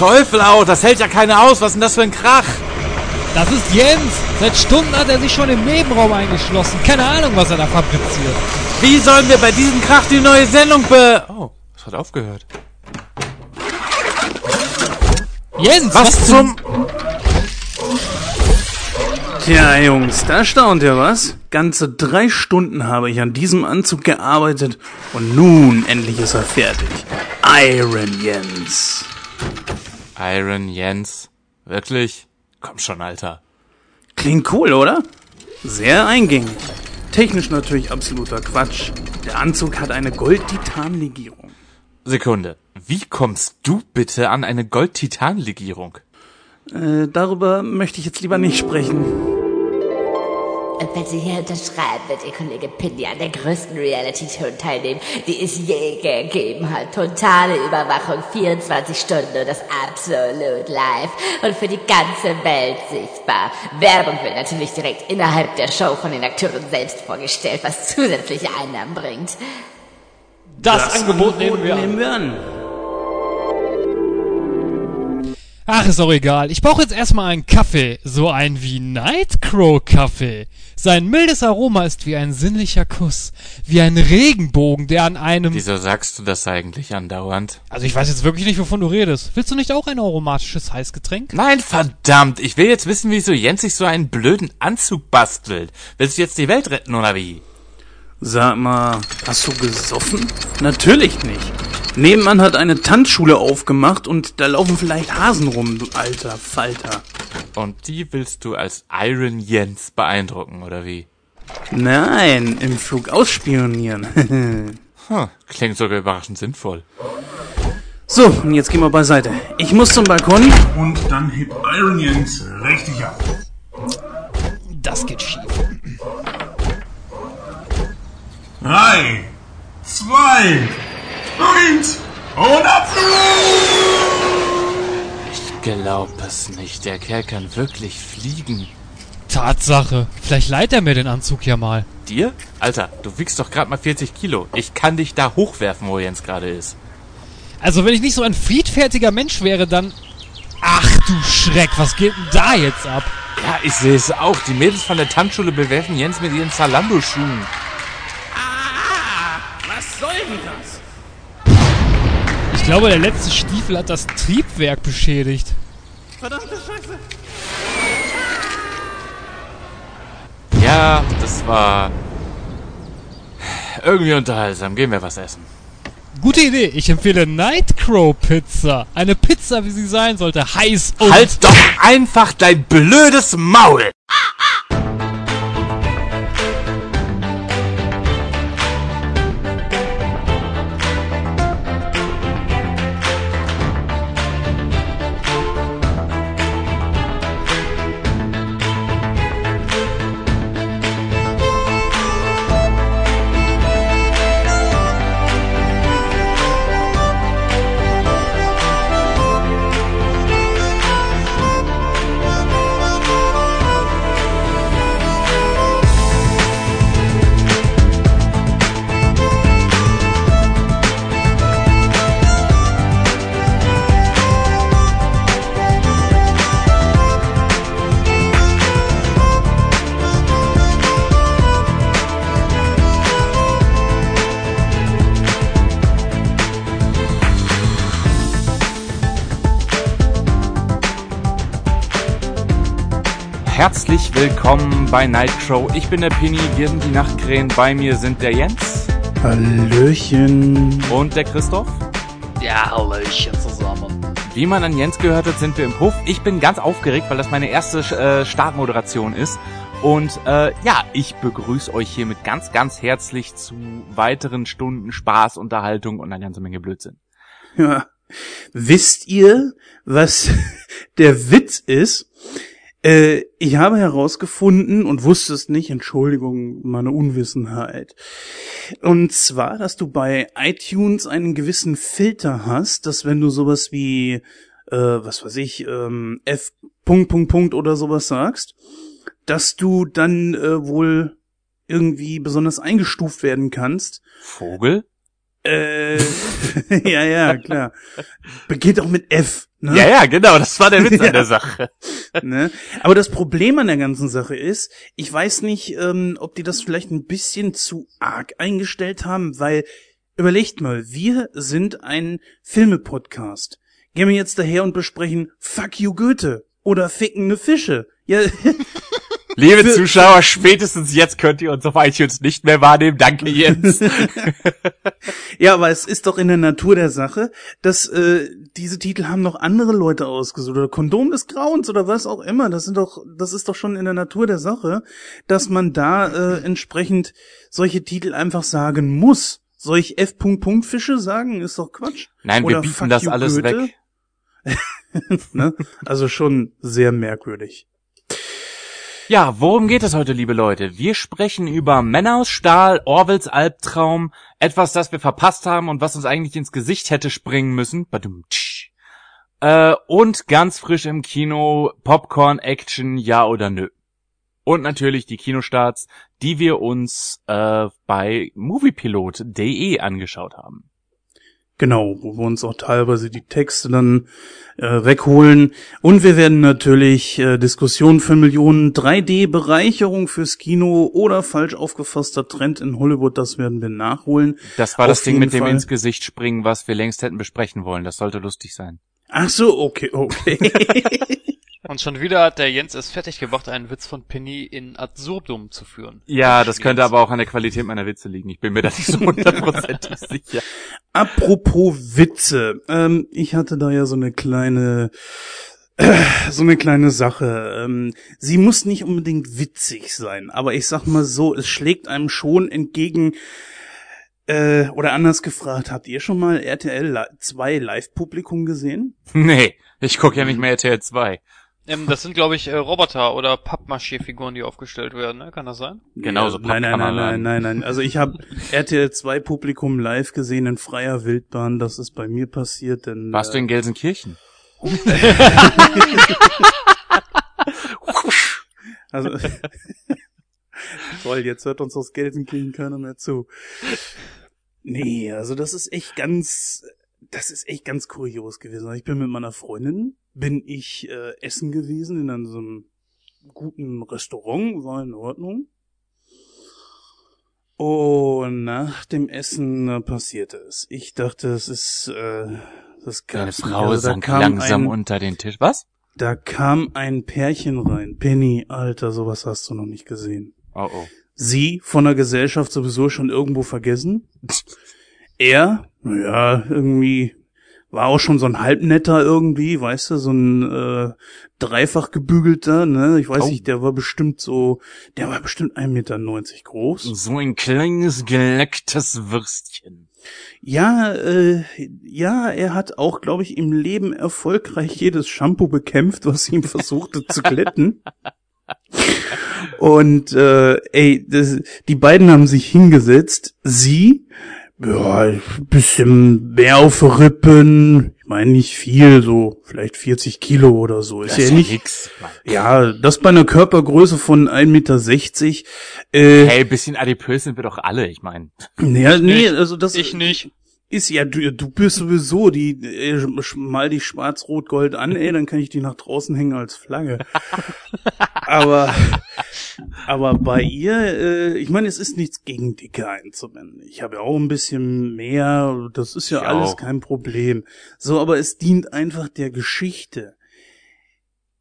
Teufel auch, das hält ja keiner aus. Was ist denn das für ein Krach? Das ist Jens. Seit Stunden hat er sich schon im Nebenraum eingeschlossen. Keine Ahnung, was er da fabriziert. Wie sollen wir bei diesem Krach die neue Sendung be... Oh, es hat aufgehört. Jens, Was, was, zum... Tja, Jungs, da staunt ihr was. Ganze drei Stunden habe ich an diesem Anzug gearbeitet und nun endlich ist er fertig. Iron Jens. Iron Jens. Wirklich? Komm schon, Alter. Klingt cool, oder? Sehr eingängig. Technisch natürlich absoluter Quatsch. Der Anzug hat eine Gold-Titan-Legierung. Sekunde. Wie kommst du bitte an eine Gold-Titan-Legierung? Äh, darüber möchte ich jetzt lieber nicht sprechen. Und wenn Sie hier unterschreiben, wird Ihr Kollege Pindy an der größten Reality-Show teilnehmen, die es je gegeben hat. Totale Überwachung, 24 Stunden und das absolut live und für die ganze Welt sichtbar. Werbung wird natürlich direkt innerhalb der Show von den Akteuren selbst vorgestellt, was zusätzliche Einnahmen bringt. das, Angebot nehmen wir an. nehmen wir an. Ach, ist auch egal. Ich brauche jetzt erstmal einen Kaffee. So ein wie Nightcrow-Kaffee. Sein mildes Aroma ist wie ein sinnlicher Kuss. Wie ein Regenbogen, der an einem... Wieso sagst du das eigentlich andauernd? Also ich weiß jetzt wirklich nicht, wovon du redest. Willst du nicht auch ein aromatisches Heißgetränk? Nein, verdammt. Ich will jetzt wissen, wieso Jens sich so einen blöden Anzug bastelt. Willst du jetzt die Welt retten, oder wie? Sag mal, hast du gesoffen? Natürlich nicht. Nebenan hat eine Tanzschule aufgemacht und da laufen vielleicht Hasen rum, du alter Falter. Und die willst du als Iron Jens beeindrucken, oder wie? Nein, im Flug ausspionieren. Hm, klingt sogar überraschend sinnvoll. so, und jetzt gehen wir beiseite. Ich muss zum Balkon. Und dann hebt Iron Jens richtig ab. Das geht schief. Drei, zwei, eins und ab! Ich glaub es nicht. Der Kerl kann wirklich fliegen. Tatsache. Vielleicht leiht er mir den Anzug ja mal. Dir? Alter, du wiegst doch gerade mal 40 Kilo. Ich kann dich da hochwerfen, wo Jens gerade ist. Also wenn ich nicht so ein friedfertiger Mensch wäre, dann... Ach du Schreck, was geht denn da jetzt ab? Ja, ich sehe es auch. Die Mädels von der Tanzschule bewerfen Jens mit ihren Zalando-Schuhen. Glaube, der letzte Stiefel hat das Triebwerk beschädigt. Ja, das war irgendwie unterhaltsam. Gehen wir was essen. Gute Idee. Ich empfehle Nightcrow Pizza. Eine Pizza, wie sie sein sollte. Heiß und... Halt doch einfach dein blödes Maul! Willkommen bei Nightcrow. Ich bin der Penny, wir sind die Nachtkrähen. Bei mir sind der Jens Hallöchen. und der Christoph. Ja, Hallöchen zusammen. Wie man an Jens gehört hat, sind wir im Puff. Ich bin ganz aufgeregt, weil das meine erste äh, Startmoderation ist. Und äh, ja, ich begrüße euch hiermit ganz, ganz herzlich zu weiteren Stunden Spaß, Unterhaltung und einer ganze Menge Blödsinn. Ja. Wisst ihr, was der Witz ist? Äh, ich habe herausgefunden und wusste es nicht, Entschuldigung, meine Unwissenheit. Und zwar, dass du bei iTunes einen gewissen Filter hast, dass wenn du sowas wie, äh, was weiß ich, ähm, F. Punkt, Punkt, Punkt oder sowas sagst, dass du dann äh, wohl irgendwie besonders eingestuft werden kannst. Vogel? Äh, ja, ja, klar. Beginnt auch mit F. Ne? Ja, ja, genau, das war der Witz Ja. an der Sache. Ne? Aber das Problem an der ganzen Sache ist, ich weiß nicht, ähm, ob die das vielleicht ein bisschen zu arg eingestellt haben, weil überlegt mal, wir sind ein Filme-Podcast. Gehen wir jetzt daher und besprechen Fuck you Goethe oder Fickende Fische. Ja, Liebe Für- Zuschauer, spätestens jetzt könnt ihr uns auf iTunes nicht mehr wahrnehmen. Danke, Jens. ja, aber es ist doch in der Natur der Sache, dass äh, diese Titel haben noch andere Leute ausgesucht oder Kondom des Grauens oder was auch immer. Das sind doch, das ist doch schon in der Natur der Sache, dass man da äh, entsprechend solche Titel einfach sagen muss. Soll ich F. Punkt Punkt Fische sagen? Ist doch Quatsch. Nein, wir Oder bieten Fuck das alles Goethe? weg. Ne? Also schon sehr merkwürdig. Ja, worum geht es heute, liebe Leute? Wir sprechen über Männer aus Stahl, Orwells Albtraum, etwas, das wir verpasst haben und was uns eigentlich ins Gesicht hätte springen müssen. Badum, tsch. Äh, und ganz frisch im Kino Popcorn Action, ja oder nö. Und natürlich die Kinostarts, die wir uns äh, bei moviepilot.de angeschaut haben. Genau, wo wir uns auch teilweise die Texte dann äh, wegholen. Und wir werden natürlich äh, Diskussionen für Millionen 3D-Bereicherung fürs Kino oder falsch aufgefasster Trend in Hollywood, das werden wir nachholen. Das war Auf das Ding mit dem Fall. ins Gesicht springen, was wir längst hätten besprechen wollen. Das sollte lustig sein. Ach so, okay, okay. Und schon wieder hat der Jens es fertig gebracht, einen Witz von Penny in Absurdum zu führen. Ja, das könnte aber auch an der Qualität meiner Witze liegen. Ich bin mir da nicht so hundertprozentig sicher. Apropos Witze, ähm, ich hatte da ja so eine kleine, äh, so eine kleine Sache. Ähm, sie muss nicht unbedingt witzig sein, aber ich sag mal so, es schlägt einem schon entgegen. Äh, oder anders gefragt, habt ihr schon mal RTL 2 Live-Publikum gesehen? Nee, ich gucke ja nicht mehr RTL 2. Ähm, das sind, glaube ich, äh, Roboter oder Pappmaché-Figuren, die aufgestellt werden, ne? Kann das sein? Genauso Ja, nein, nein, nein, nein, Pappkameraden. nein, nein. Also ich habe RTL 2 Publikum live gesehen in freier Wildbahn. Das ist bei mir passiert, denn Warst du äh, in Gelsenkirchen? Also, toll, jetzt hört uns aus Gelsenkirchen keiner mehr zu. Nee, also das ist echt ganz, das ist echt ganz kurios gewesen. Ich bin mit meiner Freundin, bin ich äh, essen gewesen in so einem guten Restaurant, war in Ordnung. Und nach dem Essen äh, passierte es. Ich dachte, es ist, äh, das Deine. Frau Also da sank kam langsam ein, unter den Tisch. Was? da kam ein Pärchen rein. Penny, Alter, sowas hast du noch nicht gesehen. Oh oh. Sie von der Gesellschaft sowieso schon irgendwo vergessen. Er, naja, irgendwie war auch schon so ein halbnetter irgendwie, weißt du, so ein äh, dreifach gebügelter, ne? Ich weiß Oh. nicht, der war bestimmt so, der war bestimmt 1,90 Meter groß. So ein kleines, gelecktes Würstchen. Ja, äh, ja, er hat auch, glaube ich, im Leben erfolgreich jedes Shampoo bekämpft, was ihm versuchte zu glätten. Und äh, ey, das, die beiden haben sich hingesetzt. Sie, ja, ein bisschen mehr auf Rippen. Ich meine nicht viel, so vielleicht 40 Kilo oder so. Ist Das ja nicht. nix. Ja, das bei einer Körpergröße von 1,60 Meter. Äh, Hey, bisschen adipös sind wir doch alle, ich meine. ja, nee, also das Ich nicht. Ist ja, du, du bist sowieso die, äh, sch- mal die schwarz-rot-gold an, ey, dann kann ich die nach draußen hängen als Flagge. aber, aber bei ihr, äh, ich meine, es ist nichts gegen Dicke einzuwenden. Ich habe ja auch ein bisschen mehr, das ist ja Ich alles auch. kein Problem. So, aber es dient einfach der Geschichte.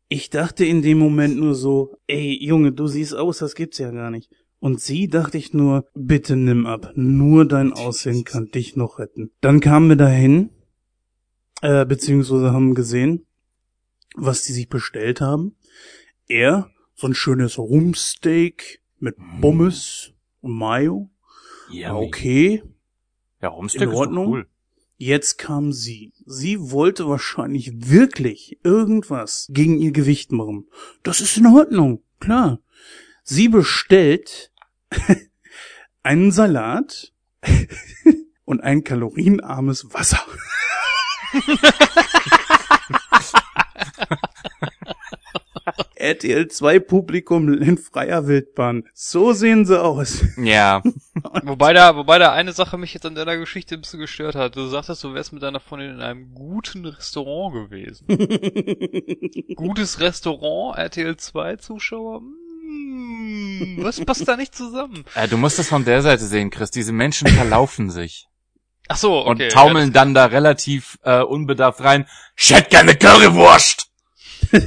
Ich dachte in dem Moment nur so, ey, Junge, du siehst aus, das gibt's ja gar nicht. Und sie dachte ich nur, bitte nimm ab. Nur dein Aussehen kann dich noch retten. Dann kamen wir dahin, äh, beziehungsweise haben gesehen, was die sich bestellt haben. Er, so ein schönes Rumpsteak mit Pommes und Mayo. Ja, okay. Ja, Rumsteak In ist Ordnung. cool. Jetzt kam sie. Sie wollte wahrscheinlich wirklich irgendwas gegen ihr Gewicht machen. Das ist in Ordnung, klar. Sie bestellt einen Salat und ein kalorienarmes Wasser. RTL 2 Publikum in freier Wildbahn. So sehen sie aus. Ja. Wobei da, wobei da eine Sache mich jetzt an deiner Geschichte ein bisschen gestört hat. Du sagtest, du wärst mit deiner Freundin in einem guten Restaurant gewesen. Gutes Restaurant, RTL 2 Zuschauer? Hm, was passt da nicht zusammen? Äh, du musst das von der Seite sehen, Chris. Diese Menschen verlaufen sich Ach so, okay. und taumeln dann da relativ äh, unbedarft rein. Ich hätte gerne Currywurst!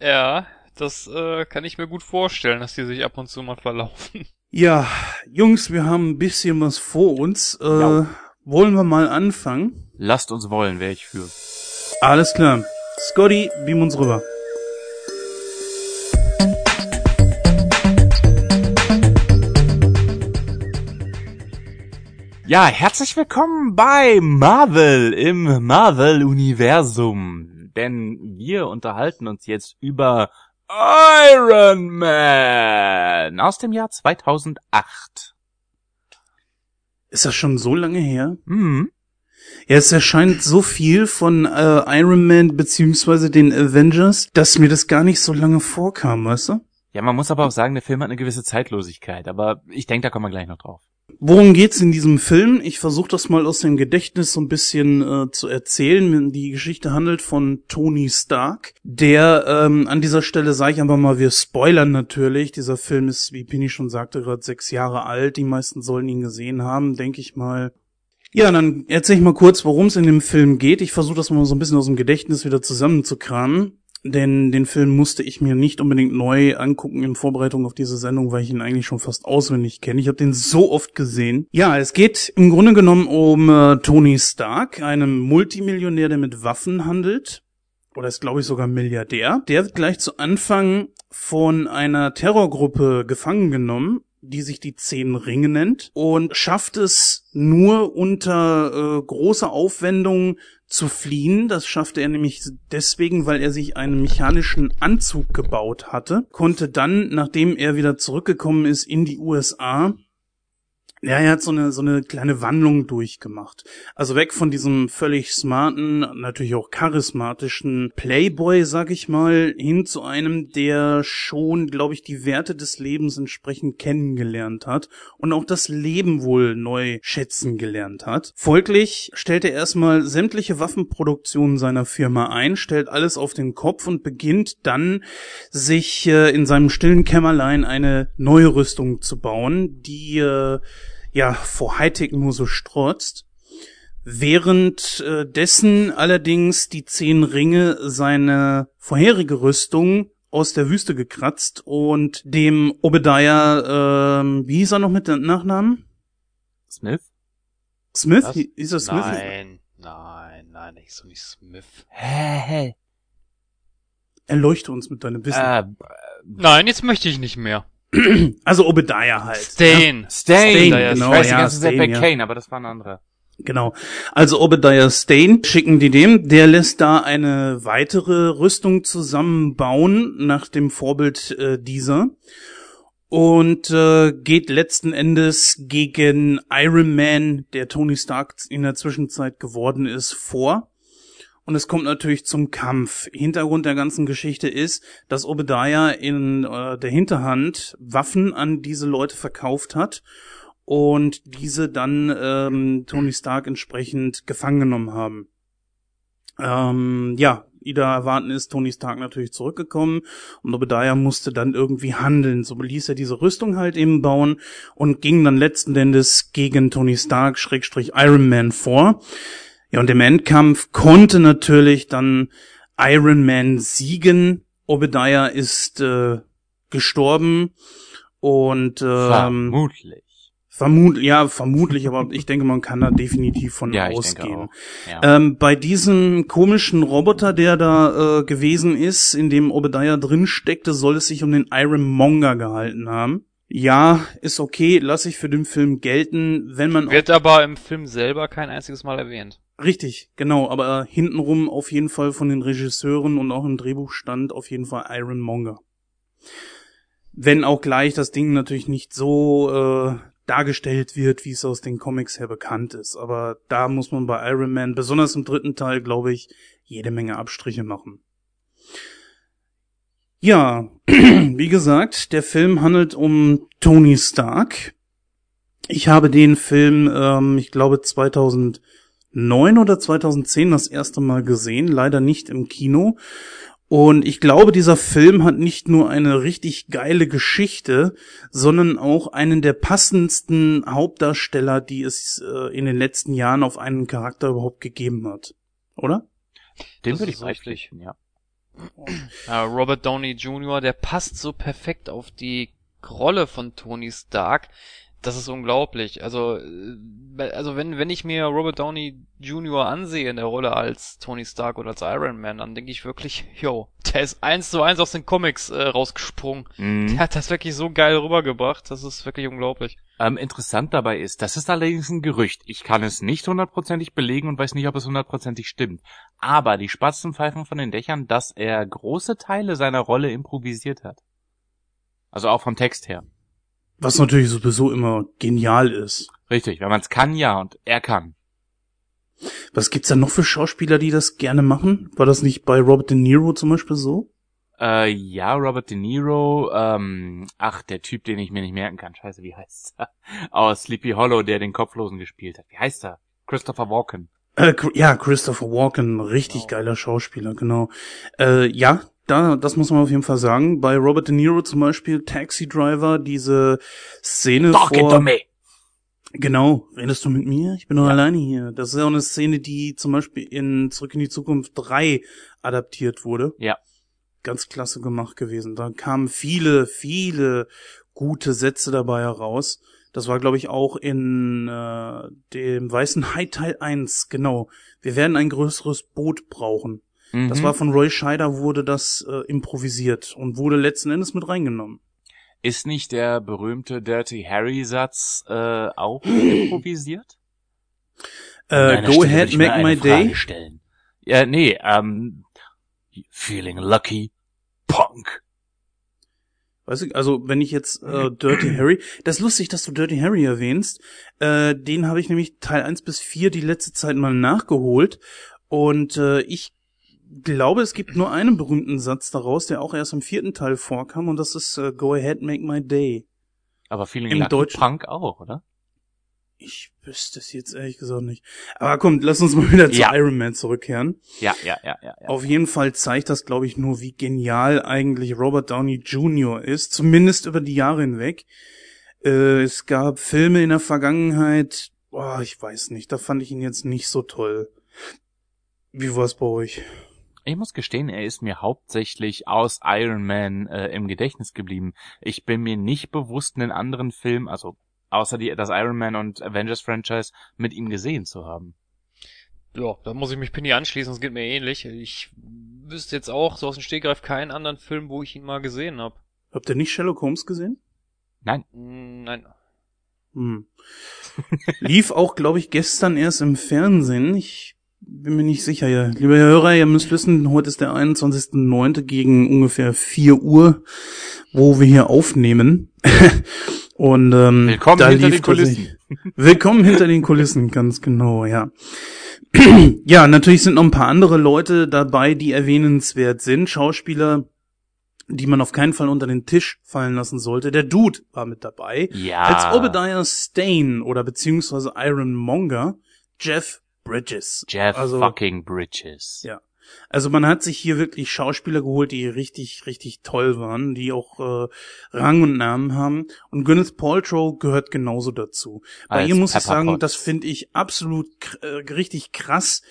Ja, das äh, kann ich mir gut vorstellen, dass die sich ab und zu mal verlaufen. Ja, Jungs, wir haben ein bisschen was vor uns. Äh, Ja. wollen wir mal anfangen? Lasst uns wollen, wäre ich für. Alles klar. Scotty, beam uns rüber. Ja, herzlich willkommen bei Marvel im Marvel-Universum. Denn wir unterhalten uns jetzt über Iron Man aus dem Jahr 2008. Ist das schon so lange her? Hm. Ja, es erscheint so viel von äh, Iron Man beziehungsweise den Avengers, dass mir das gar nicht so lange vorkam, weißt du? Ja, man muss aber auch sagen, der Film hat eine gewisse Zeitlosigkeit. Aber ich denke, da kommen wir gleich noch drauf. Worum geht's in diesem Film? Ich versuche das mal aus dem Gedächtnis so ein bisschen äh, zu erzählen. Die Geschichte handelt von Tony Stark, der ähm, an dieser Stelle sage ich einfach mal, wir spoilern natürlich. Dieser Film ist, wie Penny schon sagte, gerade sechs Jahre alt. Die meisten sollen ihn gesehen haben, denke ich mal. Ja, dann erzähle ich mal kurz, worum es in dem Film geht. Ich versuche das mal so ein bisschen aus dem Gedächtnis wieder zusammenzukramen. Denn den Film musste ich mir nicht unbedingt neu angucken in Vorbereitung auf diese Sendung, weil ich ihn eigentlich schon fast auswendig kenne. Ich habe den so oft gesehen. Ja, es geht im Grunde genommen um äh, Tony Stark, einem Multimillionär, der mit Waffen handelt. Oder ist, glaube ich, sogar Milliardär. Der wird gleich zu Anfang von einer Terrorgruppe gefangen genommen die sich die Zehn Ringe nennt und schafft es nur unter äh, großer Aufwendung zu fliehen. Das schaffte er nämlich deswegen, weil er sich einen mechanischen Anzug gebaut hatte, konnte dann, nachdem er wieder zurückgekommen ist in die USA, ja, er hat so eine, so eine kleine Wandlung durchgemacht. Also weg von diesem völlig smarten, natürlich auch charismatischen Playboy, sag ich mal, hin zu einem, der schon, glaube ich, die Werte des Lebens entsprechend kennengelernt hat und auch das Leben wohl neu schätzen gelernt hat. Folglich stellt er erstmal sämtliche Waffenproduktionen seiner Firma ein, stellt alles auf den Kopf und beginnt dann, sich äh, in seinem stillen Kämmerlein eine neue Rüstung zu bauen, die äh, ja vor Hightech nur so strotzt. Während äh, dessen allerdings die zehn Ringe seine vorherige Rüstung aus der Wüste gekratzt und dem Obadiah, ähm, wie hieß er noch mit dem Nachnamen? Smith? Smith? Was? Hieß er Smith? Nein, nein, nein, nicht so nicht Smith. Hä, hä. Erleuchte uns mit deinem Wissen. Äh, Nein, jetzt möchte ich nicht mehr. Also Obadiah halt. Stain. Stain. Stain, ich genau, weiß die ja, ganze Zeit bei Stain, ja. Kane, aber das war ein anderer. Genau. Also Obadiah Stane schicken die dem. Der lässt da eine weitere Rüstung zusammenbauen nach dem Vorbild äh, dieser und äh, geht letzten Endes gegen Iron Man, der Tony Stark in der Zwischenzeit geworden ist, vor. Und es kommt natürlich zum Kampf. Hintergrund der ganzen Geschichte ist, dass Obadiah in äh, der Hinterhand Waffen an diese Leute verkauft hat und diese dann ähm, Tony Stark entsprechend gefangen genommen haben. Ähm, ja, Ida erwarten ist Tony Stark natürlich zurückgekommen und Obadiah musste dann irgendwie handeln. So ließ er diese Rüstung halt eben bauen und ging dann letzten Endes gegen Tony Stark Schrägstrich Iron Man vor. Ja, und im Endkampf konnte natürlich dann Iron Man siegen. Obadiah ist äh, gestorben und ähm, Vermutlich. Vermutlich, ja, vermutlich, aber ich denke, man kann da definitiv von Ja, ausgehen. Ja. Ähm, bei diesem komischen Roboter, der da äh, gewesen ist, in dem Obadiah drin steckte, soll es sich um den Iron Monger gehalten haben. Ja, ist okay, lasse ich für den Film gelten, wenn man Wird aber im Film selber kein einziges Mal erwähnt. Richtig, genau, aber hintenrum auf jeden Fall von den Regisseuren und auch im Drehbuch stand auf jeden Fall Iron Monger. Wenn auch gleich das Ding natürlich nicht so äh, dargestellt wird, wie es aus den Comics her bekannt ist. Aber da muss man bei Iron Man, besonders im dritten Teil, glaube ich, jede Menge Abstriche machen. Ja, wie gesagt, der Film handelt um Tony Stark. Ich habe den Film, ähm, ich glaube 2009 oder 2010 das erste Mal gesehen, leider nicht im Kino. Und ich glaube, dieser Film hat nicht nur eine richtig geile Geschichte, sondern auch einen der passendsten Hauptdarsteller, die es äh, in den letzten Jahren auf einen Charakter überhaupt gegeben hat. Oder? Den Das würde ich beipflichten, ja. Ja, Robert Downey Jr., der passt so perfekt auf die Rolle von Tony Stark. Das ist unglaublich. Also, äh, also wenn, wenn ich mir Robert Downey Jr. ansehe in der Rolle als Tony Stark oder als Iron Man, dann denke ich wirklich, yo, der ist eins zu eins aus den Comics äh, rausgesprungen. Mhm. Der hat das wirklich so geil rübergebracht. Das ist wirklich unglaublich. Ähm, interessant dabei ist, das ist allerdings ein Gerücht. Ich kann es nicht hundertprozentig belegen und weiß nicht, ob es hundertprozentig stimmt. Aber die Spatzen pfeifen von den Dächern, dass er große Teile seiner Rolle improvisiert hat. Also auch vom Text her. Was natürlich sowieso immer genial ist. Richtig, wenn man es kann, ja, und er kann. Was gibt's da noch für Schauspieler, die das gerne machen? War das nicht bei Robert De Niro zum Beispiel so? Äh, ja, Robert De Niro, ähm, ach, der Typ, den ich mir nicht merken kann, scheiße, wie heißt er? Aus Sleepy Hollow, der den Kopflosen gespielt hat. Wie heißt er? Christopher Walken. Äh, ja, Christopher Walken, richtig Genau. geiler Schauspieler, genau. Äh, ja, da, das muss man auf jeden Fall sagen. Bei Robert De Niro zum Beispiel, Taxi Driver, diese Szene to vor... Genau, redest du mit mir? Ich bin doch Ja. alleine hier. Das ist ja auch eine Szene, die zum Beispiel in Zurück in die Zukunft 3 adaptiert wurde. Ja. Ganz klasse gemacht gewesen. Da kamen viele, viele gute Sätze dabei heraus. Das war, glaube ich, auch in äh, dem Weißen Hai Teil 1, genau. Wir werden ein größeres Boot brauchen. Das Mhm. war von Roy Scheider, wurde das äh, improvisiert und wurde letzten Endes mit reingenommen. Ist nicht der berühmte Dirty Harry Satz äh, auch improvisiert? Äh, go Stelle ahead, ich make my day. Stellen. Ja, nee, ähm, feeling lucky, Punk. Weißt du, also wenn ich jetzt äh, Dirty Harry, das ist lustig, dass du Dirty Harry erwähnst. Äh, den habe ich nämlich Teil 1 bis 4 die letzte Zeit mal nachgeholt. Und äh, ich glaube, es gibt nur einen berühmten Satz daraus, der auch erst im vierten Teil vorkam, und das ist äh, Go ahead, make my day. Aber feeling Im Deutschen- Punk auch, oder? Ich wüsste es jetzt ehrlich gesagt nicht. Aber komm, lass uns mal wieder zu Ja. Iron Man zurückkehren. Ja, ja, ja, ja. ja. Auf jeden Fall zeigt das, glaube ich, nur, wie genial eigentlich Robert Downey Jr. ist, zumindest über die Jahre hinweg. Äh, es gab Filme in der Vergangenheit, boah, ich weiß nicht, da fand ich ihn jetzt nicht so toll. Wie war's bei euch? Ich muss gestehen, er ist mir hauptsächlich aus Iron Man äh, im Gedächtnis geblieben. Ich bin mir nicht bewusst, einen anderen Film, also außer die, das Iron Man und Avengers Franchise, mit ihm gesehen zu haben. Ja, da muss ich mich Penny anschließen, es geht mir ähnlich. Ich wüsste jetzt auch so aus dem Stegreif keinen anderen Film, wo ich ihn mal gesehen habe. Habt ihr nicht Sherlock Holmes gesehen? Nein, Nein. Hm. Lief auch, glaube ich, gestern erst im Fernsehen. Ich bin mir nicht sicher. Ja. Lieber Herr Hörer, ihr müsst wissen, heute ist der 21.09. gegen ungefähr 4 Uhr, wo wir hier aufnehmen. Und ähm, Willkommen da hinter lief den Kulissen. Willkommen hinter den Kulissen, ganz genau, ja. ja, natürlich sind noch ein paar andere Leute dabei, die erwähnenswert sind. Schauspieler, die man auf keinen Fall unter den Tisch fallen lassen sollte. Der Dude war mit dabei. ja. Als Obadiah Stane oder beziehungsweise Iron Monger Jeff Bridges. Jeff also, fucking Bridges. Ja. Also man hat sich hier wirklich Schauspieler geholt, die richtig, richtig toll waren, die auch äh, Rang und Namen haben. Und Gwyneth Paltrow gehört genauso dazu. Bei Als ihr muss ich Pepper sagen, Potts. das finde ich absolut äh, richtig krass,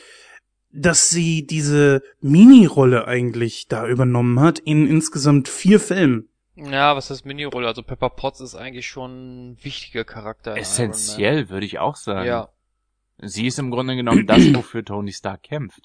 dass sie diese Mini-Rolle eigentlich da übernommen hat in insgesamt vier Filmen. Ja, was ist Mini-Rolle? Also Pepper Potts ist eigentlich schon ein wichtiger Charakter. Essentiell, würde ich auch sagen. Ja. Sie ist im Grunde genommen das, wofür Tony Stark kämpft.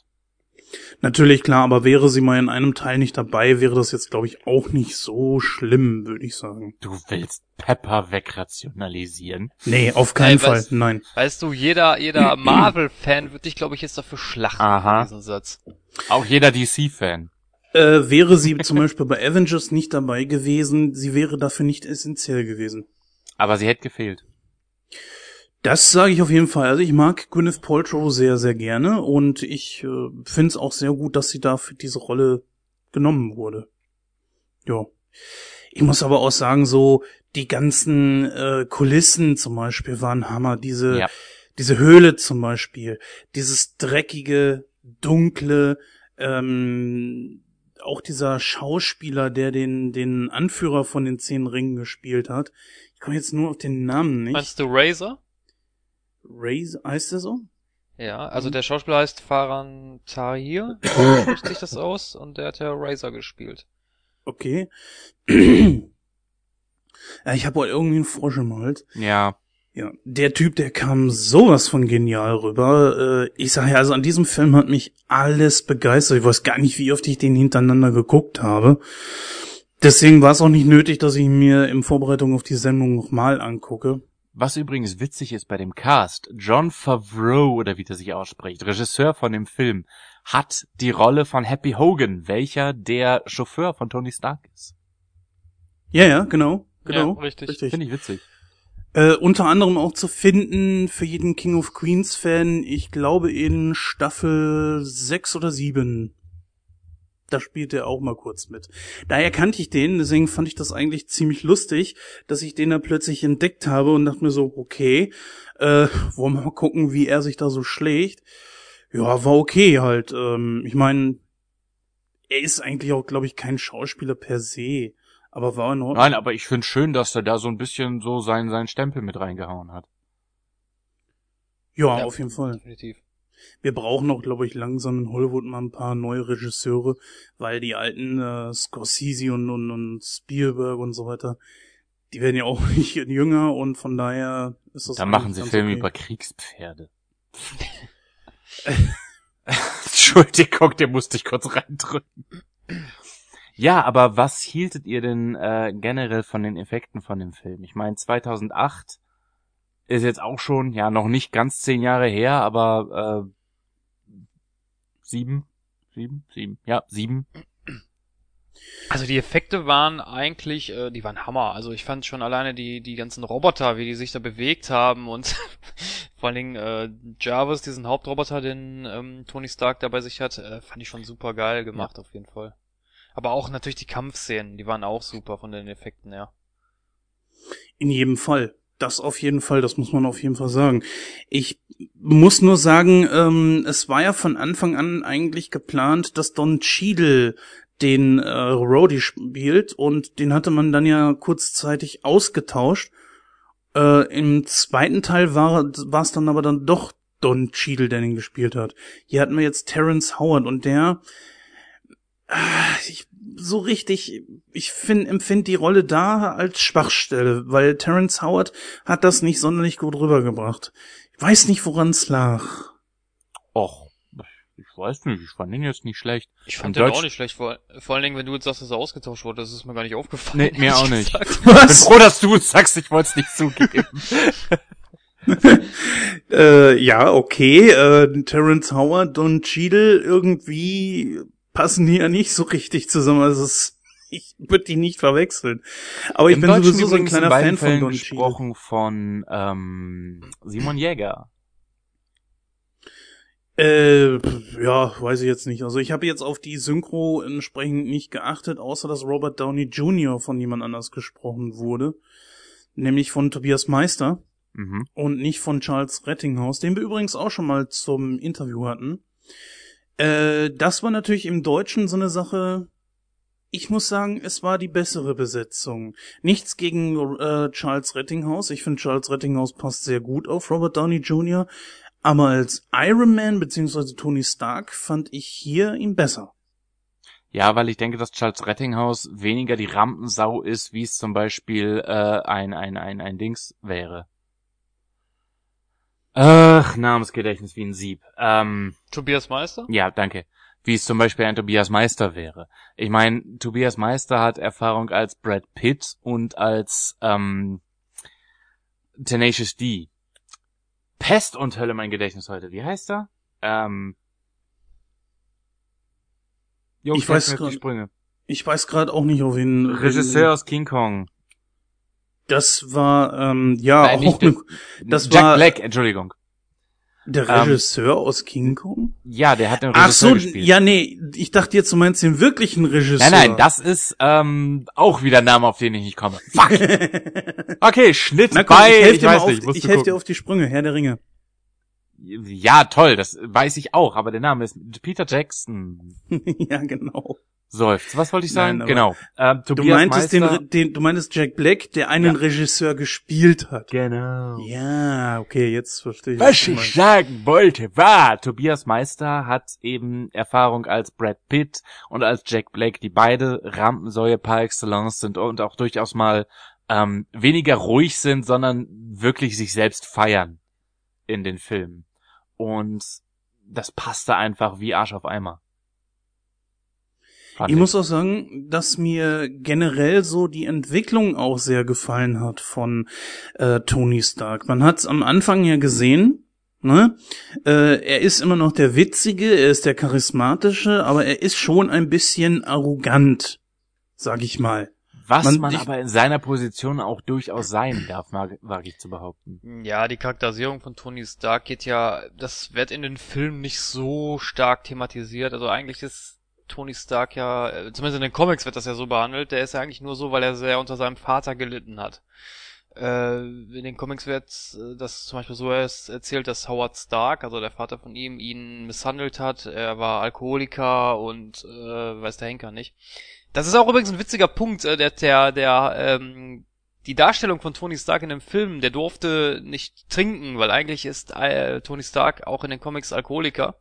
Natürlich klar, aber wäre sie mal in einem Teil nicht dabei, wäre das jetzt, glaube ich, auch nicht so schlimm, würde ich sagen. Du willst Pepper wegrationalisieren? Nee, auf keinen Ey, Fall, was- nein. Weißt du, jeder, jeder Marvel-Fan wird dich, glaube ich, jetzt dafür schlachten, Aha. diesen Satz. Auch jeder DC-Fan. Äh, wäre sie zum Beispiel bei Avengers nicht dabei gewesen, sie wäre dafür nicht essentiell gewesen. Aber sie hätte gefehlt. Das sage ich auf jeden Fall. Also ich mag Gwyneth Paltrow sehr, sehr gerne und ich äh, finde es auch sehr gut, dass sie da für diese Rolle genommen wurde. Ja. Ich muss aber auch sagen, so die ganzen äh, Kulissen zum Beispiel waren Hammer. Diese, Ja. diese Höhle zum Beispiel, dieses dreckige, dunkle, ähm, auch dieser Schauspieler, der den, den Anführer von den zehn Ringen gespielt hat. Ich komme jetzt nur auf den Namen nicht. Meinst du Razor? Ray, heißt der so? Ja, also der Schauspieler heißt Farhan Tahir, spricht sich das aus, und der hat ja Razor gespielt. Okay. ja, ich habe heute irgendwie einen Frosch im Hals. Ja. Ja, der Typ, der kam sowas von genial rüber. Äh, ich sage ja, also an diesem Film hat mich alles begeistert. Ich weiß gar nicht, wie oft ich den hintereinander geguckt habe. Deswegen war es auch nicht nötig, dass ich mir in Vorbereitung auf die Sendung nochmal angucke. Was übrigens witzig ist bei dem Cast, John Favreau, oder wie der sich ausspricht, Regisseur von dem Film, hat die Rolle von Happy Hogan, welcher der Chauffeur von Tony Stark ist. Ja, ja, genau. Genau. Ja, richtig. Finde ich witzig. Äh, unter anderem auch zu finden für jeden King of Queens Fan, ich glaube in Staffel 6 oder 7. Da spielt er auch mal kurz mit. Daher kannte ich den, deswegen fand ich das eigentlich ziemlich lustig, dass ich den da plötzlich entdeckt habe und dachte mir so, okay, äh, wollen wir mal gucken, wie er sich da so schlägt. Ja, war okay halt. Ähm, ich meine, er ist eigentlich auch, glaube ich, kein Schauspieler per se. Aber war in Ordnung. Nein, aber ich finde schön, dass er da so ein bisschen so seinen, seinen Stempel mit reingehauen hat. ja, Ja. auf jeden Fall. Definitiv. Wir brauchen auch, glaube ich, langsam in Hollywood mal ein paar neue Regisseure, weil die alten äh, Scorsese und, und, und Spielberg und so weiter, die werden ja auch nicht jünger und von daher ist das Da machen sie Filme okay. über Kriegspferde. Entschuldigung, der musste ich kurz reindrücken. Ja, aber was hieltet ihr denn äh, generell von den Effekten von dem Film? Ich meine, 2008 ist jetzt auch schon, ja, noch nicht ganz zehn Jahre her, aber äh, sieben, sieben, sieben, ja, sieben. Also die Effekte waren eigentlich, äh, die waren Hammer. Also ich fand schon alleine die die ganzen Roboter, wie die sich da bewegt haben und vor allen Dingen äh, Jarvis, diesen Hauptroboter, den ähm, Tony Stark da bei sich hat, äh, fand ich schon super geil gemacht auf jeden Fall. Aber auch natürlich die Kampfszenen, die waren auch super von den Effekten her. In jedem Fall. Das auf jeden Fall, das muss man auf jeden Fall sagen. Ich muss nur sagen, ähm, es war ja von Anfang an eigentlich geplant, dass Don Cheadle den äh, Rhodey spielt und den hatte man dann ja kurzzeitig ausgetauscht. Äh, Im zweiten Teil war es dann aber dann doch Don Cheadle, der den gespielt hat. Hier hatten wir jetzt Terrence Howard und der Ah, ich, so richtig, ich finde, empfinde die Rolle da als Schwachstelle, weil Terrence Howard hat das nicht sonderlich gut rübergebracht. Ich weiß nicht, woran es lag. Och, ich weiß nicht, ich fand den jetzt nicht schlecht. Ich fand den auch nicht schlecht, vor, vor allen Dingen, wenn du jetzt sagst, dass er ausgetauscht wurde, das ist mir gar nicht aufgefallen. Nee, mir auch nicht. gesagt. Ich bin froh, dass du es sagst, ich wollte es nicht zugeben. Äh, ja, okay, äh, Terrence Howard und Cheadle irgendwie passen die ja nicht so richtig zusammen. Also es, ich würde die nicht verwechseln. Aber ich Im bin Deutschen sowieso so ein kleiner Fan von Fällen Don Cheadle. gesprochen von ähm, Simon Jäger. Äh, ja, weiß ich jetzt nicht. Also ich habe jetzt auf die Synchro entsprechend nicht geachtet, außer dass Robert Downey Jr. von jemand anders gesprochen wurde. Nämlich von Tobias Meister Mhm. und nicht von Charles Rettinghaus, den wir übrigens auch schon mal zum Interview hatten. Äh, das war natürlich im Deutschen so eine Sache. Ich muss sagen, es war die bessere Besetzung. Nichts gegen äh, Charles Rettinghaus. Ich finde, Charles Rettinghaus passt sehr gut auf Robert Downey Jr. Aber als Iron Man bzw. Tony Stark fand ich hier ihn besser. Ja, weil ich denke, dass Charles Rettinghaus weniger die Rampensau ist, wie es zum Beispiel äh, ein, ein, ein, ein Dings wäre. Ach, Namensgedächtnis wie ein Sieb. Ähm, Tobias Meister? ja, danke. Wie es zum Beispiel ein Tobias Meister wäre. Ich meine, Tobias Meister hat Erfahrung als Brad Pitt und als ähm, Tenacious D. Pest und Hölle mein Gedächtnis heute. Wie heißt er? Ähm, Jungs, Ich weiß Sprünge. Ich weiß gerade auch nicht, auf wen. Regisseur aus King Kong. Das war ähm, ja Nein, auch nicht eine, das Jack war Black, Entschuldigung. Der Ähm, Regisseur aus King Kong? Ja, der hat den Ach Regisseur so, gespielt. ja, nee, ich dachte jetzt, du meinst den wirklichen Regisseur. Nein, nein, das ist ähm, auch wieder ein Name, auf den ich nicht komme. Fuck. Okay, Schnitt Na komm, bei, ich helfe ich dir, weiß auf, nicht, ich du helf dir auf die Sprünge, Herr der Ringe. Ja, toll, das weiß ich auch, aber der Name ist Peter Jackson. ja, genau. Seufzt. Was wollte ich sagen? Nein, genau. Ähm, Du meintest den, den, du meintest Jack Black, der einen Regisseur gespielt hat. Genau. Ja, okay, jetzt verstehe ich. Was du ich sagen wollte, war, Tobias Meister hat eben Erfahrung als Brad Pitt und als Jack Black, die beide Rampensäue par excellence sind und auch durchaus mal ähm, weniger ruhig sind, sondern wirklich sich selbst feiern in den Filmen. Und das passte einfach wie Arsch auf Eimer. Fand Ich muss auch sagen, dass mir generell so die Entwicklung auch sehr gefallen hat von äh, Tony Stark. Man hat es am Anfang ja gesehen, ne? Äh, er ist immer noch der Witzige, er ist der Charismatische, aber er ist schon ein bisschen arrogant, sag ich mal. Was man, man- ich- aber in seiner Position auch durchaus sein darf, mag, wage ich zu behaupten. Ja, die Charakterisierung von Tony Stark geht ja, das wird in den Filmen nicht so stark thematisiert. Also eigentlich ist Tony Stark ja, äh, zumindest in den Comics wird das ja so behandelt, der ist ja eigentlich nur so, weil er sehr unter seinem Vater gelitten hat. Äh, in den Comics wird äh, das zum Beispiel so erzählt, dass Howard Stark, also der Vater von ihm, ihn misshandelt hat. Er war Alkoholiker und äh, weiß der Henker nicht. Das ist auch übrigens ein witziger Punkt, äh, der, der, der ähm, die Darstellung von Tony Stark in dem Film, der durfte nicht trinken, weil eigentlich ist äh, Tony Stark auch in den Comics Alkoholiker.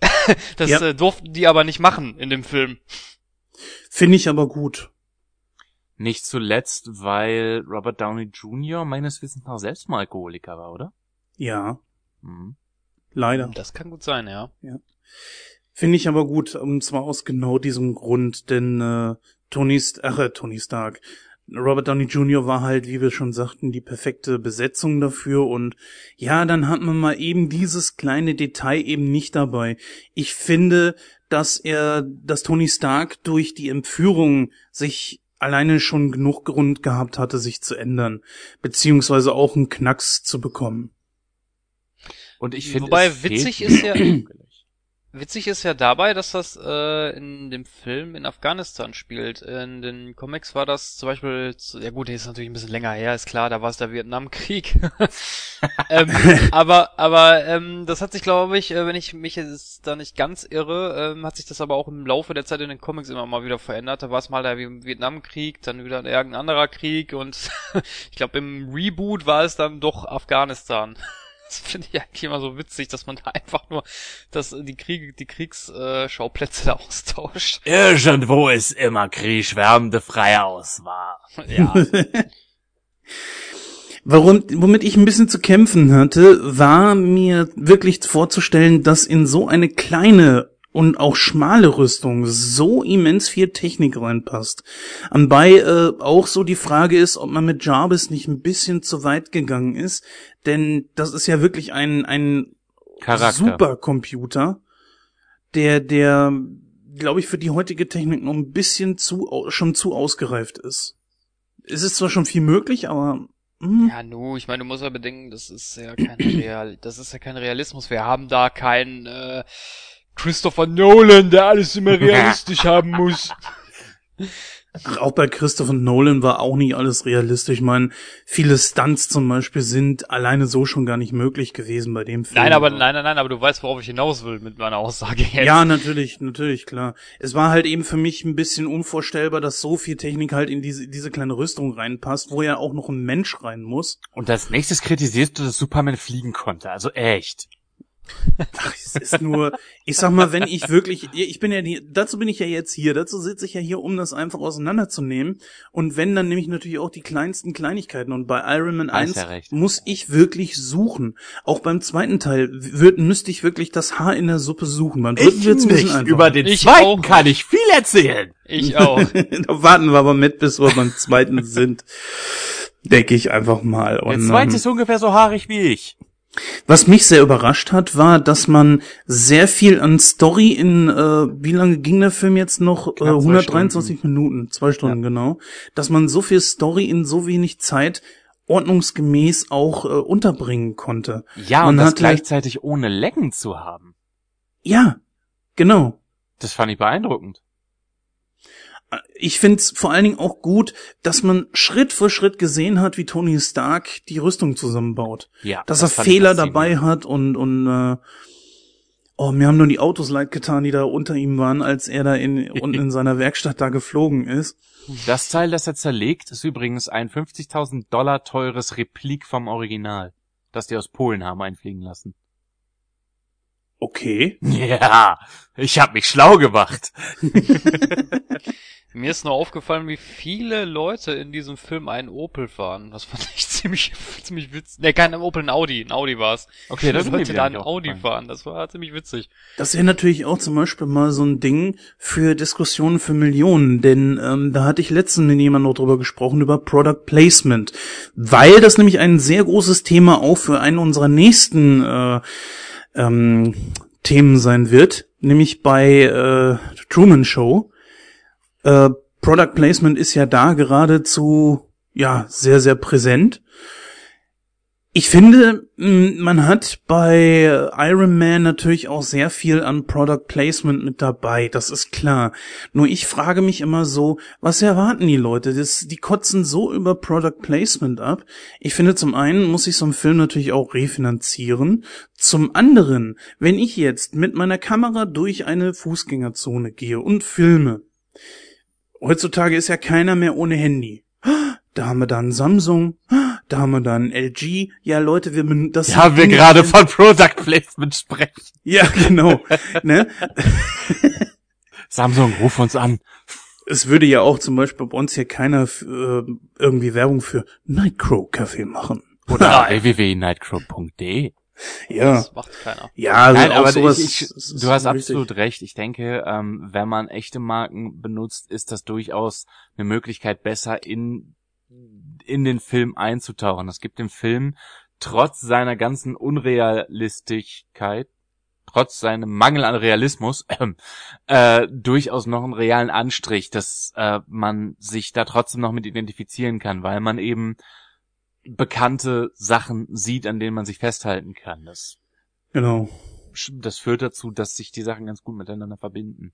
das Ja. äh, durften die aber nicht machen in dem Film. Finde ich aber gut. Nicht zuletzt, weil Robert Downey Jr. meines Wissens nach selbst mal Alkoholiker war, oder? Ja, Mhm. leider. Das kann gut sein, ja. Finde ich aber gut, und zwar aus genau diesem Grund, denn äh, Tony, St ach, äh, Tony Stark, Robert Downey Jr. war halt, wie wir schon sagten, die perfekte Besetzung dafür und ja, dann hat man mal eben dieses kleine Detail eben nicht dabei. Ich finde, dass er, dass Tony Stark durch die Entführung sich alleine schon genug Grund gehabt hatte, sich zu ändern, beziehungsweise auch einen Knacks zu bekommen. Und ich finde, Wobei witzig ist ja- Witzig ist ja dabei, dass das äh, in dem Film in Afghanistan spielt. In den Comics war das zum Beispiel, zu- ja gut, der ist natürlich ein bisschen länger her, ist klar, da war es der Vietnamkrieg. ähm, aber aber ähm, das hat sich, glaube ich, äh, wenn ich mich jetzt da nicht ganz irre, ähm, hat sich das aber auch im Laufe der Zeit in den Comics immer mal wieder verändert. Da war es mal der Vi- Vietnamkrieg, dann wieder irgendein anderer Krieg und ich glaube im Reboot war es dann doch Afghanistan. Das finde ich eigentlich immer so witzig, dass man da einfach nur dass die Kriege, die Kriegsschauplätze da austauscht. Irgendwo ist immer Krieg, schwärmende freie Auswahl. Ja. Warum, womit ich ein bisschen zu kämpfen hatte, war mir wirklich vorzustellen, dass in so eine kleine und auch schmale Rüstung so immens viel Technik reinpasst. Anbei äh, auch so die Frage ist, ob man mit Jarvis nicht ein bisschen zu weit gegangen ist, denn das ist ja wirklich ein, ein Charakter. Supercomputer, der, der, glaube ich, für die heutige Technik noch ein bisschen zu, schon zu ausgereift ist. Es ist zwar schon viel möglich, aber hm, Ja, nu, ich meine, du musst ja bedenken, das ist ja kein Real, das ist ja kein Realismus. Wir haben da keinen äh, Christopher Nolan, der alles immer realistisch haben muss. Ach, auch bei Christopher Nolan war auch nicht alles realistisch. Ich meine, viele Stunts zum Beispiel sind alleine so schon gar nicht möglich gewesen bei dem Film. Nein, aber nein, nein, nein, aber du weißt, worauf ich hinaus will mit meiner Aussage jetzt. Ja, natürlich, natürlich, klar. Es war halt eben für mich ein bisschen unvorstellbar, dass so viel Technik halt in diese, diese kleine Rüstung reinpasst, wo ja auch noch ein Mensch rein muss. Und als nächstes kritisierst du, dass Superman fliegen konnte. Also echt. Ach, es ist nur, ich sag mal, wenn ich wirklich, ich bin ja die, dazu bin ich ja jetzt hier, dazu sitze ich ja hier, um das einfach auseinanderzunehmen. Und wenn, dann nehme ich natürlich auch die kleinsten Kleinigkeiten. Und bei Iron Man Hast 1 ja recht. muss ich wirklich suchen. Auch beim zweiten Teil würd, müsste ich wirklich das Haar in der Suppe suchen. Beim dritten wird's ein bisschen einfacher. Über den Ich zweiten auch. kann ich viel erzählen. Ich auch. da warten wir aber mit, bis wir beim zweiten sind. Denke ich einfach mal. Der zweite ähm, ist ungefähr so haarig wie ich. Was mich sehr überrascht hat, war, dass man sehr viel an Story in, äh, wie lange ging der Film jetzt noch? Äh, Knapp zwei 123 Minuten, zwei Stunden genau. Dass man so viel Story in so wenig Zeit ordnungsgemäß auch äh, unterbringen konnte. Ja, Man und das gleichzeitig ohne Lecken zu haben. Ja, genau. Das fand ich beeindruckend. Ich find's vor allen Dingen auch gut, dass man Schritt für Schritt gesehen hat, wie Tony Stark die Rüstung zusammenbaut. Ja. Dass das er Fehler dabei hat und, und äh, oh, mir haben nur die Autos leid getan, die da unter ihm waren, als er da in, unten in seiner Werkstatt da geflogen ist. Das Teil, das er zerlegt, ist übrigens ein 50.000 Dollar teures Replik vom Original, das die aus Polen haben einfliegen lassen. Okay. Ja, ich hab mich schlau gemacht. Mir ist nur aufgefallen, wie viele Leute in diesem Film einen Opel fahren. Das fand ich ziemlich, ziemlich witzig. Ne, kein Opel, ein Audi. Ein Audi war's. Okay, das Leute da einen Audi fahren. Das war ziemlich witzig. Das wäre natürlich auch zum Beispiel mal so ein Ding für Diskussionen für Millionen, denn ähm, da hatte ich letztens mit jemandem noch drüber gesprochen, über Product Placement, weil das nämlich ein sehr großes Thema auch für einen unserer nächsten äh, ähm, Themen sein wird, nämlich bei äh, Truman Show. Äh, Product Placement ist ja da geradezu ja sehr sehr präsent. Ich finde, man hat bei Iron Man natürlich auch sehr viel an Product Placement mit dabei, das ist klar. Nur ich frage mich immer so, was erwarten die Leute? Das, die kotzen so über Product Placement ab. Ich finde, zum einen muss ich so einen Film natürlich auch refinanzieren. Zum anderen, wenn ich jetzt mit meiner Kamera durch eine Fußgängerzone gehe und filme, heutzutage ist ja keiner mehr ohne Handy. Da haben wir dann Samsung, da haben wir dann LG. Ja, Leute, wir das Ja, sind wir gerade von Product Placement sprechen. Ja, genau. ne? Samsung, ruf uns an. Es würde ja auch zum Beispiel bei uns hier keiner äh, irgendwie Werbung für Nightcrow Kaffee machen. Oder www.nightcrow.de. Ja, Das macht keiner. ja, also Nein, auch aber sowas. ich, ich, du hast richtig. absolut recht. Ich denke, ähm, wenn man echte Marken benutzt, ist das durchaus eine Möglichkeit, besser in, in den Film einzutauchen. Das gibt dem Film trotz seiner ganzen Unrealistigkeit, trotz seinem Mangel an Realismus, äh, durchaus noch einen realen Anstrich, dass äh, man sich da trotzdem noch mit identifizieren kann, weil man eben bekannte Sachen sieht, an denen man sich festhalten kann. Das Genau. das führt dazu, dass sich die Sachen ganz gut miteinander verbinden.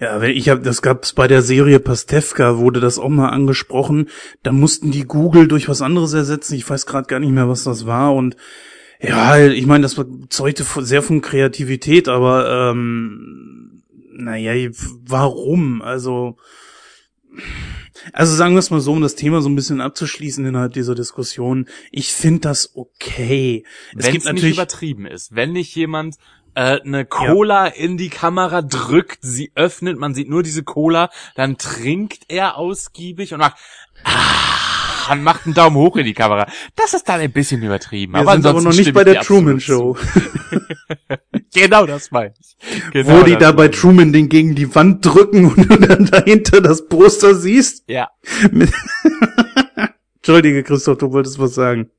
Ja, wenn ich habe, das gab's bei der Serie Pastewka, wurde das auch mal angesprochen. Da mussten die Google durch was anderes ersetzen. Ich weiß gerade gar nicht mehr, was das war. Und ja, ich meine, das zeugte sehr von Kreativität, aber ähm, naja, warum? Also, also sagen wir es mal so, um das Thema so ein bisschen abzuschließen innerhalb dieser Diskussion. Ich finde das okay. Es Wenn gibt es nicht übertrieben ist, wenn nicht jemand äh, eine Cola in die Kamera drückt, sie öffnet, man sieht nur diese Cola, dann trinkt er ausgiebig und macht ah, und macht einen Daumen hoch in die Kamera. Das ist dann ein bisschen übertrieben. wir aber sind aber ansonsten noch nicht bei der Truman. Show. Genau das meine ich. Genau wo die da bei. Truman den gegen die Wand drücken und du dann dahinter das Poster siehst. Ja. Entschuldige, Christoph, du wolltest was sagen.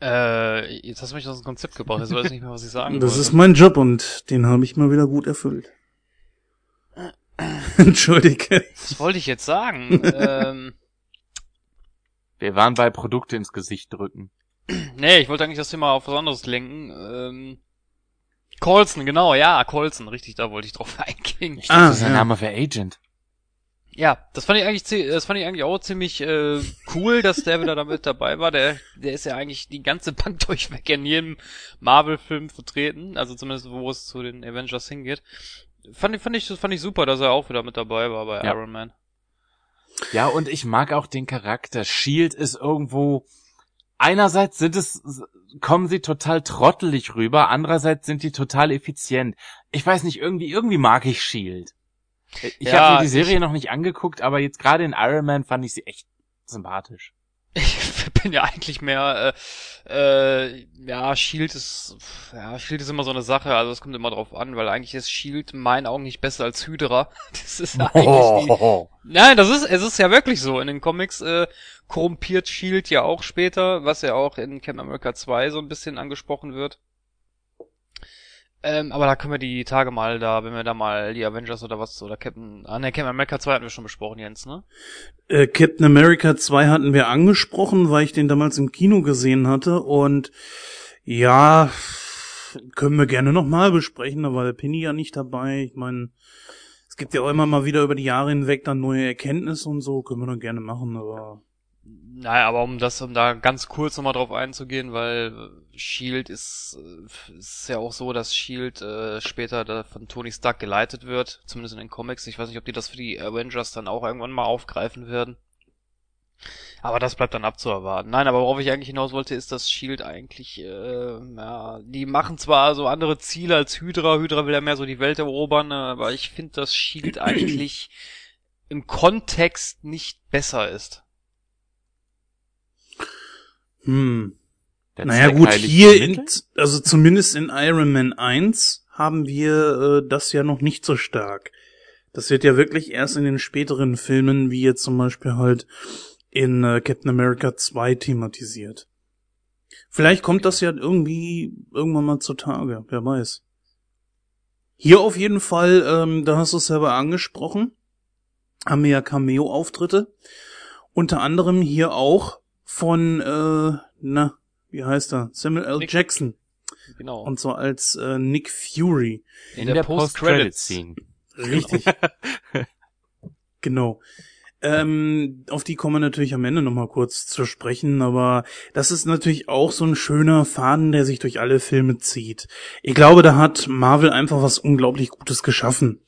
Äh, jetzt hast du mich aus dem Konzept gebracht. Jetzt weiß ich nicht mehr, was ich sagen Das wollte. ist mein Job und den habe ich mal wieder gut erfüllt. Entschuldige. Was wollte ich jetzt sagen? ähm, Wir waren bei Produkte ins Gesicht drücken. nee, ich wollte eigentlich das Thema auf was anderes lenken. Ähm, Colson, genau, ja, Colson, richtig, da wollte ich drauf eingehen. Ah, Das ist ein ja. Name für Agent. Ja, das fand ich eigentlich, das fand ich eigentlich auch ziemlich äh, cool, dass der wieder damit dabei war. Der, der ist ja eigentlich die ganze Bank durchweg in jedem Marvel-Film vertreten, also zumindest wo es zu den Avengers hingeht. Fand ich, fand ich, fand ich super, dass er auch wieder mit dabei war bei Ja. Iron Man. Ja, und ich mag auch den Charakter. Shield ist irgendwo, einerseits sind es, kommen sie total trottelig rüber, andererseits sind die total effizient. Ich weiß nicht, irgendwie, irgendwie mag ich Shield. Ich Ja, habe mir die ich- Serie noch nicht angeguckt, aber jetzt gerade in Iron Man fand ich sie echt sympathisch. Ich bin ja eigentlich mehr, äh, äh, ja, Shield ist, ja, Shield ist immer so eine Sache, also es kommt immer drauf an, weil eigentlich ist Shield in meinen Augen nicht besser als Hydra. Das ist ja eigentlich die, Nein, das ist, es ist ja wirklich so. In den Comics äh, korrumpiert Shield ja auch später, was ja auch in Captain America 2 so ein bisschen angesprochen wird. Ähm, aber da können wir die Tage mal da, wenn wir da mal die Avengers oder was, oder Captain, ah ne, Captain America 2 hatten wir schon besprochen, Jens, ne? Äh, Captain America 2 hatten wir angesprochen, weil ich den damals im Kino gesehen hatte und ja, können wir gerne nochmal besprechen, da war der Penny ja nicht dabei. Ich meine, es gibt ja auch immer mal wieder über die Jahre hinweg dann neue Erkenntnisse und so, können wir dann gerne machen, aber Naja, aber um das, um da ganz kurz nochmal drauf einzugehen, weil äh, Shield ist, äh, ist ja auch so, dass Shield äh, später da von Tony Stark geleitet wird, zumindest in den Comics. Ich weiß nicht, ob die das für die Avengers dann auch irgendwann mal aufgreifen werden. Aber das bleibt dann abzuerwarten. Nein, aber worauf ich eigentlich hinaus wollte, ist, dass Shield eigentlich, äh, ja, die machen zwar so andere Ziele als Hydra. Hydra will ja mehr so die Welt erobern, aber ich finde, dass Shield eigentlich im Kontext nicht besser ist. Hm. Der Naja gut, hier, in, also zumindest in Iron Man 1 haben wir äh, das ja noch nicht so stark. Das wird ja wirklich erst in den späteren Filmen, wie jetzt zum Beispiel halt in äh, Captain America 2 thematisiert. Vielleicht kommt das ja irgendwie irgendwann mal zutage, wer weiß. Hier auf jeden Fall, ähm, da hast du es selber angesprochen, haben wir ja Cameo-Auftritte. Unter anderem hier auch von, äh, na, wie heißt er? Samuel L. Nick- Jackson. Genau. Und zwar als äh, Nick Fury. In, der der, Post-Credits. Post-Credit-Scene. Richtig. genau. Ähm, auf die kommen wir natürlich am Ende nochmal kurz zu sprechen, aber das ist natürlich auch so ein schöner Faden, der sich durch alle Filme zieht. Ich glaube, da hat Marvel einfach was unglaublich Gutes geschaffen.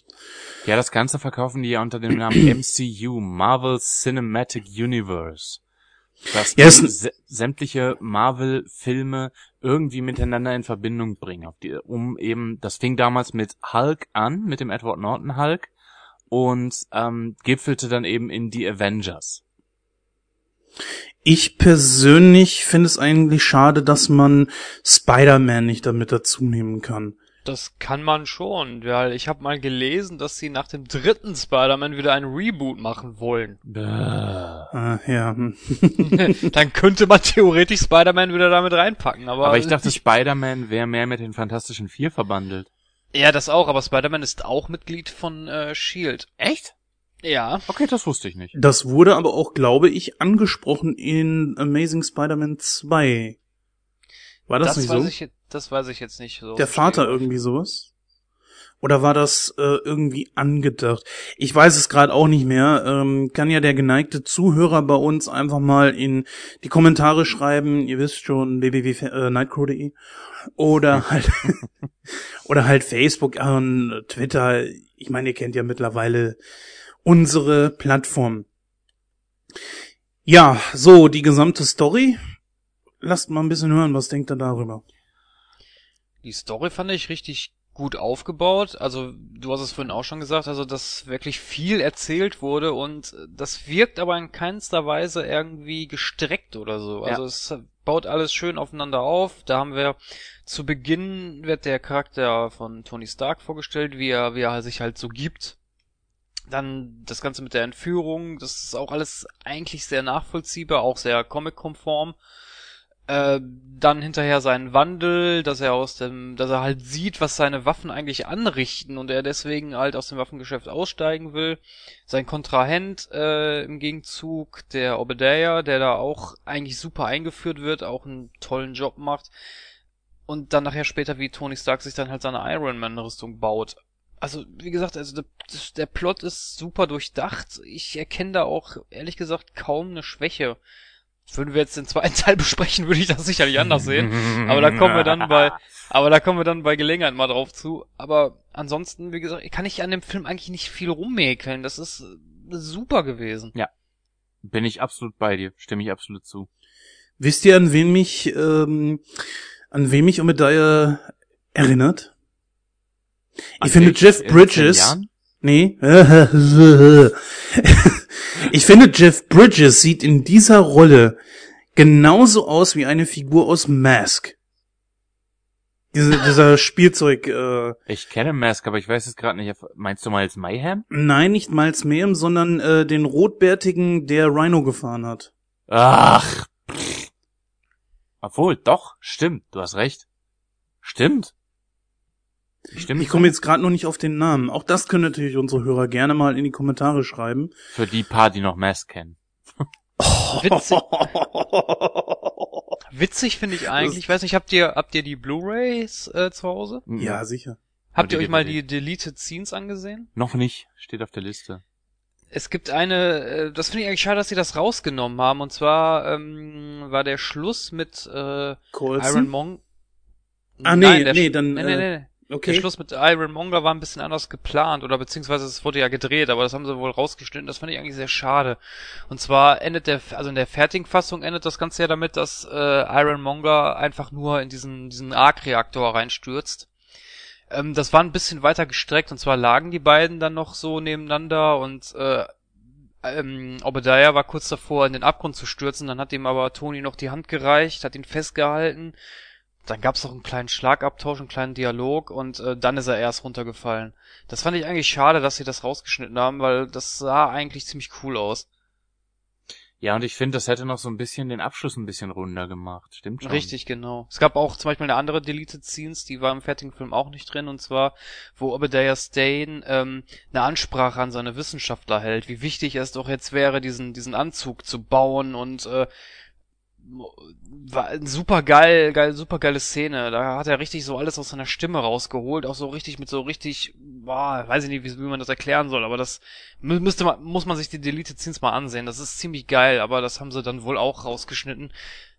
Ja, das Ganze verkaufen die ja unter dem Namen MCU, Marvel Cinematic Universe. Das Ja, sä- sämtliche Marvel-Filme irgendwie miteinander in Verbindung bringen, um eben, das fing damals mit Hulk an, mit dem Edward Norton Hulk, und ähm, gipfelte dann eben in die Avengers. Ich persönlich finde es eigentlich schade, dass man Spider-Man nicht damit dazu nehmen kann. Das kann man schon, weil ich habe mal gelesen, dass sie nach dem dritten Spider-Man wieder ein Reboot machen wollen. Bäh. Ah, ja. hm. Dann könnte man theoretisch Spider-Man wieder damit reinpacken, aber... Aber ich dachte, Spider-Man wäre mehr mit den Fantastischen Vier verbandelt. Ja, das auch, aber Spider-Man ist auch Mitglied von äh, S.H.I.E.L.D. Echt? Ja. Okay, das wusste ich nicht. Das wurde aber auch, glaube ich, angesprochen in Amazing Spider-Man 2. War das, Das, nicht weiß so? ich, jetzt- das weiß ich jetzt nicht so. Der Vater irgendwie sowas? Oder war das äh, irgendwie angedacht? Ich weiß es gerade auch nicht mehr. Ähm, kann ja der geneigte Zuhörer bei uns einfach mal in die Kommentare schreiben. Ihr wisst schon, www.nightcrow.de oder halt oder halt Facebook und Twitter. Ich meine, ihr kennt ja mittlerweile unsere Plattform. Ja, so die gesamte Story. Lasst mal ein bisschen hören, was denkt ihr darüber? Die Story fand ich richtig gut aufgebaut. Also, du hast es vorhin auch schon gesagt, also, dass wirklich viel erzählt wurde und das wirkt aber in keinster Weise irgendwie gestreckt oder so. Ja. Also, es baut alles schön aufeinander auf. Da haben wir zu Beginn wird der Charakter von Tony Stark vorgestellt, wie er, wie er sich halt so gibt. Dann das Ganze mit der Entführung, das ist auch alles eigentlich sehr nachvollziehbar, auch sehr comic-konform. Äh, dann hinterher seinen Wandel, dass er aus dem, dass er halt sieht, was seine Waffen eigentlich anrichten und er deswegen halt aus dem Waffengeschäft aussteigen will. Sein Kontrahent äh, im Gegenzug, der Obadiah, der da auch eigentlich super eingeführt wird, auch einen tollen Job macht. Und dann nachher später, wie Tony Stark sich dann halt seine Iron Man-Rüstung baut. Also, wie gesagt, also der, der Plot ist super durchdacht. Ich erkenne da auch, ehrlich gesagt, kaum eine Schwäche. Würden wir jetzt den zweiten Teil besprechen, würde ich das sicherlich anders sehen. Aber da kommen wir dann bei, aber da kommen wir dann bei Gelegenheit mal drauf zu. Aber ansonsten, wie gesagt, kann ich an dem Film eigentlich nicht viel rummäkeln. Das ist äh, super gewesen. Bin ich absolut bei dir, stimme ich absolut zu. Wisst ihr, an wen mich, ähm, an wen mich Obadiah erinnert? An Ich finde welche? Jeff Bridges? Nee, ich finde Jeff Bridges sieht in dieser Rolle genauso aus wie eine Figur aus Mask. Diese, dieser Spielzeug, äh, Ich kenne Mask, aber ich weiß es gerade nicht. Meinst du Miles Mayhem? nein, nicht Miles Mayhem, sondern äh, den Rotbärtigen, der Rhino gefahren hat. Ach. Obwohl, doch, stimmt, du hast recht. Stimmt. Ich stimme Ich komme jetzt gerade noch nicht auf den Namen. Auch das können natürlich unsere Hörer gerne mal in die Kommentare schreiben. für die paar, die noch Mass kennen. Witzig, witzig finde ich eigentlich, ich weiß nicht, habt ihr, habt ihr die Blu-Rays äh, zu Hause? ja, sicher. Habt ihr euch mal die Deleted Scenes angesehen? Noch nicht, steht auf der Liste. Es gibt eine, äh, das finde ich eigentlich schade, dass sie das rausgenommen haben. Und zwar ähm, war der Schluss mit äh, Coulson? Iron Monger. Ah, nee, nee, dann, Nee, nee, äh, nee. Okay. Der Schluss mit Iron Monger war ein bisschen anders geplant oder beziehungsweise es wurde ja gedreht, aber das haben sie wohl rausgeschnitten. Das fand ich eigentlich sehr schade. Und zwar endet der, also in der fertigen Fassung endet das Ganze ja damit, dass äh, Iron Monger einfach nur in diesen diesen Arc-Reaktor reinstürzt. Ähm, das war ein bisschen weiter gestreckt und zwar lagen die beiden dann noch so nebeneinander und äh, ähm, Obadiah war kurz davor, in den Abgrund zu stürzen, dann hat ihm aber Tony noch die Hand gereicht, hat ihn festgehalten. Dann gab's noch einen kleinen Schlagabtausch, einen kleinen Dialog und äh, dann ist er erst runtergefallen. Das fand ich eigentlich schade, dass sie das rausgeschnitten haben, weil das sah eigentlich ziemlich cool aus. Ja, und ich finde, das hätte noch so ein bisschen den Abschluss ein bisschen runder gemacht. Stimmt schon. Richtig, genau. Es gab auch zum Beispiel eine andere Deleted Scenes, die war im fertigen Film auch nicht drin, und zwar, wo Obadiah Stane ähm, eine Ansprache an seine Wissenschaftler hält, wie wichtig es doch jetzt wäre, diesen, diesen Anzug zu bauen und äh, war super geil, geil, super geile Szene. Da hat er richtig so alles aus seiner Stimme rausgeholt, auch so richtig mit so richtig, boah, weiß ich nicht, wie, wie man das erklären soll, aber das mü- müsste man, muss man sich die Deleted Scenes mal ansehen. Das ist ziemlich geil, aber das haben sie dann wohl auch rausgeschnitten.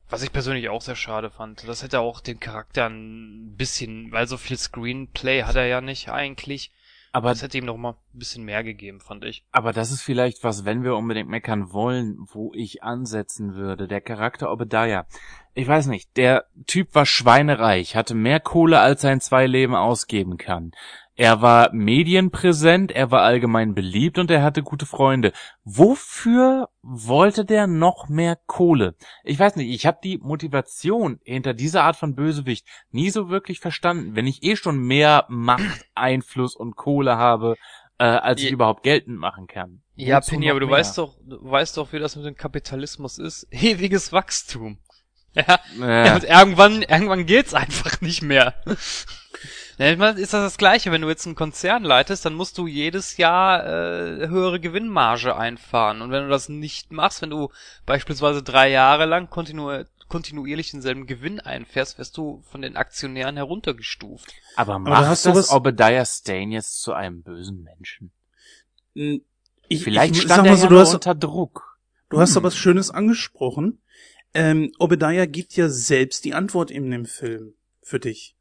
Was ich persönlich auch sehr schade fand. Das hätte auch den Charakter ein bisschen, weil so viel Screenplay hat er ja nicht eigentlich. Aber, Das hätte ihm noch mal ein bisschen mehr gegeben, fand ich. aber das ist vielleicht was, wenn wir unbedingt meckern wollen, wo ich ansetzen würde. Der Charakter Obadiah. Ich weiß nicht, der Typ war schweinereich, hatte mehr Kohle, als er in zwei Leben ausgeben kann. Er war medienpräsent, er war allgemein beliebt und er hatte gute Freunde. Wofür wollte der noch mehr Kohle? Ich weiß nicht, ich habe die Motivation hinter dieser Art von Bösewicht nie so wirklich verstanden. Wenn ich eh schon mehr Macht, Einfluss und Kohle habe, äh, als ich Ja. überhaupt geltend machen kann. Ja, Wozu Penny, aber du mehr? weißt doch, du weißt doch, wie das mit dem Kapitalismus ist. Ewiges Wachstum. Ja, Äh, ja. und irgendwann, irgendwann geht's einfach nicht mehr. Ja, ich meine, ist das das Gleiche, wenn du jetzt einen Konzern leitest, dann musst du jedes Jahr äh, höhere Gewinnmarge einfahren. Und wenn du das nicht machst, wenn du beispielsweise drei Jahre lang kontinu kontinuierlich denselben Gewinn einfährst, wirst du von den Aktionären heruntergestuft. aber macht hast du das was- Obadiah Stane jetzt zu einem bösen Menschen? Ich, Vielleicht ich, stand sag er mal so, ja du hast, unter Druck. du hast da Hm. was Schönes angesprochen. Ähm, Obadiah gibt ja selbst die Antwort in dem Film für dich.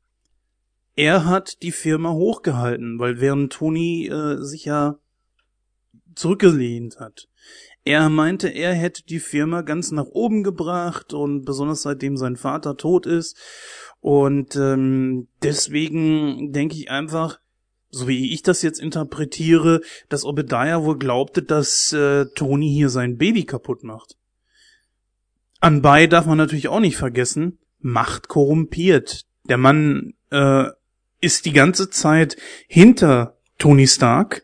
Er hat die Firma hochgehalten, weil während Tony äh, sich ja zurückgelehnt hat. Er meinte, er hätte die Firma ganz nach oben gebracht und besonders seitdem sein Vater tot ist. Und ähm, deswegen denke ich einfach, so wie ich das jetzt interpretiere, dass Obadiah wohl glaubte, dass äh, Tony hier sein Baby kaputt macht. Anbei darf man natürlich auch nicht vergessen, Macht korrumpiert. Der Mann äh, ist die ganze Zeit hinter Tony Stark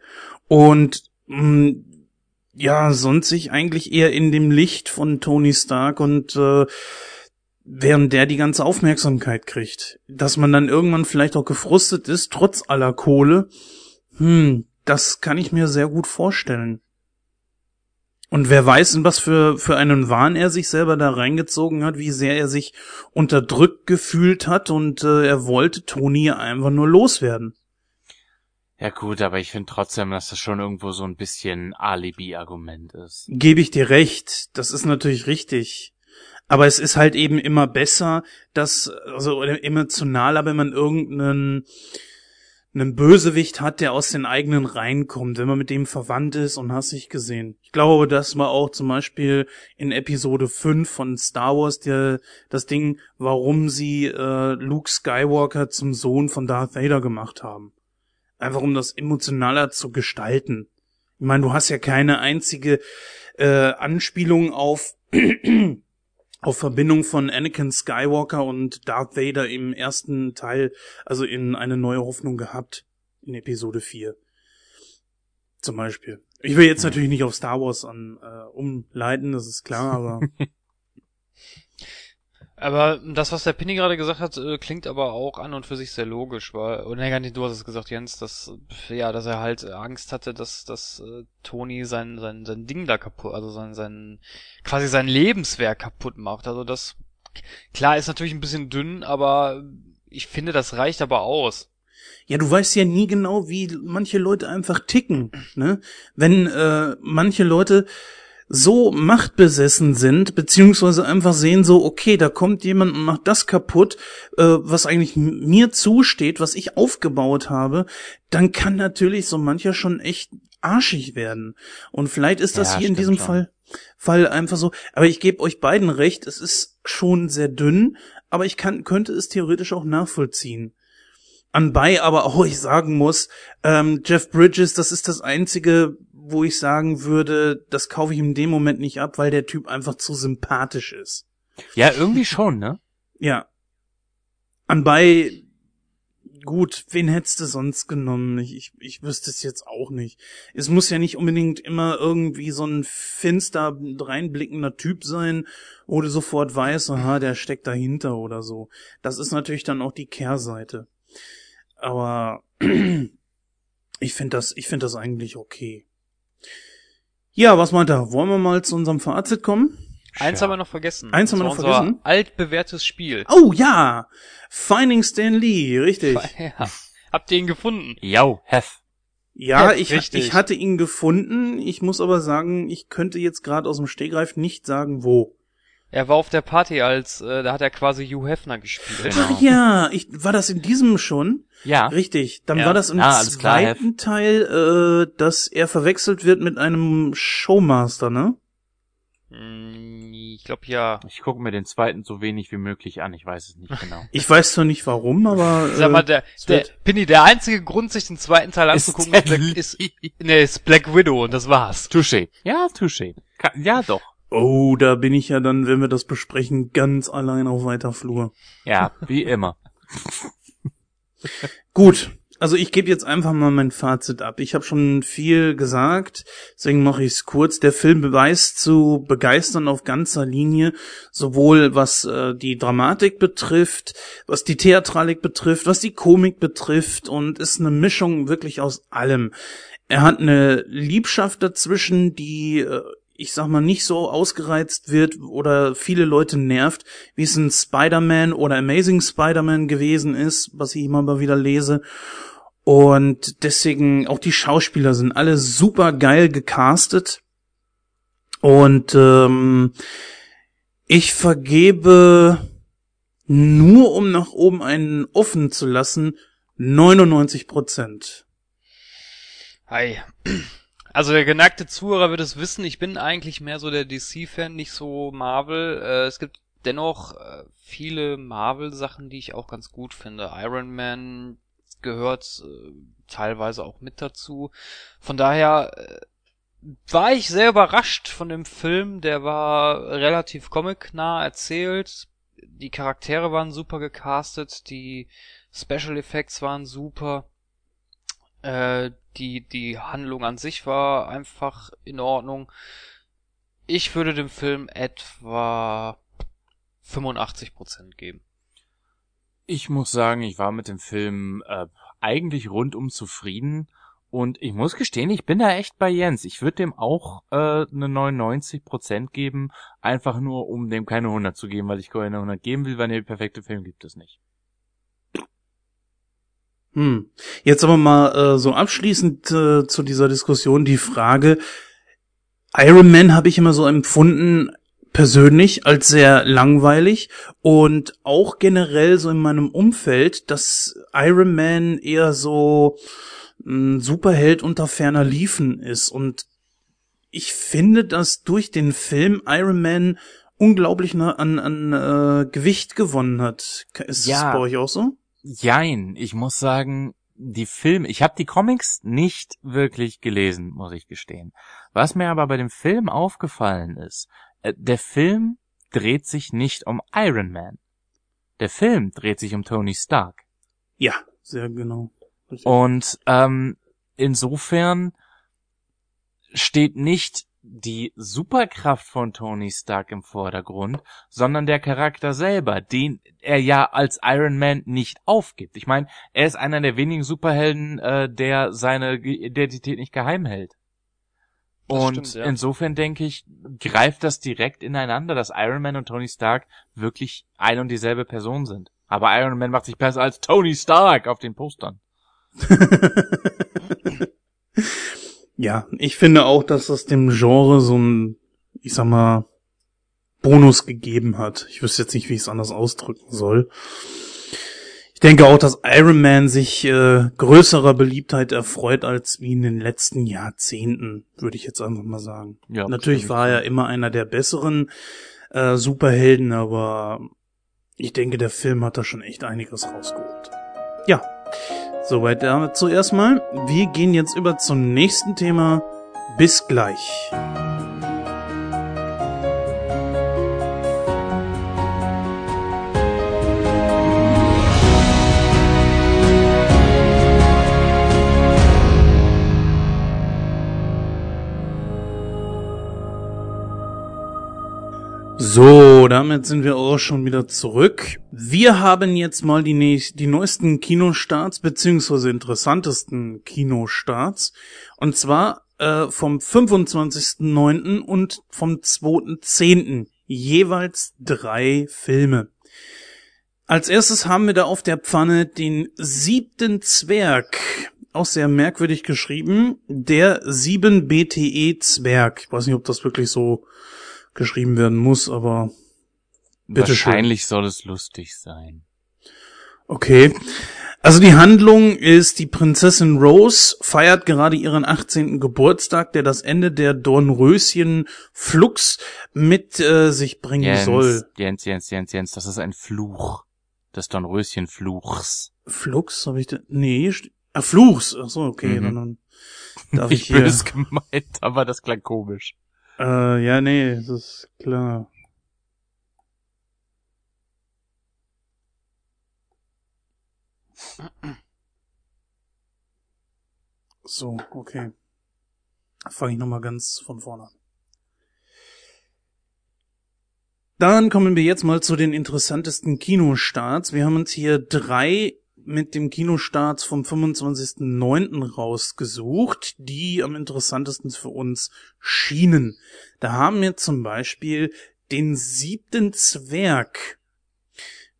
und mh, ja, sonst sich eigentlich eher in dem Licht von Tony Stark und äh, während der die ganze Aufmerksamkeit kriegt. Dass man dann irgendwann vielleicht auch gefrustet ist, trotz aller Kohle, hm, das kann ich mir sehr gut vorstellen. Und wer weiß, in was für, für einen Wahn er sich selber da reingezogen hat, wie sehr er sich unterdrückt gefühlt hat und äh, er wollte Tony einfach nur loswerden. Ja gut, aber ich finde trotzdem, dass das schon irgendwo so ein bisschen Alibi-Argument ist. Gebe ich dir recht, das ist natürlich richtig. Aber es ist halt eben immer besser, dass, also oder emotionaler, wenn man irgendeinen einen Bösewicht hat, der aus den eigenen Reihen kommt, wenn man mit dem verwandt ist und hast dich gesehen. Ich glaube, das war auch zum Beispiel in Episode 5 von Star Wars der, das Ding, warum sie äh, Luke Skywalker zum Sohn von Darth Vader gemacht haben. Einfach um das emotionaler zu gestalten. Ich meine, du hast ja keine einzige äh, Anspielung auf auf Verbindung von Anakin Skywalker und Darth Vader im ersten Teil, also in eine neue Hoffnung gehabt, in Episode 4. Zum Beispiel. Ich will jetzt natürlich nicht auf Star Wars an, äh, umleiten, das ist klar, aber Aber das, was der Pinny gerade gesagt hat, äh, klingt aber auch an und für sich sehr logisch, weil, oder nee, gar nicht, du hast es gesagt, Jens, dass, ja, dass er halt Angst hatte, dass, dass äh, Tony sein, sein, sein Ding da kaputt, also sein, sein, quasi sein Lebenswerk kaputt macht. Also das, klar, ist natürlich ein bisschen dünn, aber ich finde, das reicht aber aus. Ja, du weißt ja nie genau, wie manche Leute einfach ticken. Ne? Wenn äh, manche Leute so machtbesessen sind, beziehungsweise einfach sehen so, okay, da kommt jemand und macht das kaputt, äh, was eigentlich mir zusteht, was ich aufgebaut habe, dann kann natürlich so mancher schon echt arschig werden. Und vielleicht ist das Ja, hier in diesem schon. Fall, Fall einfach so. Aber ich gebe euch beiden recht, es ist schon sehr dünn, aber ich kann, könnte es theoretisch auch nachvollziehen. Anbei aber auch ich sagen muss, ähm, Jeff Bridges, das ist das einzige, wo ich sagen würde, das kaufe ich in dem Moment nicht ab, weil der Typ einfach zu sympathisch ist. Ja, irgendwie schon, ne? Ja. Anbei, gut, wen hättest du sonst genommen? Ich, ich, ich wüsste es jetzt auch nicht. Es muss ja nicht unbedingt immer irgendwie so ein finster, reinblickender Typ sein, wo du sofort weißt, aha, der steckt dahinter oder so. Das ist natürlich dann auch die Kehrseite. Aber ich finde das, ich finde das eigentlich okay. Ja, was meint er? Wollen wir mal zu unserem Fazit kommen? Eins haben wir noch vergessen. Eins haben wir noch vergessen? altbewährtes Spiel. Oh ja, Finding Stan Lee, richtig. Ja. Habt ihr ihn gefunden? Yo, Hef. Ja, Ja, ich, richtig. ich hatte ihn gefunden. Ich muss aber sagen, ich könnte jetzt gerade aus dem Stegreif nicht sagen, wo. Er war auf der Party als, äh, da hat er quasi Hugh Hefner gespielt. Genau. Ach ja, ich, war das in diesem schon? Ja. Richtig. Dann Ja. war das im Ah, alles klar, zweiten Teil, äh, dass er verwechselt wird mit einem Showmaster, ne? Hm, Ich glaube ja. Ich gucke mir den zweiten so wenig wie möglich an, ich weiß es nicht genau. Ich weiß zwar nicht warum, aber. Sag mal, äh, der, der, Pinny, der einzige Grund, sich den zweiten Teil anzugucken, ist, Black, ist, nee, ist Black Widow und das war's. Touché. Ja, touché. Ka- Ja, doch. Oh, da bin ich ja dann, wenn wir das besprechen, ganz allein auf weiter Flur. Ja, wie immer. Gut, also ich gebe jetzt einfach mal mein Fazit ab. Ich habe schon viel gesagt, deswegen mache ich es kurz. Der Film beweist zu begeistern auf ganzer Linie, sowohl was äh, die Dramatik betrifft, was die Theatralik betrifft, was die Komik betrifft und ist eine Mischung wirklich aus allem. Er hat eine Liebschaft dazwischen, die äh, ich sag mal, nicht so ausgereizt wird oder viele Leute nervt, wie es in Spider-Man oder Amazing Spider-Man gewesen ist, was ich immer mal wieder lese. Und deswegen, auch die Schauspieler sind alle super geil gecastet. Und ähm, ich vergebe nur, um nach oben einen offen zu lassen, 99 Prozent. Hi. Also der geneigte Zuhörer wird es wissen, ich bin eigentlich mehr so der DC-Fan, nicht so Marvel. Äh, es gibt dennoch äh, viele Marvel-Sachen, die ich auch ganz gut finde. Iron Man gehört äh, teilweise auch mit dazu. Von daher äh, war ich sehr überrascht von dem Film. Der war relativ comicnah erzählt. Die Charaktere waren super gecastet, die Special Effects waren super. Äh, die, die Handlung an sich war einfach in Ordnung. Ich würde dem Film etwa 85% geben. Ich muss sagen, ich war mit dem Film äh, eigentlich rundum zufrieden. Und ich muss gestehen, ich bin da echt bei Jens. Ich würde dem auch äh, eine 99% geben, einfach nur um dem keine 100 zu geben, weil ich keine 100 geben will, weil der perfekte Film gibt es nicht. Hm. Jetzt aber mal äh, so abschließend äh, zu dieser Diskussion die Frage, Iron Man habe ich immer so empfunden, persönlich als sehr langweilig und auch generell so in meinem Umfeld, dass Iron Man eher so ein Superheld unter ferner Liefen ist und ich finde, dass durch den Film Iron Man unglaublich an, an äh, Gewicht gewonnen hat. Ist Ja. das bei euch auch so? Jein, ich muss sagen, die Filme, ich habe die Comics nicht wirklich gelesen, muss ich gestehen. Was mir aber bei dem Film aufgefallen ist, äh, der Film dreht sich nicht um Iron Man. Der Film dreht sich um Tony Stark. Ja, sehr genau. Und ähm, insofern steht nicht die Superkraft von Tony Stark im Vordergrund, sondern der Charakter selber, den er ja als Iron Man nicht aufgibt. Ich meine, er ist einer der wenigen Superhelden, äh, der seine Identität nicht geheim hält. Das Und stimmt, ja. insofern denke ich, greift das direkt ineinander, dass Iron Man und Tony Stark wirklich ein und dieselbe Person sind. Aber Iron Man macht sich besser als Tony Stark auf den Postern. Ja, ich finde auch, dass das dem Genre so ein, ich sag mal, Bonus gegeben hat. Ich wüsste jetzt nicht, wie ich es anders ausdrücken soll. Ich denke auch, dass Iron Man sich äh, größerer Beliebtheit erfreut als wie in den letzten Jahrzehnten, würde ich jetzt einfach mal sagen. Ja, Natürlich war er immer einer der besseren äh, Superhelden, aber ich denke, der Film hat da schon echt einiges rausgeholt. Ja, soweit damit zuerst mal. Wir gehen jetzt über zum nächsten Thema. Bis gleich. So, damit sind wir auch schon wieder zurück. Wir haben jetzt mal die, näch- die neuesten Kinostarts beziehungsweise interessantesten Kinostarts. Und zwar äh, vom 25.09. und vom 2.10. Jeweils drei Filme. Als erstes haben wir da auf der Pfanne den siebten Zwerg. Auch sehr merkwürdig geschrieben. Der 7BTE Zwerg. Ich weiß nicht, ob das wirklich so geschrieben werden muss, aber Bitte Wahrscheinlich soll es lustig sein. okay. Also die Handlung ist, die Prinzessin Rose feiert gerade ihren 18. Geburtstag, der das Ende der Dornröschen Flux mit äh, sich bringen Jens, soll. Jens, Jens, Jens, Jens, das ist ein Fluch. Des Dornröschen-Fluchs. Flux, habe ich da, nee, ah, Fluchs, ach so, okay, Mhm. dann, dann darf ich hier, böse gemeint, aber das klang komisch. Äh, ja, nee, das ist klar. So, okay. Fange ich nochmal ganz von vorne an. Dann kommen wir jetzt mal zu den interessantesten Kinostarts. Wir haben uns hier drei mit dem Kinostarts vom 25.09. rausgesucht, die am interessantesten für uns schienen. Da haben wir zum Beispiel den siebten Zwerg.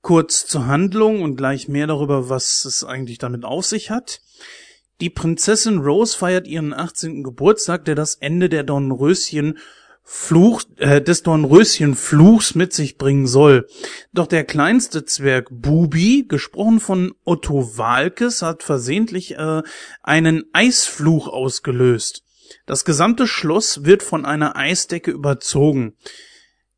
Kurz zur Handlung und gleich mehr darüber, was es eigentlich damit auf sich hat. Die Prinzessin Rose feiert ihren 18. Geburtstag, der das Ende der Dornröschen Fluch, äh, des Dornröschen-Fluchs mit sich bringen soll. Doch der kleinste Zwerg Bubi, gesprochen von Otto Walkes, hat versehentlich äh, einen Eisfluch ausgelöst. Das gesamte Schloss wird von einer Eisdecke überzogen.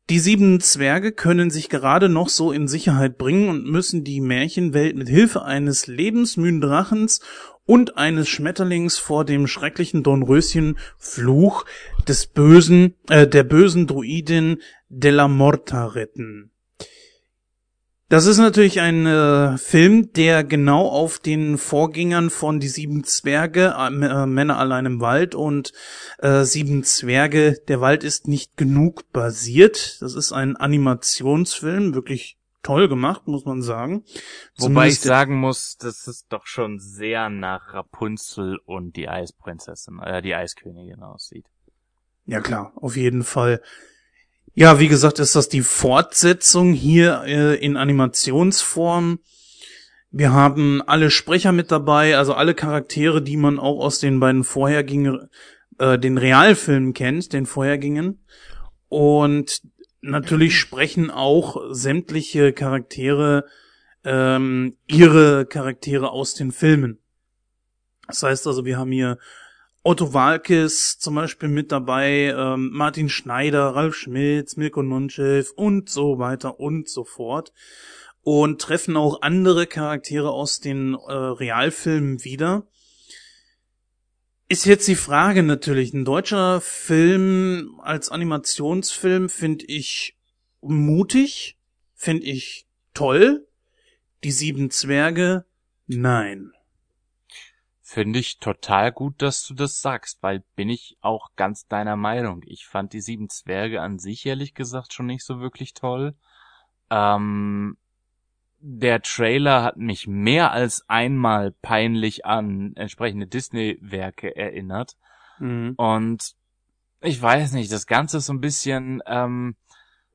Die sieben Zwerge können sich gerade noch so in Sicherheit bringen und müssen die Märchenwelt mit Hilfe eines lebensmüden Drachens und eines Schmetterlings vor dem schrecklichen Dornröschen Fluch des bösen, äh, der bösen Druidin Della Morta retten. Das ist natürlich ein äh, Film, der genau auf den Vorgängern von Die Sieben Zwerge, äh, äh, Männer allein im Wald und äh, Sieben Zwerge, der Wald ist nicht genug basiert. Das ist ein Animationsfilm, wirklich toll gemacht, muss man sagen. Wobei ich sagen muss, das ist doch schon sehr nach Rapunzel und die Eisprinzessin, äh, die Eiskönigin aussieht. Ja klar, auf jeden Fall. Ja, wie gesagt, ist das die Fortsetzung hier äh, in Animationsform. Wir haben alle Sprecher mit dabei, also alle Charaktere, die man auch aus den beiden vorhergingen, äh, den Realfilmen kennt, den vorhergingen. Und natürlich sprechen auch sämtliche Charaktere ähm, ihre Charaktere aus den Filmen. Das heißt also, wir haben hier Otto Walkes zum Beispiel mit dabei, ähm, Martin Schneider, Ralf Schmitz, Milko Nonchev und so weiter und so fort. Und treffen auch andere Charaktere aus den äh, Realfilmen wieder. Ist jetzt die Frage natürlich, ein deutscher Film als Animationsfilm finde ich mutig, finde ich toll. Die sieben Zwerge, nein. Finde ich total gut, dass du das sagst, weil bin ich auch ganz deiner Meinung. Ich fand die sieben Zwerge an sich ehrlich gesagt schon nicht so wirklich toll. Ähm, der Trailer hat mich mehr als einmal peinlich an entsprechende Disney-Werke erinnert. Mhm. Und ich weiß nicht, das Ganze ist so ein bisschen ähm,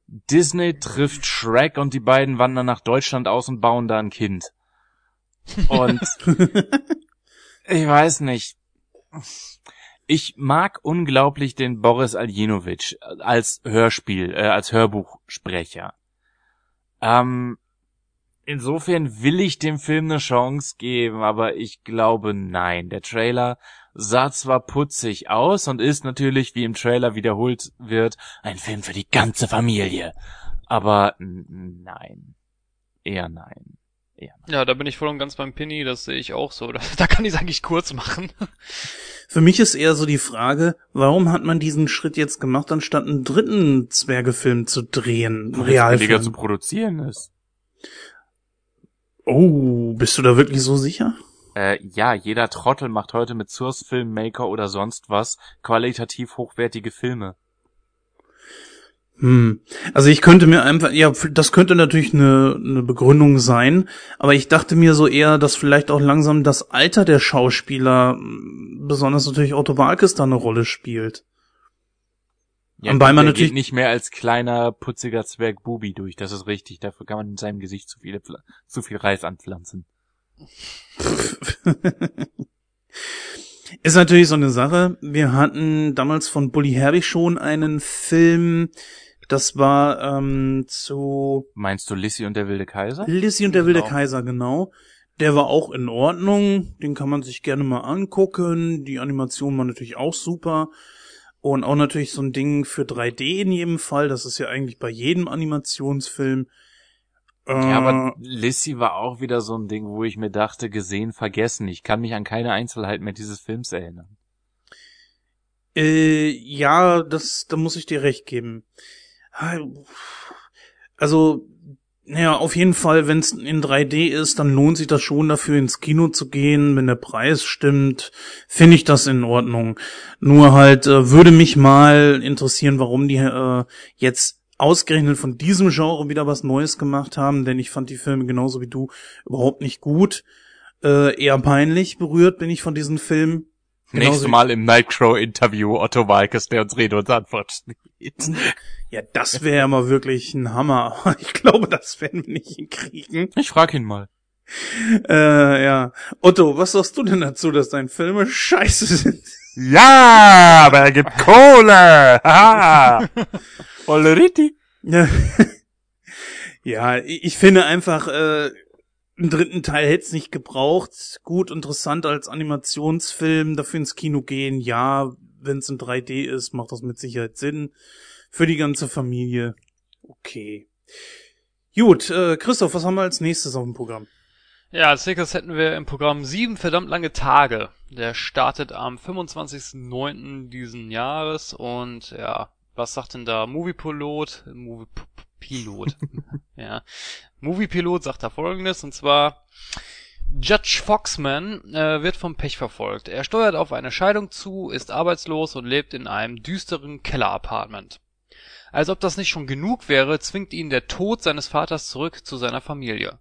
Disney trifft Shrek und die beiden wandern nach Deutschland aus und bauen da ein Kind. Und ich weiß nicht. Ich mag unglaublich den Boris Aljinovic als Hörspiel, äh, als Hörbuchsprecher. Ähm, insofern will ich dem Film eine Chance geben, aber ich glaube nein. Der Trailer sah zwar putzig aus und ist natürlich, wie im Trailer wiederholt wird, ein Film für die ganze Familie. Aber nein. Eher nein. Eher nein. Ja, da bin ich voll und ganz beim Pinny, das sehe ich auch so. Da, da kann ich es eigentlich kurz machen. Für mich ist eher so die Frage, warum hat man diesen Schritt jetzt gemacht, anstatt einen dritten Zwergefilm zu drehen? Einen Billiger Realfilm. zu produzieren ist. Oh, bist du da wirklich so sicher? Äh, ja, jeder Trottel macht heute mit Source Filmmaker oder sonst was qualitativ hochwertige Filme. Hm. Also ich könnte mir einfach, ja, das könnte natürlich eine, eine Begründung sein, aber ich dachte mir so eher, dass vielleicht auch langsam das Alter der Schauspieler, besonders natürlich Otto Walkes, da eine Rolle spielt. Ja, Wobei gut, man der natürlich- geht nicht mehr als kleiner putziger Zwerg Bubi durch. Das ist richtig. Dafür kann man in seinem Gesicht zu viele Pfla- zu viel Reis anpflanzen. Ist natürlich so eine Sache. Wir hatten damals von Bully Herbig schon einen Film, das war ähm, zu Meinst du Lissy und der wilde Kaiser? Lizzie und der wilde Genau. Kaiser, genau. Der war auch in Ordnung. Den kann man sich gerne mal angucken. Die Animation war natürlich auch super. Und auch natürlich so ein Ding für 3D in jedem Fall. Das ist ja eigentlich bei jedem Animationsfilm. Äh, Ja, aber Lissy war auch wieder so ein Ding, wo ich mir dachte, gesehen, vergessen. Ich kann mich an keine Einzelheit mehr dieses Films erinnern. Äh, ja, das, da muss ich dir recht geben. Also, naja, auf jeden Fall, wenn es in 3D ist, dann lohnt sich das schon dafür, ins Kino zu gehen. Wenn der Preis stimmt, finde ich das in Ordnung. Nur halt äh, würde mich mal interessieren, warum die äh, jetzt ausgerechnet von diesem Genre wieder was Neues gemacht haben, denn ich fand die Filme genauso wie du überhaupt nicht gut. Äh, eher peinlich berührt bin ich von diesen Filmen. Genauso Nächstes Mal im Nightcrow-Interview Otto Walkes, der uns Rede und Antwort steht. Ja, das wäre ja mal wirklich ein Hammer. Ich glaube, das werden wir nicht hinkriegen. Ich frag ihn mal. Äh, ja. Otto, was sagst du denn dazu, dass deine Filme scheiße sind? Ja, aber er gibt Kohle. Haha. Volle Ritti. Ja, ja ich ich finde einfach, äh, einen dritten Teil hätte es nicht gebraucht. Gut, interessant als Animationsfilm, dafür ins Kino gehen. Ja, wenn es in 3D ist, macht das mit Sicherheit Sinn. Für die ganze Familie. Okay. Gut, äh, Christoph, was haben wir als nächstes auf dem Programm? Ja, als nächstes hätten wir im Programm sieben verdammt lange Tage. Der startet am 25.09. diesen Jahres und ja, was sagt denn da Moviepilot? Movie Pilot. ja. Moviepilot sagt da folgendes und zwar Judge Foxman äh, wird vom Pech verfolgt. Er steuert auf eine Scheidung zu, ist arbeitslos und lebt in einem düsteren Keller-Apartment. Als ob das nicht schon genug wäre, zwingt ihn der Tod seines Vaters zurück zu seiner Familie.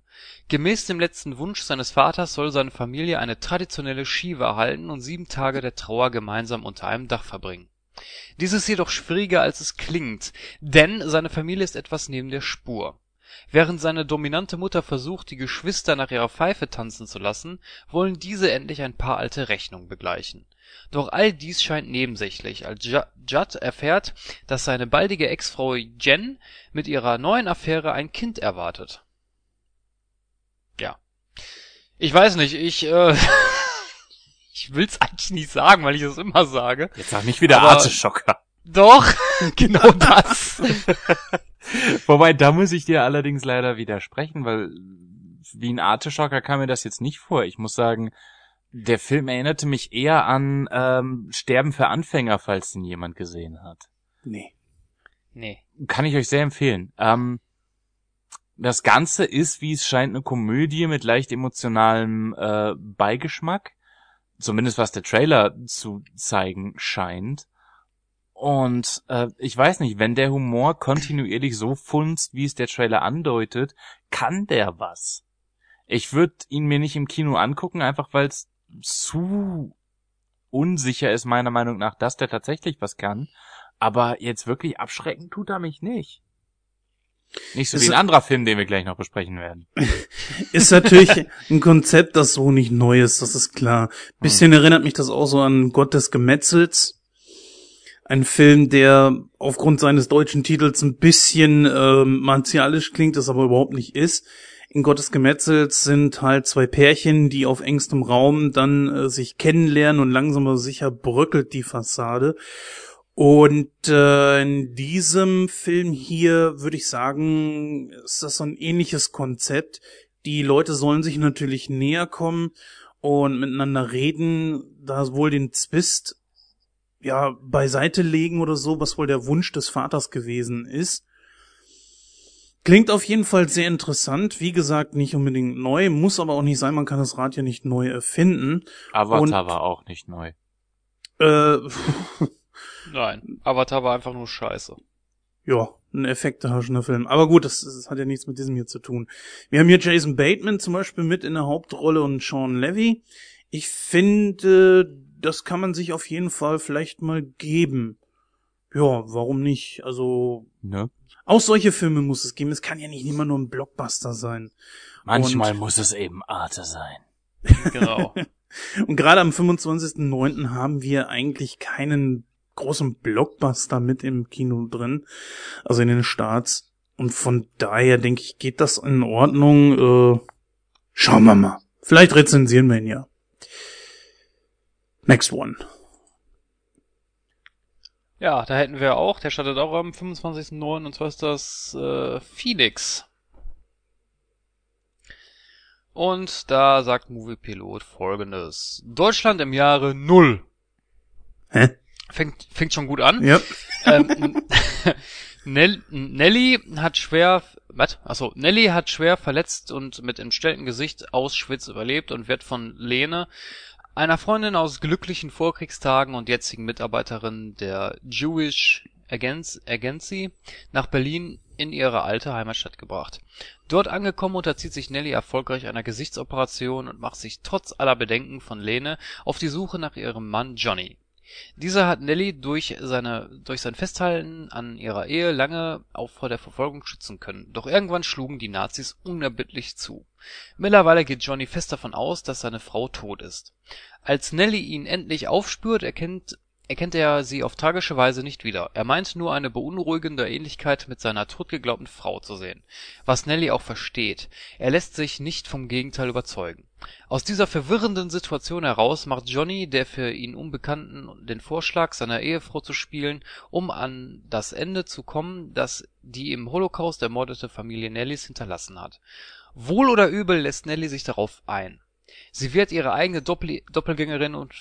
Gemäß dem letzten Wunsch seines Vaters soll seine Familie eine traditionelle Shiva halten und sieben Tage der Trauer gemeinsam unter einem Dach verbringen. Dies ist jedoch schwieriger als es klingt, denn seine Familie ist etwas neben der Spur. Während seine dominante Mutter versucht, die Geschwister nach ihrer Pfeife tanzen zu lassen, wollen diese endlich ein paar alte Rechnungen begleichen. Doch all dies scheint nebensächlich, als Ju- Judd erfährt, dass seine baldige Ex-Frau Jen mit ihrer neuen Affäre ein Kind erwartet. Ja. Ich weiß nicht, ich, äh, ich will's eigentlich nicht sagen, weil ich es immer sage. Jetzt sag nicht wieder Artischocker. Doch, genau das. Wobei, da muss ich dir allerdings leider widersprechen, weil wie ein Artischocker kam mir das jetzt nicht vor. Ich muss sagen, der Film erinnerte mich eher an ähm, Sterben für Anfänger, falls den jemand gesehen hat. Nee. Nee. Kann ich euch sehr empfehlen. Ähm, das Ganze ist, wie es scheint, eine Komödie mit leicht emotionalem äh, Beigeschmack. Zumindest was der Trailer zu zeigen scheint. Und äh, ich weiß nicht, wenn der Humor kontinuierlich so funzt, wie es der Trailer andeutet, kann der was. Ich würde ihn mir nicht im Kino angucken, einfach weil es zu unsicher ist, meiner Meinung nach, dass der tatsächlich was kann. Aber jetzt wirklich abschrecken tut er mich nicht. Nicht so Ist wie ein er- anderer Film, den wir gleich noch besprechen werden. Ist natürlich ein Konzept, das so nicht neu ist, das ist klar. Bisschen erinnert mich das auch so an Gott des Gemetzels. Ein Film, der aufgrund seines deutschen Titels ein bisschen ähm, martialisch klingt, das aber überhaupt nicht ist. In Gottes Gemetzels sind halt zwei Pärchen, die auf engstem Raum dann äh, sich kennenlernen und langsam aber sicher bröckelt die Fassade. Und äh, in diesem Film hier würde ich sagen, ist das so ein ähnliches Konzept. Die Leute sollen sich natürlich näher kommen und miteinander reden, da wohl den Zwist ja beiseite legen oder so, was wohl der Wunsch des Vaters gewesen ist. Klingt auf jeden Fall sehr interessant. Wie gesagt, nicht unbedingt neu, muss aber auch nicht sein. Man kann das Rad ja nicht neu erfinden. Avatar Und- war auch nicht neu. Äh, Nein, Avatar war einfach nur scheiße. ja, ein effektehaschender Film. Aber gut, das, das hat ja nichts mit diesem hier zu tun. Wir haben hier Jason Bateman zum Beispiel mit in der Hauptrolle und Sean Levy. Ich finde, das kann man sich auf jeden Fall vielleicht mal geben. Ja, warum nicht? Also, Ne? auch solche Filme muss es geben. Es kann ja nicht immer nur ein Blockbuster sein. Manchmal muss es eben Arte sein. Genau. Und gerade am 25.09. haben wir eigentlich keinen großen Blockbuster mit im Kino drin, also in den Starts. Und von daher denke ich, geht das in Ordnung. Äh, schauen wir mal. Vielleicht rezensieren wir ihn ja. Next one. Ja, da hätten wir auch, der startet auch am 25.09. und zwar ist das äh, Phoenix. Und da sagt Movie Pilot folgendes. Deutschland im Jahre Null. Hä? Fängt, fängt schon gut an. Ja. ähm, Nell, Nelly hat schwer, was? Achso, Nelly hat schwer verletzt und mit entstelltem Gesicht Auschwitz überlebt und wird von Lene, einer Freundin aus glücklichen Vorkriegstagen und jetzigen Mitarbeiterin der Jewish Agency, Agency nach Berlin in ihre alte Heimatstadt gebracht. Dort angekommen unterzieht sich Nelly erfolgreich einer Gesichtsoperation und macht sich trotz aller Bedenken von Lene auf die Suche nach ihrem Mann Johnny. Dieser hat Nelly durch seine, durch sein Festhalten an ihrer Ehe lange auch vor der Verfolgung schützen können. Doch irgendwann schlugen die Nazis unerbittlich zu. Mittlerweile geht Johnny fest davon aus, dass seine Frau tot ist. Als Nelly ihn endlich aufspürt, erkennt, erkennt er sie auf tragische Weise nicht wieder. Er meint nur eine beunruhigende Ähnlichkeit mit seiner totgeglaubten Frau zu sehen. Was Nelly auch versteht. Er lässt sich nicht vom Gegenteil überzeugen. Aus dieser verwirrenden Situation heraus macht Johnny, der für ihn Unbekannten, den Vorschlag, seiner Ehefrau zu spielen, um an das Ende zu kommen, das die im Holocaust ermordete Familie Nellys hinterlassen hat. Wohl oder übel lässt Nelly sich darauf ein. Sie wird ihre eigene Doppel Doppelgängerin und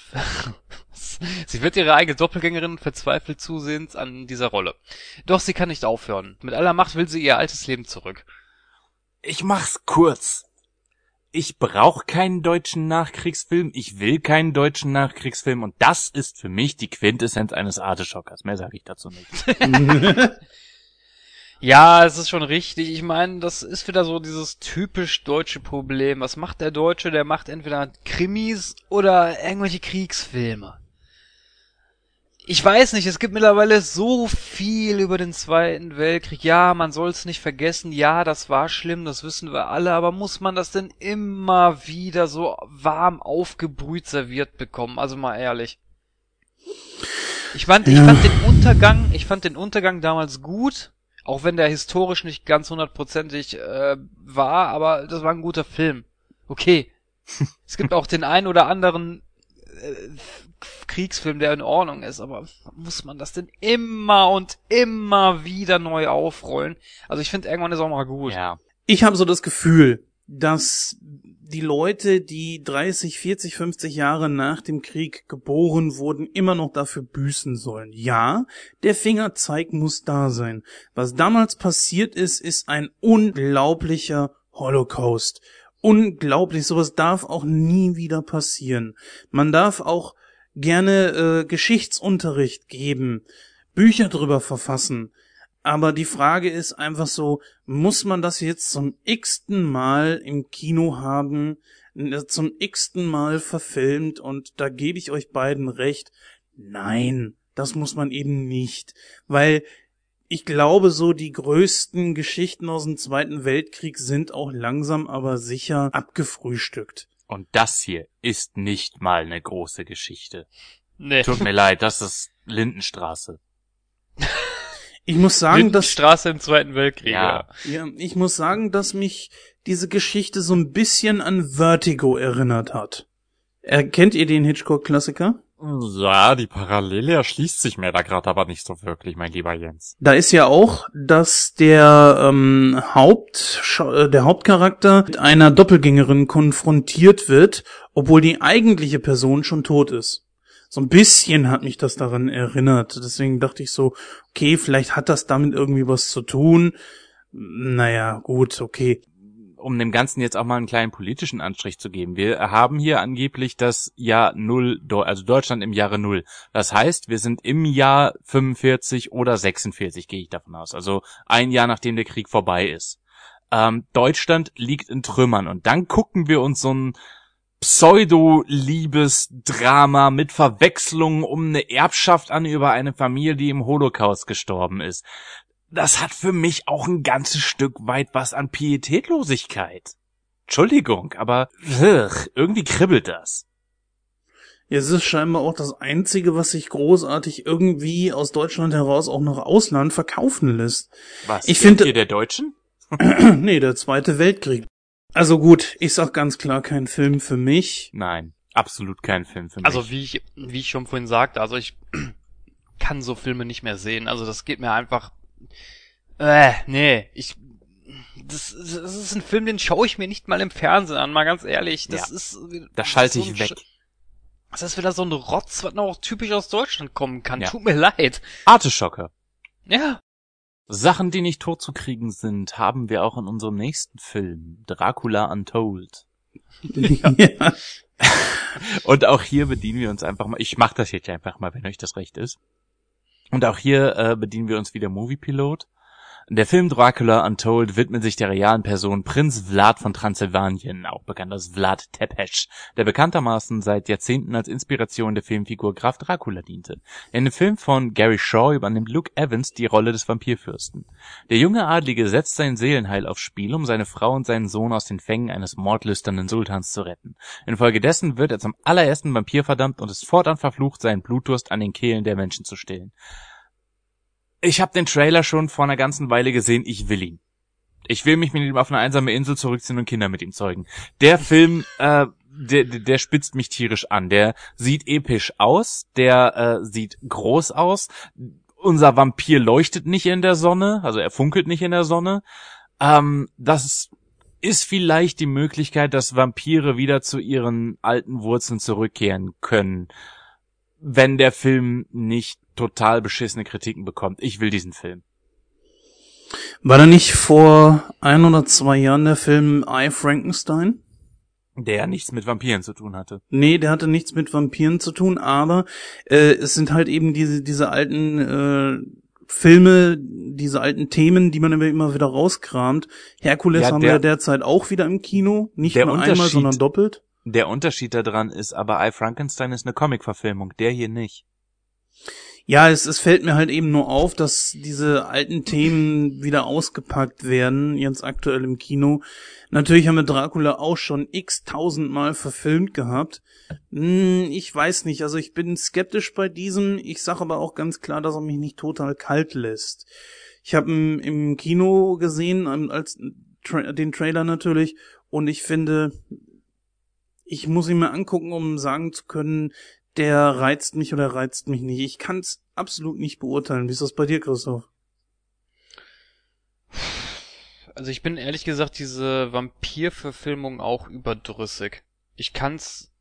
sie wird ihre eigene Doppelgängerin und verzweifelt zusehends an dieser Rolle. Doch sie kann nicht aufhören. Mit aller Macht will sie ihr altes Leben zurück. Ich mach's kurz. Ich brauch keinen deutschen Nachkriegsfilm, ich will keinen deutschen Nachkriegsfilm und das ist für mich die Quintessenz eines Arteschockers. Mehr sage ich dazu nicht. Ja, es ist schon richtig. Ich meine, das ist wieder so dieses typisch deutsche Problem. Was macht der Deutsche? Der macht entweder Krimis oder irgendwelche Kriegsfilme. Ich weiß nicht, es gibt mittlerweile so viel über den Zweiten Weltkrieg. Ja, man soll es nicht vergessen. Ja, das war schlimm, das wissen wir alle. Aber muss man das denn immer wieder so warm aufgebrüht serviert bekommen? Also mal ehrlich. Ich fand, ich Ja. fand den Untergang, ich fand den Untergang damals gut, auch wenn der historisch nicht ganz hundertprozentig äh, war, aber das war ein guter Film. Okay. es gibt auch den einen oder anderen äh, Kriegsfilm, der in Ordnung ist, aber muss man das denn immer und immer wieder neu aufrollen? Also ich finde, irgendwann ist auch mal gut. Ja. Ich habe so das Gefühl, dass die Leute, die 30, 40, 50 Jahre nach dem Krieg geboren wurden, immer noch dafür büßen sollen. Ja, der Fingerzeig muss da sein. Was damals passiert ist, ist ein unglaublicher Holocaust. unglaublich. Sowas darf auch nie wieder passieren. Man darf auch gerne äh, Geschichtsunterricht geben, Bücher drüber verfassen. Aber die Frage ist einfach so, muss man das jetzt zum x-ten Mal im Kino haben, äh, zum x-ten Mal verfilmt und da gebe ich euch beiden recht. Nein, das muss man eben nicht, weil ich glaube, so die größten Geschichten aus dem Zweiten Weltkrieg sind auch langsam aber sicher abgefrühstückt. Und das hier ist nicht mal eine große Geschichte. Nee. Tut mir leid, das ist Lindenstraße. Ich muss sagen, dass Straße im Zweiten Weltkrieg. Ja. Ja. ich muss sagen, dass mich diese Geschichte so ein bisschen an Vertigo erinnert hat. Erkennt ihr den Hitchcock-Klassiker? Ja, die Parallele erschließt sich mir da gerade aber nicht so wirklich, mein lieber Jens. Da ist ja auch, dass der ähm, Haupt äh, der Hauptcharakter mit einer Doppelgängerin konfrontiert wird, obwohl die eigentliche Person schon tot ist. So ein bisschen hat mich das daran erinnert. Deswegen dachte ich so, okay, vielleicht hat das damit irgendwie was zu tun. Naja, gut, okay. Um dem Ganzen jetzt auch mal einen kleinen politischen Anstrich zu geben. Wir haben hier angeblich das Jahr Null, also Deutschland im Jahre Null. Das heißt, wir sind im Jahr 45 oder 46, gehe ich davon aus. Also ein Jahr nachdem der Krieg vorbei ist. Ähm, Deutschland liegt in Trümmern und dann gucken wir uns so ein Pseudo-Liebesdrama mit Verwechslungen um eine Erbschaft an über eine Familie, die im Holocaust gestorben ist. Das hat für mich auch ein ganzes Stück weit was an Pietätlosigkeit. Entschuldigung, aber ugh, irgendwie kribbelt das. Ja, es ist scheinbar auch das Einzige, was sich großartig irgendwie aus Deutschland heraus auch nach Ausland verkaufen lässt. Was? Ich finde- hier der Deutschen? nee, der Zweite Weltkrieg. Also gut, ich sag ganz klar kein Film für mich. Nein, absolut kein Film für mich. Also wie ich, wie ich schon vorhin sagte, also ich kann so Filme nicht mehr sehen. Also das geht mir einfach. Äh, nee, ich. Das, das ist ein Film, den schaue ich mir nicht mal im Fernsehen an, mal ganz ehrlich. Das Ja. ist. da schalte so ich weg. Sch- Das ist wieder so ein Rotz, was noch auch typisch aus Deutschland kommen kann. Ja. Tut mir leid. Arteschocker. Ja. Sachen, die nicht totzukriegen sind, haben wir auch in unserem nächsten Film, Dracula Untold. ja. Und auch hier bedienen wir uns einfach mal, ich mach das jetzt einfach mal, wenn euch das recht ist. Und auch hier äh, bedienen wir uns wieder Moviepilot. Der Film Dracula Untold widmet sich der realen Person Prinz Vlad von Transsilvanien, auch bekannt als Vlad Tepes, der bekanntermaßen seit Jahrzehnten als Inspiration der Filmfigur Graf Dracula diente. In dem Film von Gary Shaw übernimmt Luke Evans die Rolle des Vampirfürsten. Der junge Adlige setzt sein Seelenheil aufs Spiel, um seine Frau und seinen Sohn aus den Fängen eines mordlüsternen Sultans zu retten. Infolgedessen wird er zum allerersten Vampir verdammt und ist fortan verflucht, seinen Blutdurst an den Kehlen der Menschen zu stillen. Ich habe den Trailer schon vor einer ganzen Weile gesehen, ich will ihn. Ich will mich mit ihm auf eine einsame Insel zurückziehen und Kinder mit ihm zeugen. Der Film, äh, der, der spitzt mich tierisch an. Der sieht episch aus, der äh, sieht groß aus. Unser Vampir leuchtet nicht in der Sonne, also er funkelt nicht in der Sonne. Ähm, das ist ist vielleicht die Möglichkeit, dass Vampire wieder zu ihren alten Wurzeln zurückkehren können, wenn der Film nicht total beschissene Kritiken bekommt. Ich will diesen Film. War da nicht vor ein oder zwei Jahren der Film I Frankenstein? Der ja nichts mit Vampiren zu tun hatte. Nee, der hatte nichts mit Vampiren zu tun, aber äh, es sind halt eben diese, diese alten äh, Filme, diese alten Themen, die man immer, wieder rauskramt. Herkules Ja, haben wir derzeit auch wieder im Kino. Nicht nur einmal, sondern doppelt. Der Unterschied daran ist aber, I Frankenstein ist eine Comic-Verfilmung, der hier nicht. Ja, es, es fällt mir halt eben nur auf, dass diese alten Themen wieder ausgepackt werden, jetzt aktuell im Kino. Natürlich haben wir Dracula auch schon x tausendmal verfilmt gehabt. Hm, ich weiß nicht, also ich bin skeptisch bei diesem. Ich sage aber auch ganz klar, dass er mich nicht total kalt lässt. Ich habe ihn im Kino gesehen, als Tra den Trailer natürlich, und ich finde, ich muss ihn mir angucken, um sagen zu können, der reizt mich oder reizt mich nicht. Ich kann es absolut nicht beurteilen. Wie ist das bei dir, Christoph? Also ich bin ehrlich gesagt diese Vampir-Verfilmung auch überdrüssig. Ich kann's.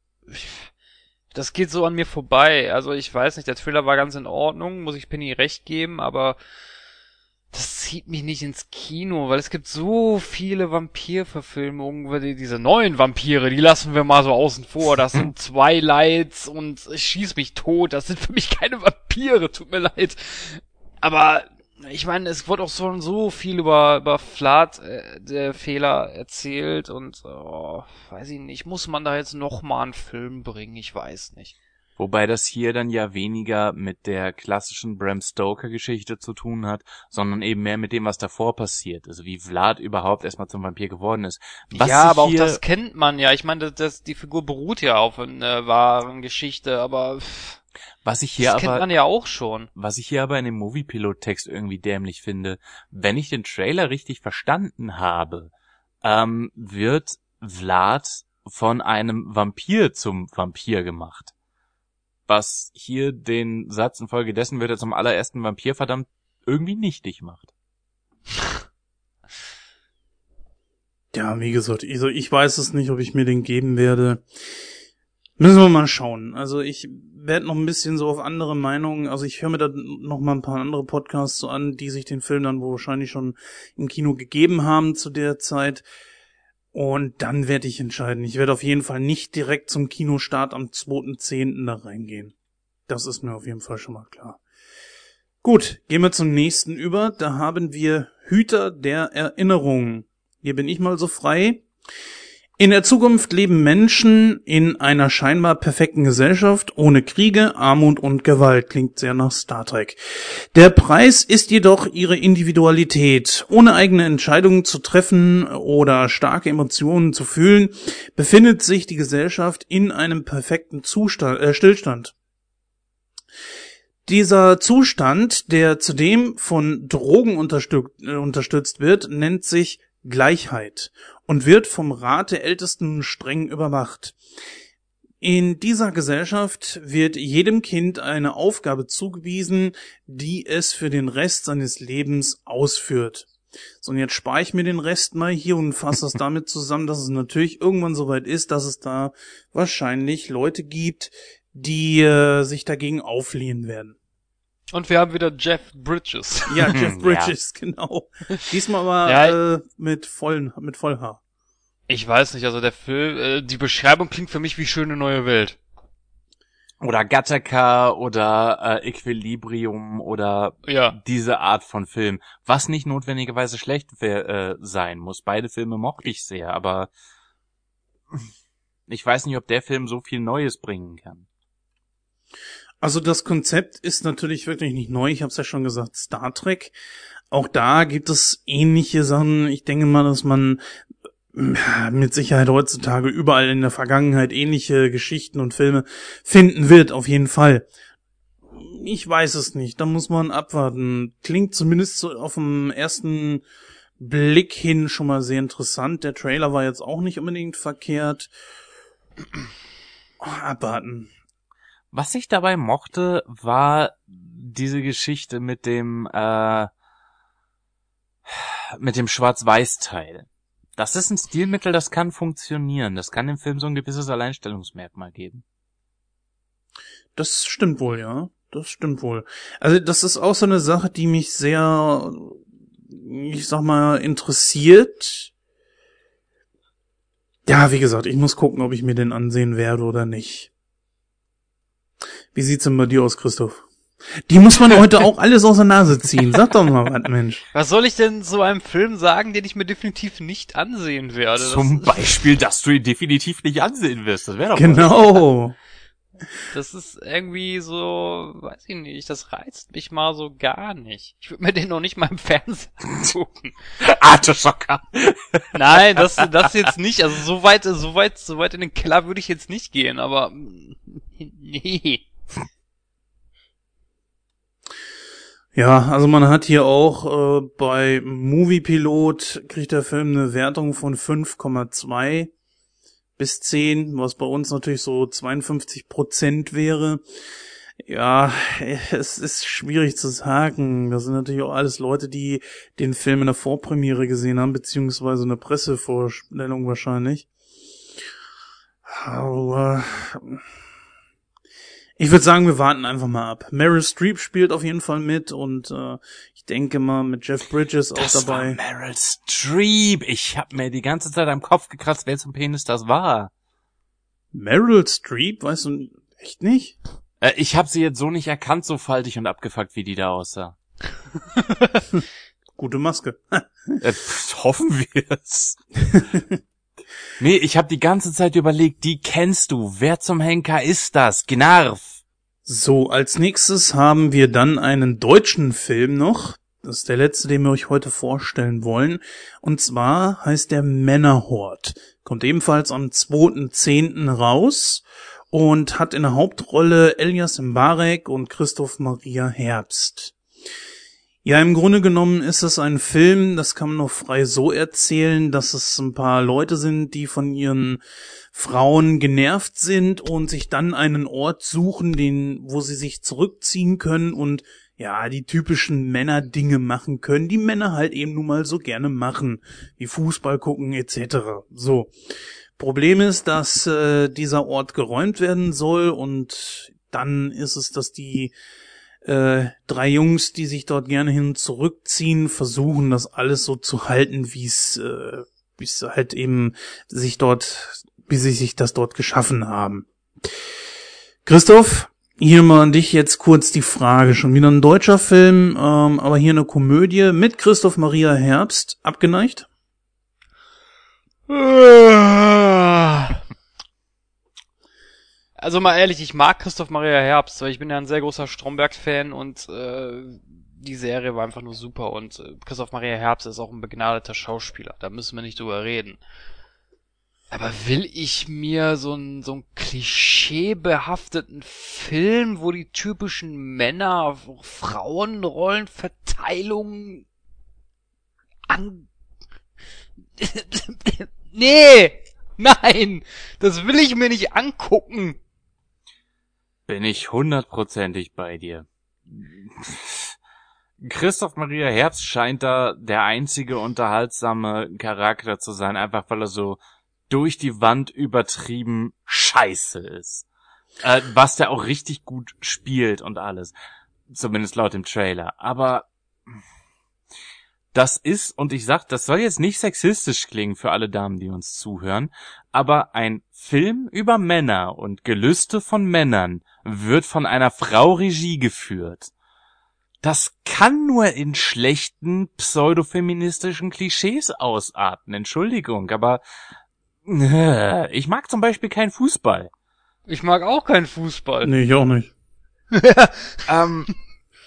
Das geht so an mir vorbei. Also ich weiß nicht, der Thriller war ganz in Ordnung, muss ich Penny recht geben, aber das zieht mich nicht ins Kino, weil es gibt so viele Vampirverfilmungen, diese neuen Vampire, die lassen wir mal so außen vor. Das sind Twilights und ich schieß mich tot. Das sind für mich keine Vampire, tut mir leid. Aber ich meine, es wurde auch so, so viel über, über Flat, äh, der Fehler erzählt und oh, weiß ich nicht, muss man da jetzt noch mal einen Film bringen? Ich weiß nicht. Wobei das hier dann ja weniger mit der klassischen Bram Stoker Geschichte zu tun hat, sondern eben mehr mit dem, was davor passiert. Also wie Vlad überhaupt erstmal zum Vampir geworden ist. Was ja, aber auch das kennt man ja. Ich meine, das, die Figur beruht ja auf einer wahren Geschichte, aber pff, was ich hier das kennt aber man ja auch schon. Was ich hier aber in dem Movie-Pilot-Text irgendwie dämlich finde, wenn ich den Trailer richtig verstanden habe, ähm, wird Vlad von einem Vampir zum Vampir gemacht. Was hier den Satz infolgedessen wird er zum allerersten Vampir verdammt irgendwie nichtig macht. Ja, wie gesagt, also ich weiß es nicht, ob ich mir den geben werde. Müssen wir mal schauen. Also ich werde noch ein bisschen so auf andere Meinungen, also ich höre mir da noch mal ein paar andere Podcasts so an, die sich den Film dann wohl wahrscheinlich schon im Kino gegeben haben zu der Zeit. Und dann werde ich entscheiden. Ich werde auf jeden Fall nicht direkt zum Kinostart am 2.10. da reingehen. Das ist mir auf jeden Fall schon mal klar. Gut, gehen wir zum nächsten über. Da haben wir Hüter der Erinnerung. Hier bin ich mal so frei. In der Zukunft leben Menschen in einer scheinbar perfekten Gesellschaft ohne Kriege, Armut und Gewalt. Klingt sehr nach Star Trek. Der Preis ist jedoch ihre Individualität. Ohne eigene Entscheidungen zu treffen oder starke Emotionen zu fühlen, befindet sich die Gesellschaft in einem perfekten Zustand, äh, Stillstand. Dieser Zustand, der zudem von Drogen äh, unterstützt wird, nennt sich Gleichheit und wird vom Rat der Ältesten streng überwacht. In dieser Gesellschaft wird jedem Kind eine Aufgabe zugewiesen, die es für den Rest seines Lebens ausführt. So, und jetzt spare ich mir den Rest mal hier und fasse das damit zusammen, dass es natürlich irgendwann soweit ist, dass es da wahrscheinlich Leute gibt, die äh, sich dagegen auflehnen werden. Und wir haben wieder Jeff Bridges. Ja, Jeff Ja. Bridges, genau. Diesmal aber Ja, äh, mit vollen, mit Vollhaar. Ich weiß nicht, also der Film, äh, die Beschreibung klingt für mich wie schöne neue Welt. Oder Gattaca oder äh, Equilibrium oder Ja. diese Art von Film. Was nicht notwendigerweise schlecht wär, äh, sein muss. Beide Filme mochte ich sehr, aber ich weiß nicht, ob der Film so viel Neues bringen kann. Also das Konzept ist natürlich wirklich nicht neu. Ich habe es ja schon gesagt, Star Trek. Auch da gibt es ähnliche Sachen. Ich denke mal, dass man mit Sicherheit heutzutage überall in der Vergangenheit ähnliche Geschichten und Filme finden wird, auf jeden Fall. Ich weiß es nicht, da muss man abwarten. Klingt zumindest so auf dem ersten Blick hin schon mal sehr interessant. Der Trailer war jetzt auch nicht unbedingt verkehrt. Abwarten. Was ich dabei mochte, war diese Geschichte mit dem äh, mit dem Schwarz-Weiß-Teil. Das ist ein Stilmittel, das kann funktionieren. Das kann dem Film so ein gewisses Alleinstellungsmerkmal geben. Das stimmt wohl, ja. Das stimmt wohl. Also das ist auch so eine Sache, die mich sehr, ich sag mal, interessiert. Ja, wie gesagt, ich muss gucken, ob ich mir den ansehen werde oder nicht. Wie sieht's denn bei dir aus, Christoph? Die muss man heute auch alles aus der Nase ziehen. Sag doch mal was, Mensch. Was soll ich denn so einem Film sagen, den ich mir definitiv nicht ansehen werde? Das- Zum Beispiel, dass du ihn definitiv nicht ansehen wirst. Das wäre doch. Genau. Das ist irgendwie so, weiß ich nicht, das reizt mich mal so gar nicht. Ich würde mir den noch nicht mal im Fernsehen angucken. Arteschocker. Nein, das, das jetzt nicht. Also so weit, so weit, so weit in den Keller würde ich jetzt nicht gehen, aber mm, nee. Ja, also man hat hier auch äh, bei Moviepilot kriegt der Film eine Wertung von 5,2 bis 10, was bei uns natürlich so 52 Prozent wäre. Ja, es ist schwierig zu sagen. Das sind natürlich auch alles Leute, die den Film in der Vorpremiere gesehen haben, beziehungsweise eine Pressevorstellung wahrscheinlich. Aber Ich würde sagen, wir warten einfach mal ab. Meryl Streep spielt auf jeden Fall mit und äh, ich denke mal mit Jeff Bridges auch Das war dabei. Meryl Streep. Ich hab mir die ganze Zeit am Kopf gekratzt, wer zum Penis das war. Meryl Streep, weißt du echt nicht? Äh, ich habe sie jetzt so nicht erkannt, so faltig und abgefuckt, wie die da aussah. Gute Maske. Äh, hoffen wir's. nee, ich habe die ganze Zeit überlegt, die kennst du. Wer zum Henker ist das? Gnarf. So, als nächstes haben wir dann einen deutschen Film noch. Das ist der letzte, den wir euch heute vorstellen wollen. Und zwar heißt der Männerhort. Kommt ebenfalls am 2.10. raus und hat in der Hauptrolle Elias Mbarek und Christoph Maria Herbst. Ja, im Grunde genommen ist es ein Film, das kann man noch frei so erzählen, dass es ein paar Leute sind, die von ihren Frauen genervt sind und sich dann einen Ort suchen, den, wo sie sich zurückziehen können und ja, die typischen Männerdinge machen können, die Männer halt eben nun mal so gerne machen, wie Fußball gucken etc. So. Problem ist, dass äh, dieser Ort geräumt werden soll und dann ist es, dass die äh, drei Jungs, die sich dort gerne hin zurückziehen, versuchen, das alles so zu halten, wie es, äh, wie es halt eben sich dort, wie sie sich das dort geschaffen haben. Christoph, hier mal an dich jetzt kurz die Frage. Schon wieder ein deutscher Film, ähm, aber hier eine Komödie mit Christoph Maria Herbst. Abgeneigt? Also mal ehrlich, ich mag Christoph Maria Herbst, weil ich bin ja ein sehr großer Stromberg-Fan und äh, die Serie war einfach nur super und äh, Christoph Maria Herbst ist auch ein begnadeter Schauspieler, da müssen wir nicht drüber reden. Aber will ich mir so einen so einen klischeebehafteten Film, wo die typischen Männer Frauenrollenverteilung an Nee, nein, das will ich mir nicht angucken. Bin ich hundertprozentig bei dir. Christoph Maria Herbst scheint da der einzige unterhaltsame Charakter zu sein, einfach weil er so durch die Wand übertrieben scheiße ist. Äh, was der auch richtig gut spielt und alles. Zumindest laut dem Trailer. Aber das ist, und ich sag, das soll jetzt nicht sexistisch klingen für alle Damen, die uns zuhören, aber ein Film über Männer und Gelüste von Männern wird von einer Frau Regie geführt. Das kann nur in schlechten pseudofeministischen Klischees ausarten. Entschuldigung, aber äh, ich mag zum Beispiel keinen Fußball. Ich mag auch keinen Fußball. Nee, ich auch nicht. Ähm,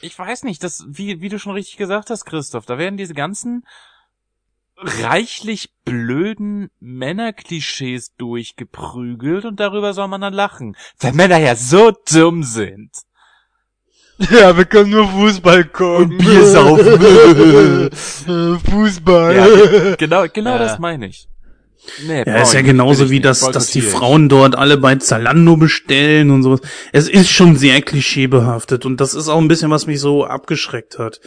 ich weiß nicht, das, wie, wie du schon richtig gesagt hast, Christoph, da werden diese ganzen reichlich blöden Männerklischees durchgeprügelt und darüber soll man dann lachen. Weil Männer ja so dumm sind. Ja, wir können nur Fußball gucken. Bier saufen. Fußball. ja, ge- genau, genau Ja. das meine ich. Nee, Ja, ist ja genauso wie das, dass die. Frauen dort alle bei Zalando bestellen und sowas. Es ist schon sehr klischeebehaftet und das ist auch ein bisschen, was mich so abgeschreckt hat.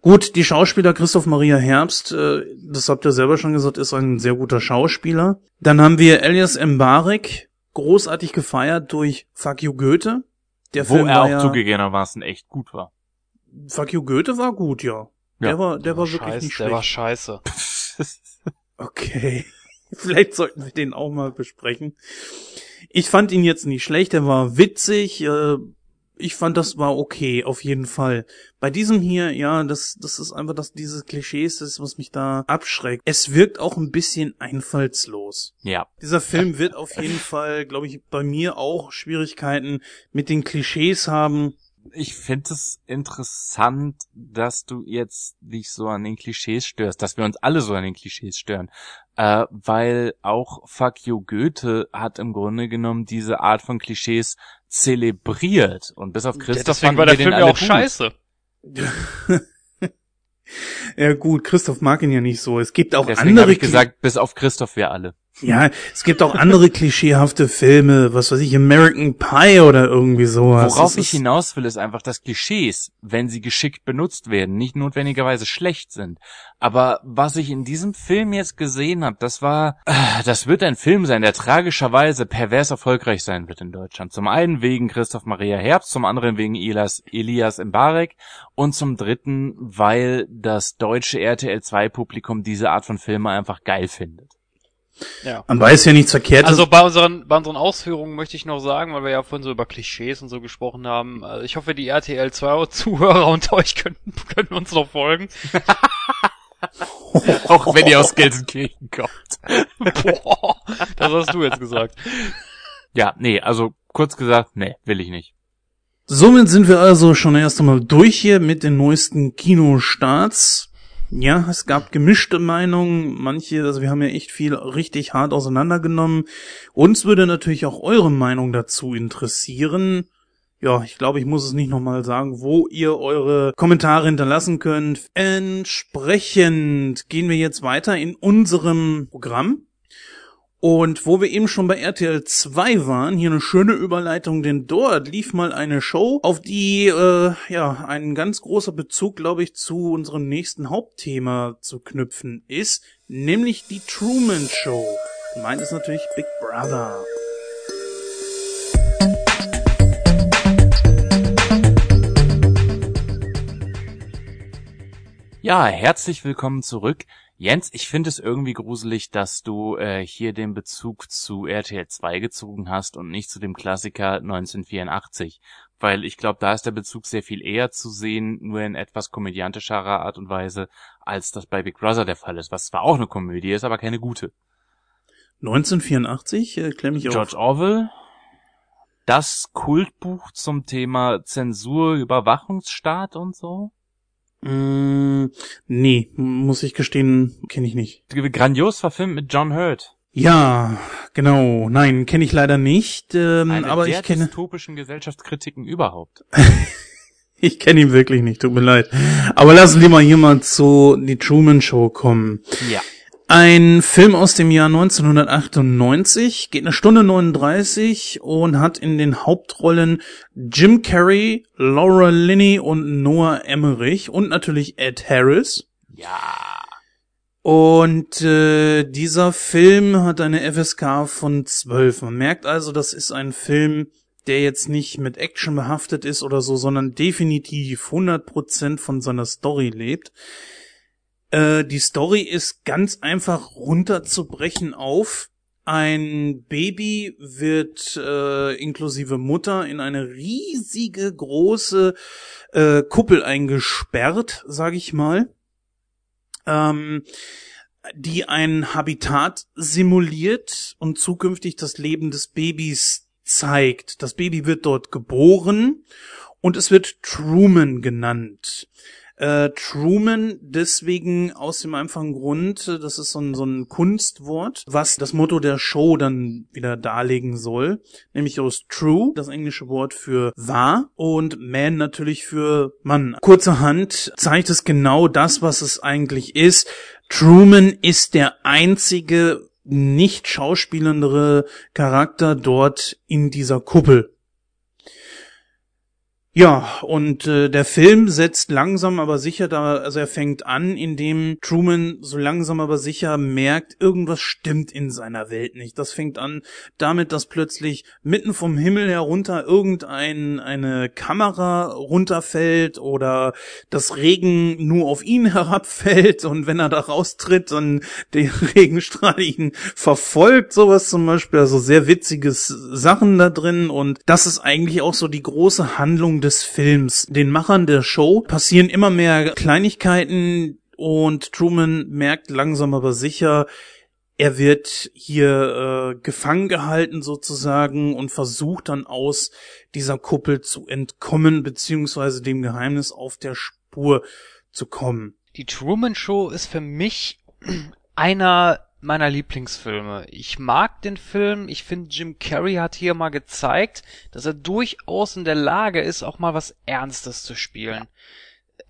Gut, die Schauspieler Christoph Maria Herbst, äh, das habt ihr selber schon gesagt, ist ein sehr guter Schauspieler. Dann haben wir Elias Mbarek, großartig gefeiert durch Fuck You Goethe. Der Wo Film er war auch ja, zugegebenermaßen echt gut war. Fuck You Goethe war gut, ja. Der Ja. war, der war wirklich Scheiße, nicht der war schlecht. scheiße. Okay. Vielleicht sollten wir den auch mal besprechen. Ich fand ihn jetzt nicht schlecht, er war witzig, äh, ich fand das war okay, auf jeden Fall. Bei diesem hier, ja, das, das ist einfach das, diese Klischees, das was mich da abschreckt. Es wirkt auch ein bisschen einfallslos. ja. Dieser Film wird auf jeden Fall, glaube ich, bei mir auch Schwierigkeiten mit den Klischees haben. Ich finde es interessant, dass du jetzt dich so an den Klischees störst, dass wir uns alle so an den Klischees stören. Äh, weil auch Fuck You Goethe hat im Grunde genommen diese Art von Klischees zelebriert. Und bis auf Ja, Christoph deswegen fanden war der wir den Film ja alle auch gut. scheiße. Ja gut, Christoph mag ihn ja nicht so. Es gibt auch Deswegen andere habe ich gesagt, bis auf Christoph wir alle. Ja, es gibt auch andere klischeehafte Filme, was weiß ich, American Pie oder irgendwie sowas. Worauf Das ich hinaus will, ist einfach, dass Klischees, wenn sie geschickt benutzt werden, nicht notwendigerweise schlecht sind. Aber was ich in diesem Film jetzt gesehen habe, das war, äh, das wird ein Film sein, der tragischerweise pervers erfolgreich sein wird in Deutschland. Zum einen wegen Christoph Maria Herbst, zum anderen wegen Elias, Elias Mbarek und zum dritten, weil das deutsche RTL 2 Publikum diese Art von Filme einfach geil findet. Ja. Man weiß ja nichts verkehrt. Also bei unseren, bei unseren Ausführungen möchte ich noch sagen, weil wir ja vorhin so über Klischees und so gesprochen haben, also ich hoffe, die RTL 2 Zuhörer unter euch können, können uns noch folgen. Auch wenn ihr aus Gelsenkirchen kommt. Boah, das hast du jetzt gesagt. Ja, nee, also kurz gesagt, nee, will ich nicht. Somit sind wir also schon erst einmal durch hier mit den neuesten Kinostarts. Ja, es gab gemischte Meinungen. Manche, also wir haben ja echt viel richtig hart auseinandergenommen. Uns würde natürlich auch eure Meinung dazu interessieren. Ja, ich glaube, ich muss es nicht nochmal sagen, wo ihr eure Kommentare hinterlassen könnt. Entsprechend gehen wir jetzt weiter in unserem Programm. Und wo wir eben schon bei RTL 2 waren, hier eine schöne Überleitung, denn dort lief mal eine Show, auf die äh, ja ein ganz großer Bezug, glaube ich, zu unserem nächsten Hauptthema zu knüpfen ist, nämlich die Truman Show. Meint ist natürlich Big Brother. Ja, herzlich willkommen zurück. Jens, ich finde es irgendwie gruselig, dass du äh, hier den Bezug zu RTL 2 gezogen hast und nicht zu dem Klassiker 1984. Weil ich glaube, da ist der Bezug sehr viel eher zu sehen, nur in etwas komödiantischerer Art und Weise, als das bei Big Brother der Fall ist, was zwar auch eine Komödie ist, aber keine gute. 1984, äh, mich George auf. Orwell, das Kultbuch zum Thema Zensur, Überwachungsstaat und so. Mm, nee, muss ich gestehen, kenne ich nicht. Grandios verfilmt mit John Hurt. Ja, genau. Nein, kenne ich leider nicht. Ähm, Eine aber der ich kenne, dystopischen Gesellschaftskritiken überhaupt. ich kenne ihn wirklich nicht. Tut mir leid. Aber lassen wir mal hier mal zu die Truman Show kommen. Ja. Ein Film aus dem Jahr 1998, geht eine Stunde 39 und hat in den Hauptrollen Jim Carrey, Laura Linney und Noah Emmerich und natürlich Ed Harris. Ja. Und äh, dieser Film hat eine FSK von 12. Man merkt also, das ist ein Film, der jetzt nicht mit Action behaftet ist oder so, sondern definitiv 100% von seiner Story lebt. Äh, die Story ist ganz einfach runterzubrechen auf ein Baby wird äh, inklusive Mutter in eine riesige große äh, Kuppel eingesperrt, sag ich mal, ähm, die ein Habitat simuliert und zukünftig das Leben des Babys zeigt. Das Baby wird dort geboren und es wird Truman genannt. Äh, Truman deswegen aus dem einfachen Grund, das ist so ein, so ein Kunstwort, was das Motto der Show dann wieder darlegen soll, nämlich aus True, das englische Wort für wahr und Man natürlich für Mann. Kurzerhand zeigt es genau das, was es eigentlich ist. Truman ist der einzige nicht schauspielendere Charakter dort in dieser Kuppel. Ja, und äh, der Film setzt langsam aber sicher da, also er fängt an, indem Truman so langsam aber sicher merkt, irgendwas stimmt in seiner Welt nicht. Das fängt an damit, dass plötzlich mitten vom Himmel herunter irgendein eine Kamera runterfällt oder das Regen nur auf ihn herabfällt und wenn er da raustritt, dann der Regenstrahl ihn verfolgt, sowas zum Beispiel, also sehr witziges Sachen da drin und das ist eigentlich auch so die große Handlung des Films. Den Machern der Show passieren immer mehr Kleinigkeiten und Truman merkt langsam aber sicher, er wird hier äh, gefangen gehalten sozusagen und versucht dann aus dieser Kuppel zu entkommen beziehungsweise dem Geheimnis auf der Spur zu kommen. Die Truman Show ist für mich einer meiner Lieblingsfilme. Ich mag den Film. Ich finde, Jim Carrey hat hier mal gezeigt, dass er durchaus in der Lage ist, auch mal was Ernstes zu spielen.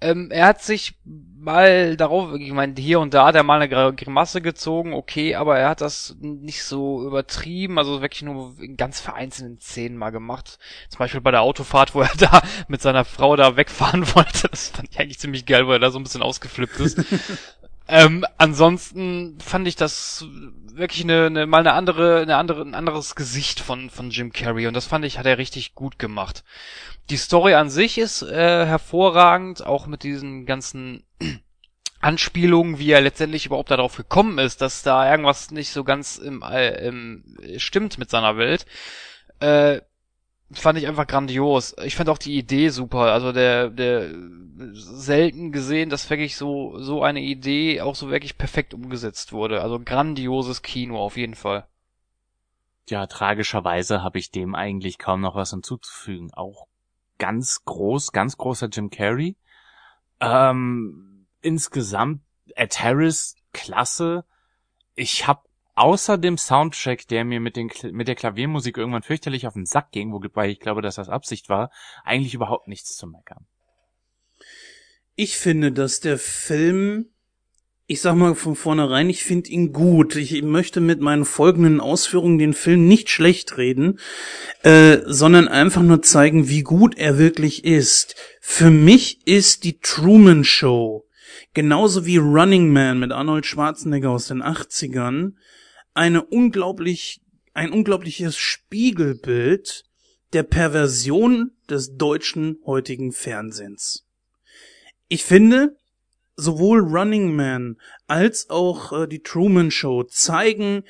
Ähm, er hat sich mal darauf, ich meine, hier und da hat er mal eine Grimasse gezogen, okay, aber er hat das nicht so übertrieben, also wirklich nur in ganz vereinzelten Szenen mal gemacht. Zum Beispiel bei der Autofahrt, wo er da mit seiner Frau da wegfahren wollte. Das fand ich eigentlich ziemlich geil, weil er da so ein bisschen ausgeflippt ist. ähm, ansonsten fand ich das wirklich eine, eine mal eine andere, eine andere, ein anderes Gesicht von von Jim Carrey und das fand ich hat er richtig gut gemacht. Die Story an sich ist äh, hervorragend, auch mit diesen ganzen Anspielungen, wie er letztendlich überhaupt darauf gekommen ist, dass da irgendwas nicht so ganz im, im stimmt mit seiner Welt. Äh, fand ich einfach grandios. Ich fand auch die Idee super. Also der, der selten gesehen, dass wirklich so, so eine Idee auch so wirklich perfekt umgesetzt wurde. Also grandioses Kino auf jeden Fall. Ja, tragischerweise habe ich dem eigentlich kaum noch was hinzuzufügen. Auch ganz groß, ganz großer Jim Carrey. Ähm, insgesamt Ed Harris, klasse. Ich habe außer dem Soundtrack, der mir mit, den, mit der Klaviermusik irgendwann fürchterlich auf den Sack ging, wobei ich glaube, dass das Absicht war, eigentlich überhaupt nichts zu meckern. Ich finde, dass der Film ich sag mal von vornherein, ich finde ihn gut. Ich möchte mit meinen folgenden Ausführungen den Film nicht schlecht reden, äh, sondern einfach nur zeigen, wie gut er wirklich ist. Für mich ist die Truman Show, genauso wie Running Man mit Arnold Schwarzenegger aus den 80ern, eine unglaublich, ein unglaubliches Spiegelbild der Perversion des deutschen heutigen Fernsehens. Ich finde, sowohl Running Man als auch äh, die Truman Show zeigen,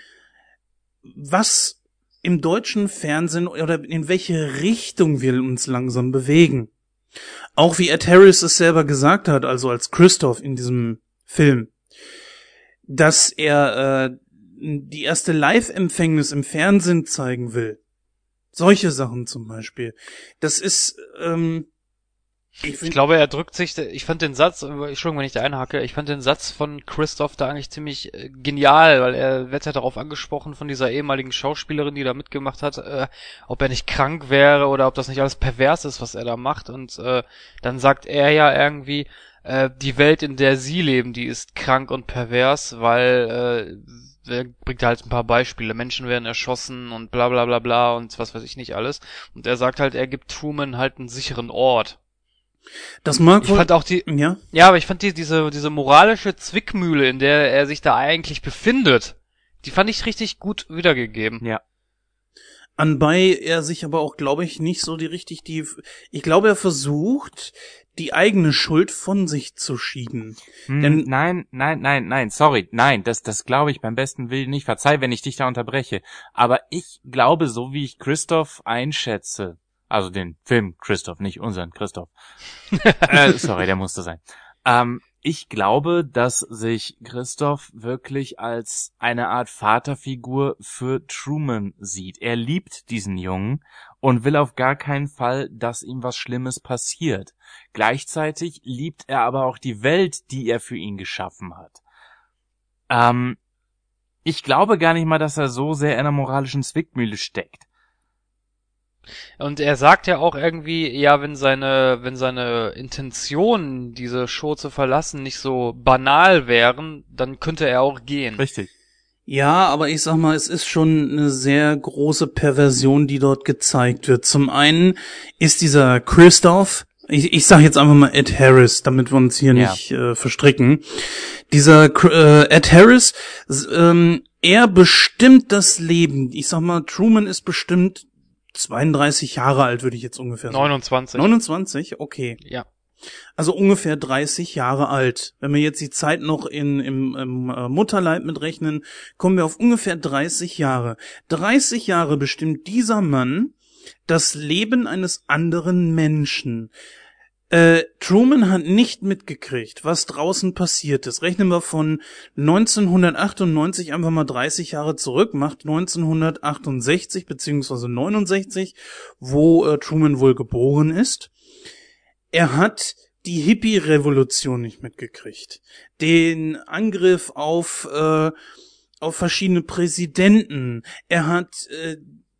was im deutschen Fernsehen oder in welche Richtung wir uns langsam bewegen. Auch wie Ed Harris es selber gesagt hat, also als Christoph in diesem Film, dass er äh, die erste Live-Empfängnis im Fernsehen zeigen will. Solche Sachen zum Beispiel. Das ist ähm, ich, ich, glaube, er drückt sich, ich fand den Satz, Entschuldigung, wenn ich da einhacke, ich fand den Satz von Christoph da eigentlich ziemlich äh, genial, weil er wird ja darauf angesprochen von dieser ehemaligen Schauspielerin, die da mitgemacht hat, äh, ob er nicht krank wäre oder ob das nicht alles pervers ist, was er da macht. Und äh, dann sagt er ja irgendwie, äh, die Welt, in der sie leben, die ist krank und pervers, weil äh, er bringt halt ein paar Beispiele. Menschen werden erschossen und bla bla bla bla und was weiß ich nicht alles. Und er sagt halt, er gibt Truman halt einen sicheren Ort. Das mag ich fand auch die, ja, ja, aber ich fand die, diese, diese moralische Zwickmühle, in der er sich da eigentlich befindet, die fand ich richtig gut wiedergegeben. Ja. Anbei er sich aber auch, glaube ich, nicht so die richtig die, ich glaube, er versucht, die eigene Schuld von sich zu schieben. Hm, Denn nein, nein, nein, nein, sorry, nein, das, das glaube ich beim besten Willen nicht. Verzeih, wenn ich dich da unterbreche. Aber ich glaube, so wie ich Christoph einschätze, also den Film Christoph, nicht unseren Christoph. äh, sorry, der musste sein. Ähm, ich glaube, dass sich Christoph wirklich als eine Art Vaterfigur für Truman sieht. Er liebt diesen Jungen und will auf gar keinen Fall, dass ihm was Schlimmes passiert. Gleichzeitig liebt er aber auch die Welt, die er für ihn geschaffen hat. Ähm, ich glaube gar nicht mal, dass er so sehr in einer moralischen Zwickmühle steckt. Und er sagt ja auch irgendwie, ja, wenn seine, wenn seine Intentionen, diese Show zu verlassen, nicht so banal wären, dann könnte er auch gehen. Richtig. Ja, aber ich sag mal, es ist schon eine sehr große Perversion, die dort gezeigt wird. Zum einen ist dieser Christoph, ich, ich sag jetzt einfach mal Ed Harris, damit wir uns hier ja. nicht äh, verstricken. Dieser äh, Ed Harris, ähm, er bestimmt das Leben. Ich sag mal, Truman ist bestimmt 32 Jahre alt, würde ich jetzt ungefähr sagen. 29. 29, okay. Ja. Also ungefähr 30 Jahre alt. Wenn wir jetzt die Zeit noch in, im, im äh, Mutterleib mitrechnen, kommen wir auf ungefähr 30 Jahre. 30 Jahre bestimmt dieser Mann das Leben eines anderen Menschen. Äh, Truman hat nicht mitgekriegt, was draußen passiert ist. Rechnen wir von 1998 einfach mal 30 Jahre zurück, macht 1968 beziehungsweise 69, wo äh, Truman wohl geboren ist. Er hat die Hippie-Revolution nicht mitgekriegt, den Angriff auf auf verschiedene Präsidenten. Er hat äh,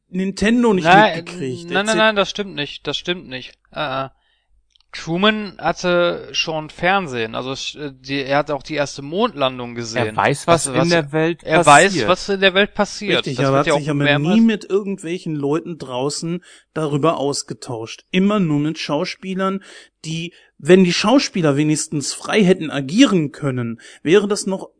Nintendo nicht nein, mitgekriegt. Nein, nein, nein, das stimmt nicht. Das stimmt nicht. Uh, Truman hatte schon Fernsehen, also äh, die, er hat auch die erste Mondlandung gesehen. Er weiß, was, in der Welt er passiert. weiß, was in der Welt passiert. Richtig, Das er wird hat ja sich aber mehrmals- nie mit irgendwelchen Leuten draußen darüber ausgetauscht. Immer nur mit Schauspielern, die, wenn die Schauspieler wenigstens frei hätten agieren können, wäre das noch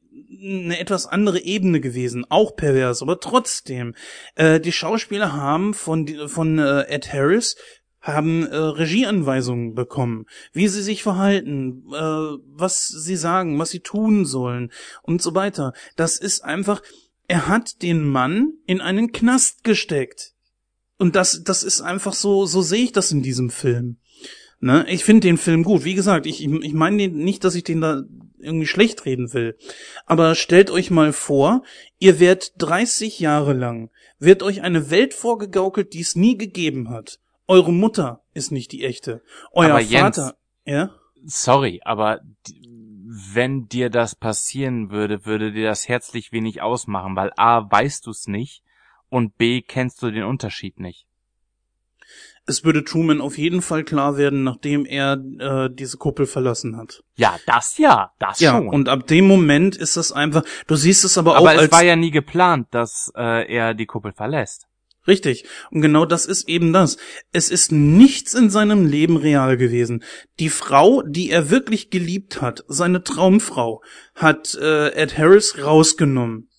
eine etwas andere Ebene gewesen, auch pervers, aber trotzdem. Äh, die Schauspieler haben von, von äh, Ed Harris haben äh, Regieanweisungen bekommen, wie sie sich verhalten, äh, was sie sagen, was sie tun sollen und so weiter. Das ist einfach, er hat den Mann in einen Knast gesteckt. Und das, das ist einfach so, so sehe ich das in diesem Film. Ne? Ich finde den Film gut. Wie gesagt, ich, ich meine nicht, dass ich den da irgendwie schlecht reden will. Aber stellt euch mal vor, ihr werdet 30 Jahre lang, wird euch eine Welt vorgegaukelt, die es nie gegeben hat. Eure Mutter ist nicht die echte. Euer Aber Jens- Vater, ja? Sorry, aber wenn dir das passieren würde, würde dir das herzlich wenig ausmachen, weil A, weißt du es nicht und B, kennst du den Unterschied nicht. Es würde Truman auf jeden Fall klar werden, nachdem er äh, diese Kuppel verlassen hat. Ja, das ja, das Ja, schon. und ab dem Moment ist das einfach, du siehst es aber, auch aber es war ja nie geplant, dass äh, er die Kuppel verlässt. Richtig. Und genau das ist eben das. Es ist nichts in seinem Leben real gewesen. Die Frau, die er wirklich geliebt hat, seine Traumfrau, hat äh, Ed Harris rausgenommen.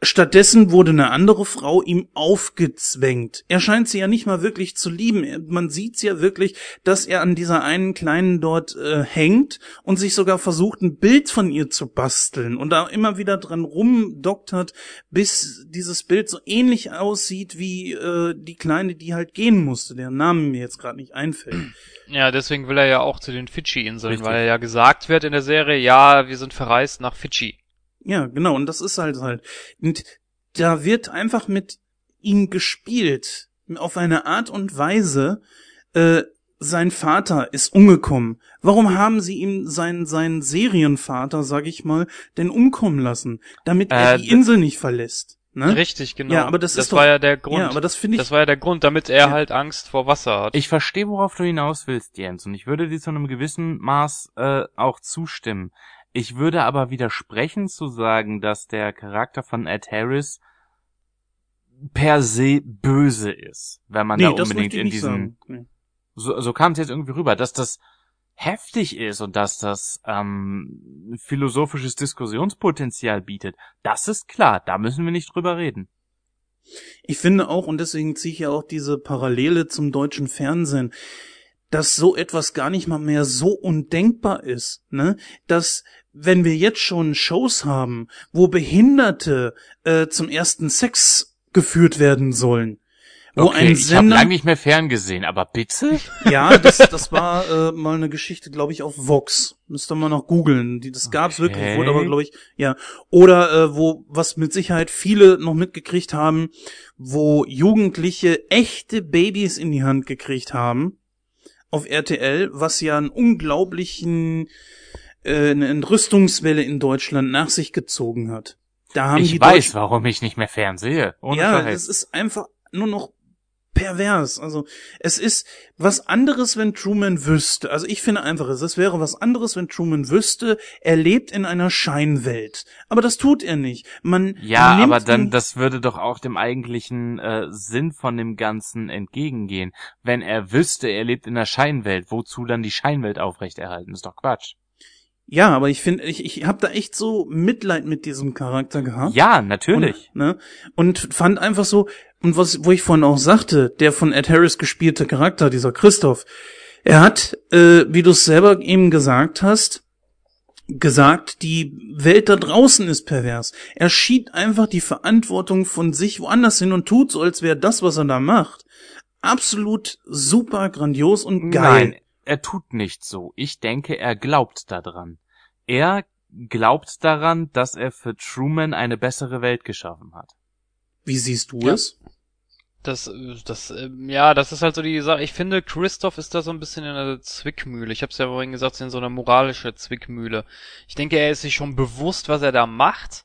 Stattdessen wurde eine andere Frau ihm aufgezwängt. Er scheint sie ja nicht mal wirklich zu lieben. Er- Man sieht ja wirklich, dass er an dieser einen kleinen dort äh, hängt und sich sogar versucht, ein Bild von ihr zu basteln und da immer wieder dran rumdoktert, bis dieses Bild so ähnlich aussieht wie äh, die Kleine, die halt gehen musste, deren Namen mir jetzt gerade nicht einfällt. Ja, deswegen will er ja auch zu den Fidschi-Inseln, weil ja gesagt wird in der Serie, ja, wir sind verreist nach Fidschi. Ja, genau, und das ist halt halt. Und da wird einfach mit ihm gespielt, auf eine Art und Weise, äh, sein Vater ist umgekommen. Warum haben sie ihm seinen, seinen Serienvater, sag ich mal, denn umkommen lassen? Damit er Äh, die Insel nicht verlässt. Ne? Richtig, genau. Ja, aber das ist war doch- ja der Grund. Ja, aber das finde ich, das war ja der Grund, damit er Ja. halt Angst vor Wasser hat. Ich verstehe, worauf du hinaus willst, Jens, und ich würde dir zu einem gewissen Maß äh, auch zustimmen. Ich würde aber widersprechen zu sagen, dass der Charakter von Ed Harris per se böse ist, wenn man da das unbedingt in nicht diesen sagen. Nee. so, so kam es jetzt irgendwie rüber, dass das heftig ist und dass das ähm, philosophisches Diskussionspotenzial bietet. Das ist klar, da müssen wir nicht drüber reden. Ich finde auch, und deswegen ziehe ich ja auch diese Parallele zum deutschen Fernsehen, dass so etwas gar nicht mal mehr so undenkbar ist, ne? Dass wenn wir jetzt schon Shows haben, wo Behinderte äh, zum ersten Sex geführt werden sollen, wo okay, ein ich habe Sender, lange nicht mehr ferngesehen, aber bitte? ja, das, das war äh, mal eine Geschichte, glaube ich, auf Vox. Müsste man noch googeln. Die- Das gab's Okay. wirklich, wurde aber, glaube ich, ja. Oder äh, wo, was mit Sicherheit viele noch mitgekriegt haben, wo Jugendliche echte Babys in die Hand gekriegt haben auf RTL, was ja einen unglaublichen äh, eine Entrüstungswelle in Deutschland nach sich gezogen hat. Da haben ich die weiß, Deutschen- warum ich nicht mehr fernsehe. Ohne ja, Scheiß. es ist einfach nur noch pervers. Also es ist was anderes, wenn Truman wüsste. Also ich finde einfach, es wäre was anderes, wenn Truman wüsste, er lebt in einer Scheinwelt. Aber das tut er nicht. Man Ja, aber dann, das würde doch auch dem eigentlichen äh, Sinn von dem Ganzen entgegengehen. Wenn er wüsste, er lebt in der Scheinwelt, wozu dann die Scheinwelt aufrechterhalten? Ist doch Quatsch. Ja, aber ich finde, ich, ich habe da echt so Mitleid mit diesem Charakter gehabt. Ja, natürlich. Und, ne? und fand einfach so, und was, wo ich vorhin auch sagte, der von Ed Harris gespielte Charakter, dieser Christoph, er hat, äh, wie du es selber eben gesagt hast, gesagt, die Welt da draußen ist pervers. Er schiebt einfach die Verantwortung von sich woanders hin und tut so, als wäre das, was er da macht, absolut super grandios und geil. Nein, er tut nicht so. Ich denke, er glaubt daran. Er glaubt daran, dass er für Truman eine bessere Welt geschaffen hat. Wie siehst du Ja. es? Das, das, ähm, ja, das ist halt so die Sache. Ich finde, Christoph ist da so ein bisschen in einer Zwickmühle. Ich habe es ja vorhin gesagt, in so einer moralischen Zwickmühle. Ich denke, er ist sich schon bewusst, was er da macht.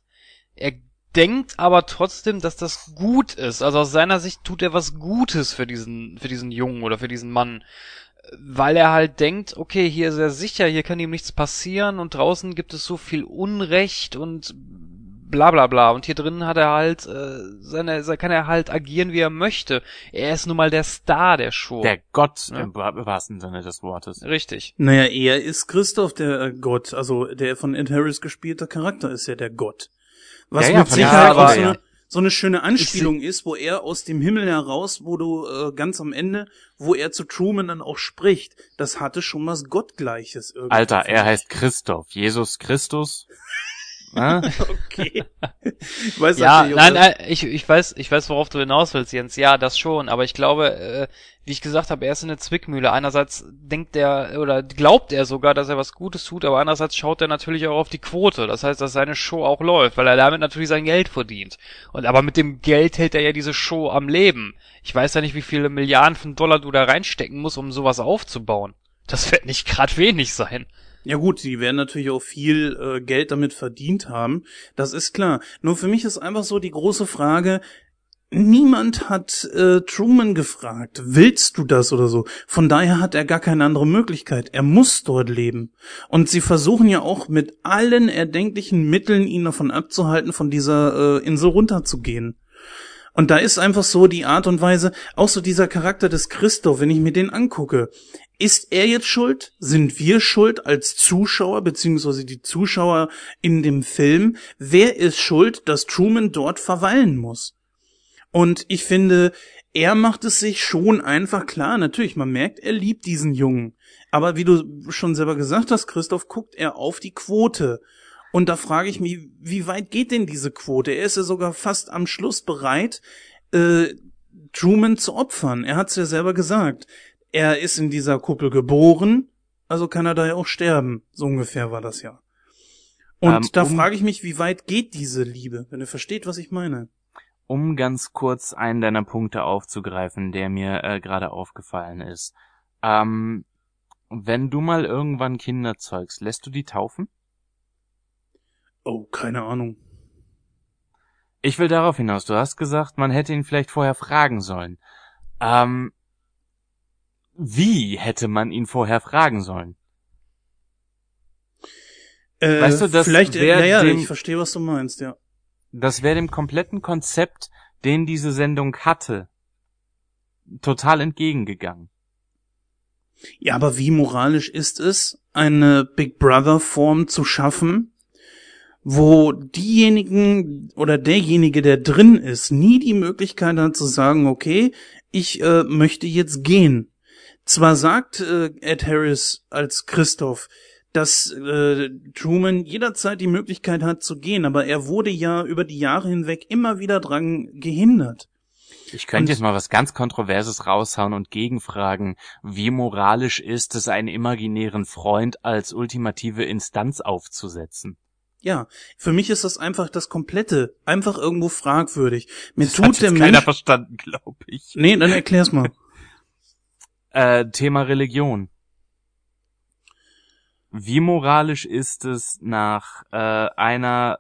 Er denkt aber trotzdem, dass das gut ist. Also aus seiner Sicht tut er was Gutes für diesen, für diesen Jungen oder für diesen Mann. Weil er halt denkt, okay, hier ist er sicher, hier kann ihm nichts passieren und draußen gibt es so viel Unrecht und bla bla bla. Und hier drinnen hat er halt äh, seine, kann er halt agieren, wie er möchte. Er ist nun mal der Star der Show. Der Gott Ja. im wa- wahrsten Sinne des Wortes. Richtig. Naja, er ist Christoph der äh, Gott, also der von Ed Harris gespielte Charakter ist ja der Gott. Was Ja, ja, mit Sicherheit ja. eine, so eine schöne Anspielung ist, wo er aus dem Himmel heraus, wo du äh, ganz am Ende, wo er zu Truman dann auch spricht, das hatte schon was Gottgleiches irgendwie. Alter, er heißt Christoph. Jesus Christus. Ne? Okay. Ich weiß Ja, auch, nein, nein, ich, ich weiß, ich weiß, worauf du hinaus willst, Jens. Ja, das schon. Aber ich glaube, äh, wie ich gesagt habe, er ist in der Zwickmühle. Einerseits denkt er oder glaubt er sogar, dass er was Gutes tut, aber andererseits schaut er natürlich auch auf die Quote. Das heißt, dass seine Show auch läuft, weil er damit natürlich sein Geld verdient. Und aber mit dem Geld hält er ja diese Show am Leben. Ich weiß ja nicht, wie viele Milliarden von Dollar du da reinstecken musst, um sowas aufzubauen. Das wird nicht gerade wenig sein. Ja gut, die werden natürlich auch viel äh, Geld damit verdient haben. Das ist klar. Nur für mich ist einfach so die große Frage, niemand hat äh, Truman gefragt, willst du das oder so. Von daher hat er gar keine andere Möglichkeit. Er muss dort leben. Und sie versuchen ja auch mit allen erdenklichen Mitteln, ihn davon abzuhalten, von dieser äh, Insel runterzugehen. Und da ist einfach so die Art und Weise, auch so dieser Charakter des Christoph, wenn ich mir den angucke. Ist er jetzt schuld? Sind wir schuld als Zuschauer, beziehungsweise die Zuschauer in dem Film? Wer ist schuld, dass Truman dort verweilen muss? Und ich finde, er macht es sich schon einfach klar. Natürlich, man merkt, er liebt diesen Jungen. Aber wie du schon selber gesagt hast, Christoph, guckt er auf die Quote. Und da frage ich mich, wie weit geht denn diese Quote? Er ist ja sogar fast am Schluss bereit, äh, Truman zu opfern. Er hat es ja selber gesagt. Er ist in dieser Kuppel geboren, also kann er da ja auch sterben. So ungefähr war das ja. Und Ähm, da um- frage ich mich, wie weit geht diese Liebe, wenn ihr versteht, was ich meine. Um ganz kurz einen deiner Punkte aufzugreifen, der mir äh, gerade aufgefallen ist. Ähm, wenn du mal irgendwann Kinder zeugst, lässt du die taufen? Oh, keine Ahnung. Ich will darauf hinaus. Du hast gesagt, man hätte ihn vielleicht vorher fragen sollen. Ähm, wie hätte man ihn vorher fragen sollen? Äh, Weißt du, das vielleicht, wär ja, ja, dem- ich verstehe, was du meinst, ja. Das wäre dem kompletten Konzept, den diese Sendung hatte, total entgegengegangen. Ja, aber wie moralisch ist es, eine Big Brother Form zu schaffen, wo diejenigen oder derjenige, der drin ist, nie die Möglichkeit hat zu sagen, okay, ich äh, möchte jetzt gehen. Zwar sagt äh, Ed Harris als Christoph, dass äh, Truman jederzeit die Möglichkeit hat zu gehen, aber er wurde ja über die Jahre hinweg immer wieder dran gehindert. Ich könnte Und- jetzt mal was ganz Kontroverses raushauen und gegenfragen, wie moralisch ist es, einen imaginären Freund als ultimative Instanz aufzusetzen? Ja, für mich ist das einfach das Komplette, einfach irgendwo fragwürdig. Mir Das tut hat der jetzt keiner Mensch. verstanden, glaube ich. Nee, dann erklär's mal. Äh, Thema Religion. Wie moralisch ist es, nach äh, einer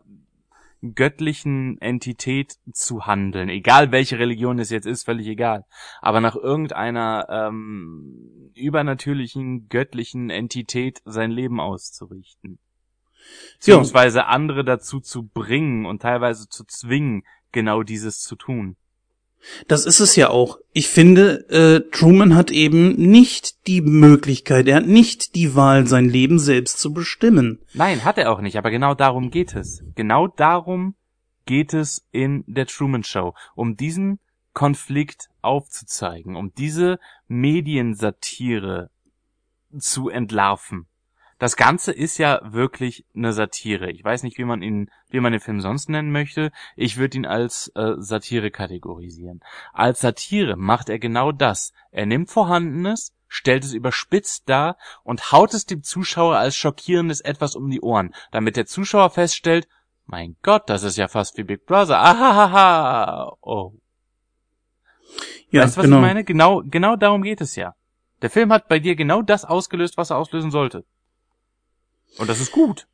göttlichen Entität zu handeln? Egal welche Religion es jetzt ist, völlig egal. Aber nach irgendeiner ähm, übernatürlichen, göttlichen Entität sein Leben auszurichten. Beziehungsweise andere dazu zu bringen und teilweise zu zwingen, genau dieses zu tun. Das ist es ja auch. Ich finde, äh, Truman hat eben nicht die Möglichkeit, er hat nicht die Wahl, sein Leben selbst zu bestimmen. Nein, hat er auch nicht, aber genau darum geht es. Genau darum geht es in der Truman Show, um diesen Konflikt aufzuzeigen, um diese Mediensatire zu entlarven. Das Ganze ist ja wirklich eine Satire. Ich weiß nicht, wie man ihn, wie man den Film sonst nennen möchte. Ich würde ihn als äh, Satire kategorisieren. Als Satire macht er genau das. Er nimmt Vorhandenes, stellt es überspitzt dar und haut es dem Zuschauer als schockierendes etwas um die Ohren, damit der Zuschauer feststellt, mein Gott, das ist ja fast wie Big Brother. Ahahaha. Oh. Ja, weißt du, was genau. ich meine? Genau, genau darum geht es ja. Der Film hat bei dir genau das ausgelöst, was er auslösen sollte. Und das ist gut.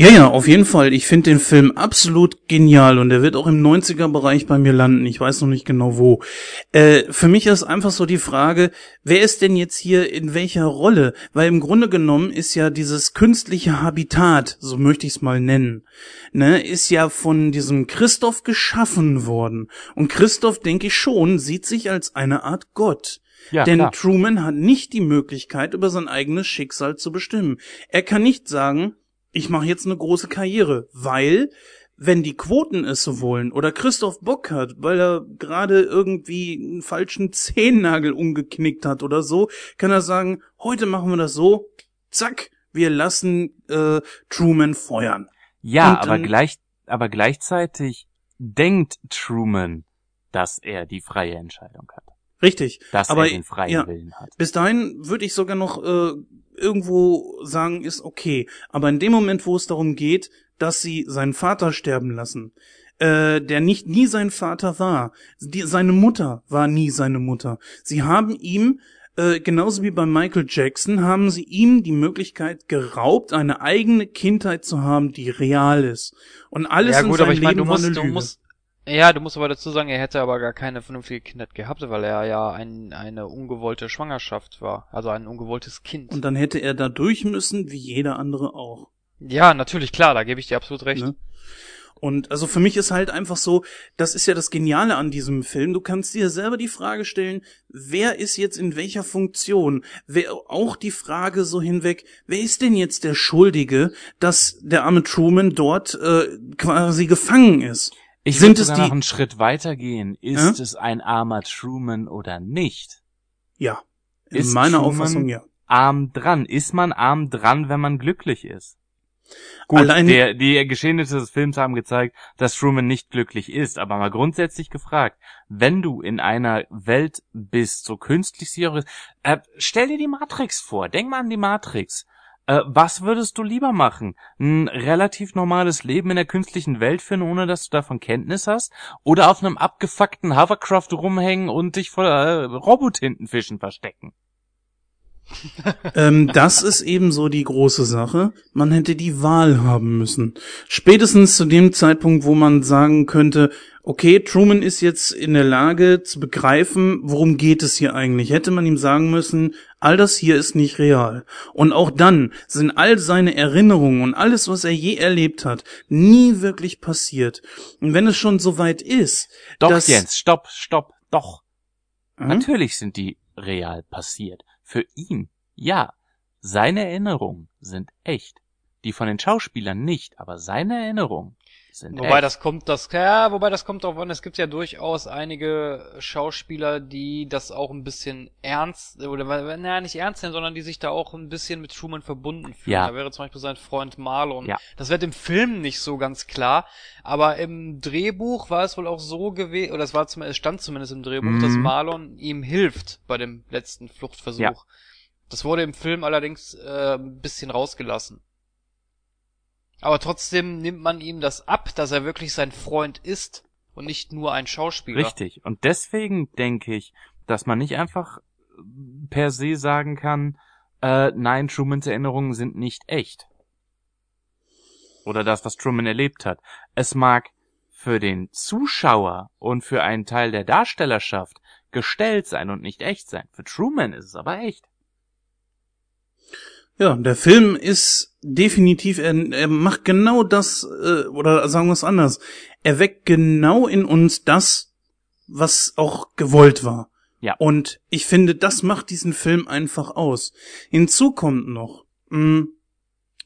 Ja, ja, auf jeden Fall. Ich finde den Film absolut genial und er wird auch im 90er-Bereich bei mir landen. Ich weiß noch nicht genau wo. Äh, für mich ist einfach so die Frage, wer ist denn jetzt hier in welcher Rolle? Weil im Grunde genommen ist ja dieses künstliche Habitat, so möchte ich es mal nennen, ne, ist ja von diesem Christoph geschaffen worden. Und Christoph, denke ich schon, sieht sich als eine Art Gott. Ja, Denn klar. Truman hat nicht die Möglichkeit, über sein eigenes Schicksal zu bestimmen. Er kann nicht sagen, ich mache jetzt eine große Karriere, weil wenn die Quoten es so wollen oder Christoph Bock hat, weil er gerade irgendwie einen falschen Zehennagel umgeknickt hat oder so, kann er sagen, heute machen wir das so, zack, wir lassen äh, Truman feuern. Ja, Und aber gleich, aber gleichzeitig denkt Truman, dass er die freie Entscheidung hat. Richtig. Dass aber er den freien ja, Willen hat. Bis dahin würde ich sogar noch äh, irgendwo sagen, ist okay. Aber in dem Moment, wo es darum geht, dass sie seinen Vater sterben lassen, äh, der nicht nie sein Vater war, die, seine Mutter war nie seine Mutter. Sie haben ihm äh, genauso wie bei Michael Jackson haben sie ihm die Möglichkeit geraubt, eine eigene Kindheit zu haben, die real ist. Und alles ja in gut, seinem aber ich meine, Leben du war musst, eine du Lüge. musst, ja, du musst aber dazu sagen, er hätte aber gar keine vernünftige Kindheit gehabt, weil er ja ein, eine ungewollte Schwangerschaft war, also ein ungewolltes Kind. Und dann hätte er da durch müssen, wie jeder andere auch. ja, natürlich, klar, da gebe ich dir absolut recht. Ne? Und also für mich ist halt einfach so, das ist ja das Geniale an diesem Film. Du kannst dir selber die Frage stellen, wer ist jetzt in welcher Funktion? Wer, auch die Frage so hinweg, wer ist denn jetzt der Schuldige, dass der arme Truman dort äh, quasi gefangen ist? Ich Sind es die- noch einen Schritt weiter gehen. Ist es ein armer Truman oder nicht? Ja, in Ist meiner Truman- Auffassung ja. Arm dran. Ist man arm dran, wenn man glücklich ist? Gut, Allein- der, die Geschehnisse des Films haben gezeigt, dass Truman nicht glücklich ist, aber mal grundsätzlich gefragt, wenn du in einer Welt bist, so künstlich sie auch ist, äh, stell dir die Matrix vor, denk mal an die Matrix. Äh, was würdest du lieber machen? Ein relativ normales Leben in der künstlichen Welt führen, ohne dass du davon Kenntnis hast? Oder auf einem abgefuckten Hovercraft rumhängen und dich vor äh, Robottintenfischen verstecken? ähm, das ist eben so die große Sache. Man hätte die Wahl haben müssen. Spätestens zu dem Zeitpunkt, wo man sagen könnte, okay, Truman ist jetzt in der Lage zu begreifen, worum geht es hier eigentlich. Hätte man ihm sagen müssen, all das hier ist nicht real. Und auch dann sind all seine Erinnerungen und alles, was er je erlebt hat, nie wirklich passiert. Und wenn es schon so weit ist, Doch, dass, Jens, stopp, stopp, doch. Hm? Natürlich sind die real passiert. Für ihn, ja. Seine Erinnerungen sind echt. Die von den Schauspielern nicht, aber seine Erinnerungen sind Wobei echt. das kommt, das, ja, wobei das kommt darauf an, es gibt ja durchaus einige Schauspieler, die das auch ein bisschen ernst, oder, naja, nicht ernst nehmen, sondern die sich da auch ein bisschen mit Truman verbunden fühlen. Ja. Da wäre zum Beispiel sein Freund Marlon. Ja. Das wird im Film nicht so ganz klar, aber im Drehbuch war es wohl auch so gewesen, oder es war zum, es stand zumindest im Drehbuch, Mhm. dass Marlon ihm hilft bei dem letzten Fluchtversuch. Ja. Das wurde im Film allerdings äh, ein bisschen rausgelassen. Aber trotzdem nimmt man ihm das ab, dass er wirklich sein Freund ist und nicht nur ein Schauspieler. Richtig. Und deswegen denke ich, dass man nicht einfach per se sagen kann, äh, nein, Trumans Erinnerungen sind nicht echt. Oder das, was Truman erlebt hat. Es mag für den Zuschauer und für einen Teil der Darstellerschaft gestellt sein und nicht echt sein. Für Truman ist es aber echt. Ja, der Film ist definitiv, er, er macht genau das, äh, oder sagen wir es anders, er weckt genau in uns das, was auch gewollt war. Ja. Und ich finde, das macht diesen Film einfach aus. Hinzu kommt noch, mh,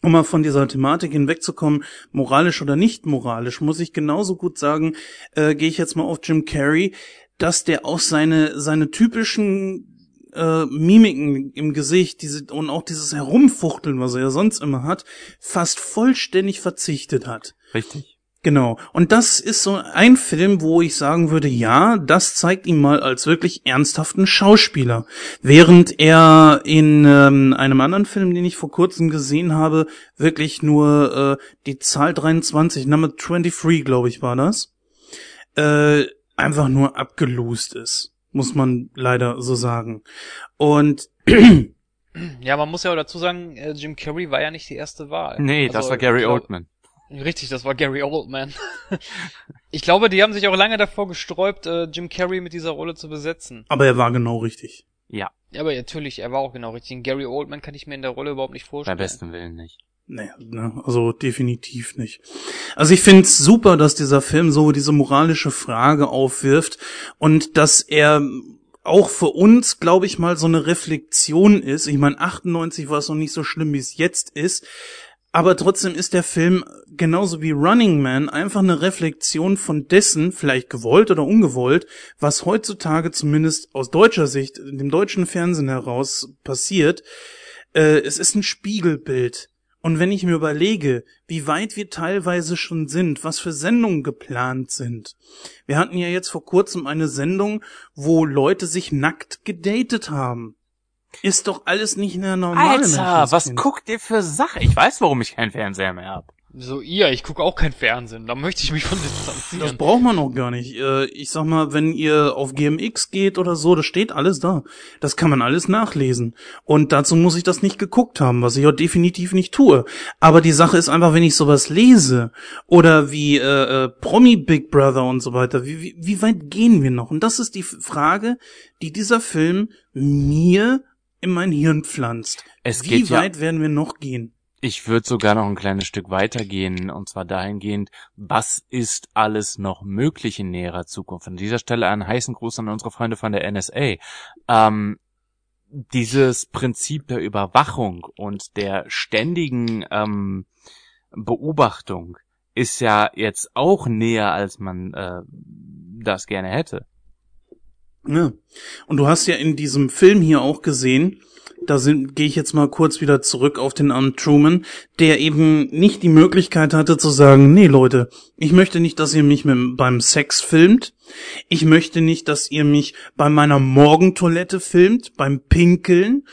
um mal von dieser Thematik hinwegzukommen, moralisch oder nicht moralisch, muss ich genauso gut sagen, äh, gehe ich jetzt mal auf Jim Carrey, dass der auch seine, seine typischen äh, Mimiken im Gesicht diese, und auch dieses Herumfuchteln, was er ja sonst immer hat, fast vollständig verzichtet hat. Richtig. Genau. Und das ist so ein Film, wo ich sagen würde, ja, das zeigt ihn mal als wirklich ernsthaften Schauspieler. Während er in ähm, einem anderen Film, den ich vor kurzem gesehen habe, wirklich nur äh, die Zahl 23, Nummer 23, glaube ich, war das, äh, einfach nur abgelost ist. Muss man leider so sagen. Und Ja, man muss ja auch dazu sagen, äh, Jim Carrey war ja nicht die erste Wahl. Nee, das Also, war Gary glaub- Oldman. Richtig, das war Gary Oldman. ich glaube, die haben sich auch lange davor gesträubt, äh, Jim Carrey mit dieser Rolle zu besetzen. Aber er war genau richtig. Ja, Ja, aber natürlich, er war auch genau richtig. Gary Oldman kann ich mir in der Rolle überhaupt nicht beim vorstellen. besten Willen nicht. Nee, ne, also definitiv nicht. Also ich find's super, dass dieser Film so diese moralische Frage aufwirft und dass er auch für uns, glaube ich mal, so eine Reflexion ist. Ich meine, 98 war es noch nicht so schlimm, wie es jetzt ist. Aber trotzdem ist der Film genauso wie Running Man einfach eine Reflexion von dessen, vielleicht gewollt oder ungewollt, was heutzutage zumindest aus deutscher Sicht, in dem deutschen Fernsehen heraus passiert. Äh, es ist ein Spiegelbild. Und wenn ich mir überlege, wie weit wir teilweise schon sind, was für Sendungen geplant sind. Wir hatten ja jetzt vor kurzem eine Sendung, wo Leute sich nackt gedatet haben. Ist doch alles nicht mehr normal. Alter, was guckt ihr für Sachen? Ich weiß, warum ich keinen Fernseher mehr hab. So ihr, ich gucke auch kein Fernsehen. Da möchte ich mich von Das distanzieren. braucht man auch gar nicht. Äh, Ich sag mal, wenn ihr auf GMX geht oder so, das steht alles da. Das kann man alles nachlesen. Und dazu muss ich das nicht geguckt haben, was ich auch definitiv nicht tue. Aber die Sache ist einfach, wenn ich sowas lese oder wie äh, äh, Promi Big Brother und so weiter, wie, wie, wie weit gehen wir noch? Und das ist die Frage, die dieser Film mir in mein Hirn pflanzt. Es wie geht ja- weit werden wir noch gehen? Ich würde sogar noch ein kleines Stück weitergehen, und zwar dahingehend, was ist alles noch möglich in näherer Zukunft? An dieser Stelle einen heißen Gruß an unsere Freunde von der NSA. Ähm, dieses Prinzip der Überwachung und der ständigen ähm, Beobachtung ist ja jetzt auch näher, als man äh, das gerne hätte. Ja. Und du hast ja in diesem Film hier auch gesehen, da gehe ich jetzt mal kurz wieder zurück auf den armen Truman, der eben nicht die Möglichkeit hatte zu sagen, nee Leute, ich möchte nicht, dass ihr mich mit, beim Sex filmt. Ich möchte nicht, dass ihr mich bei meiner Morgentoilette filmt, beim Pinkeln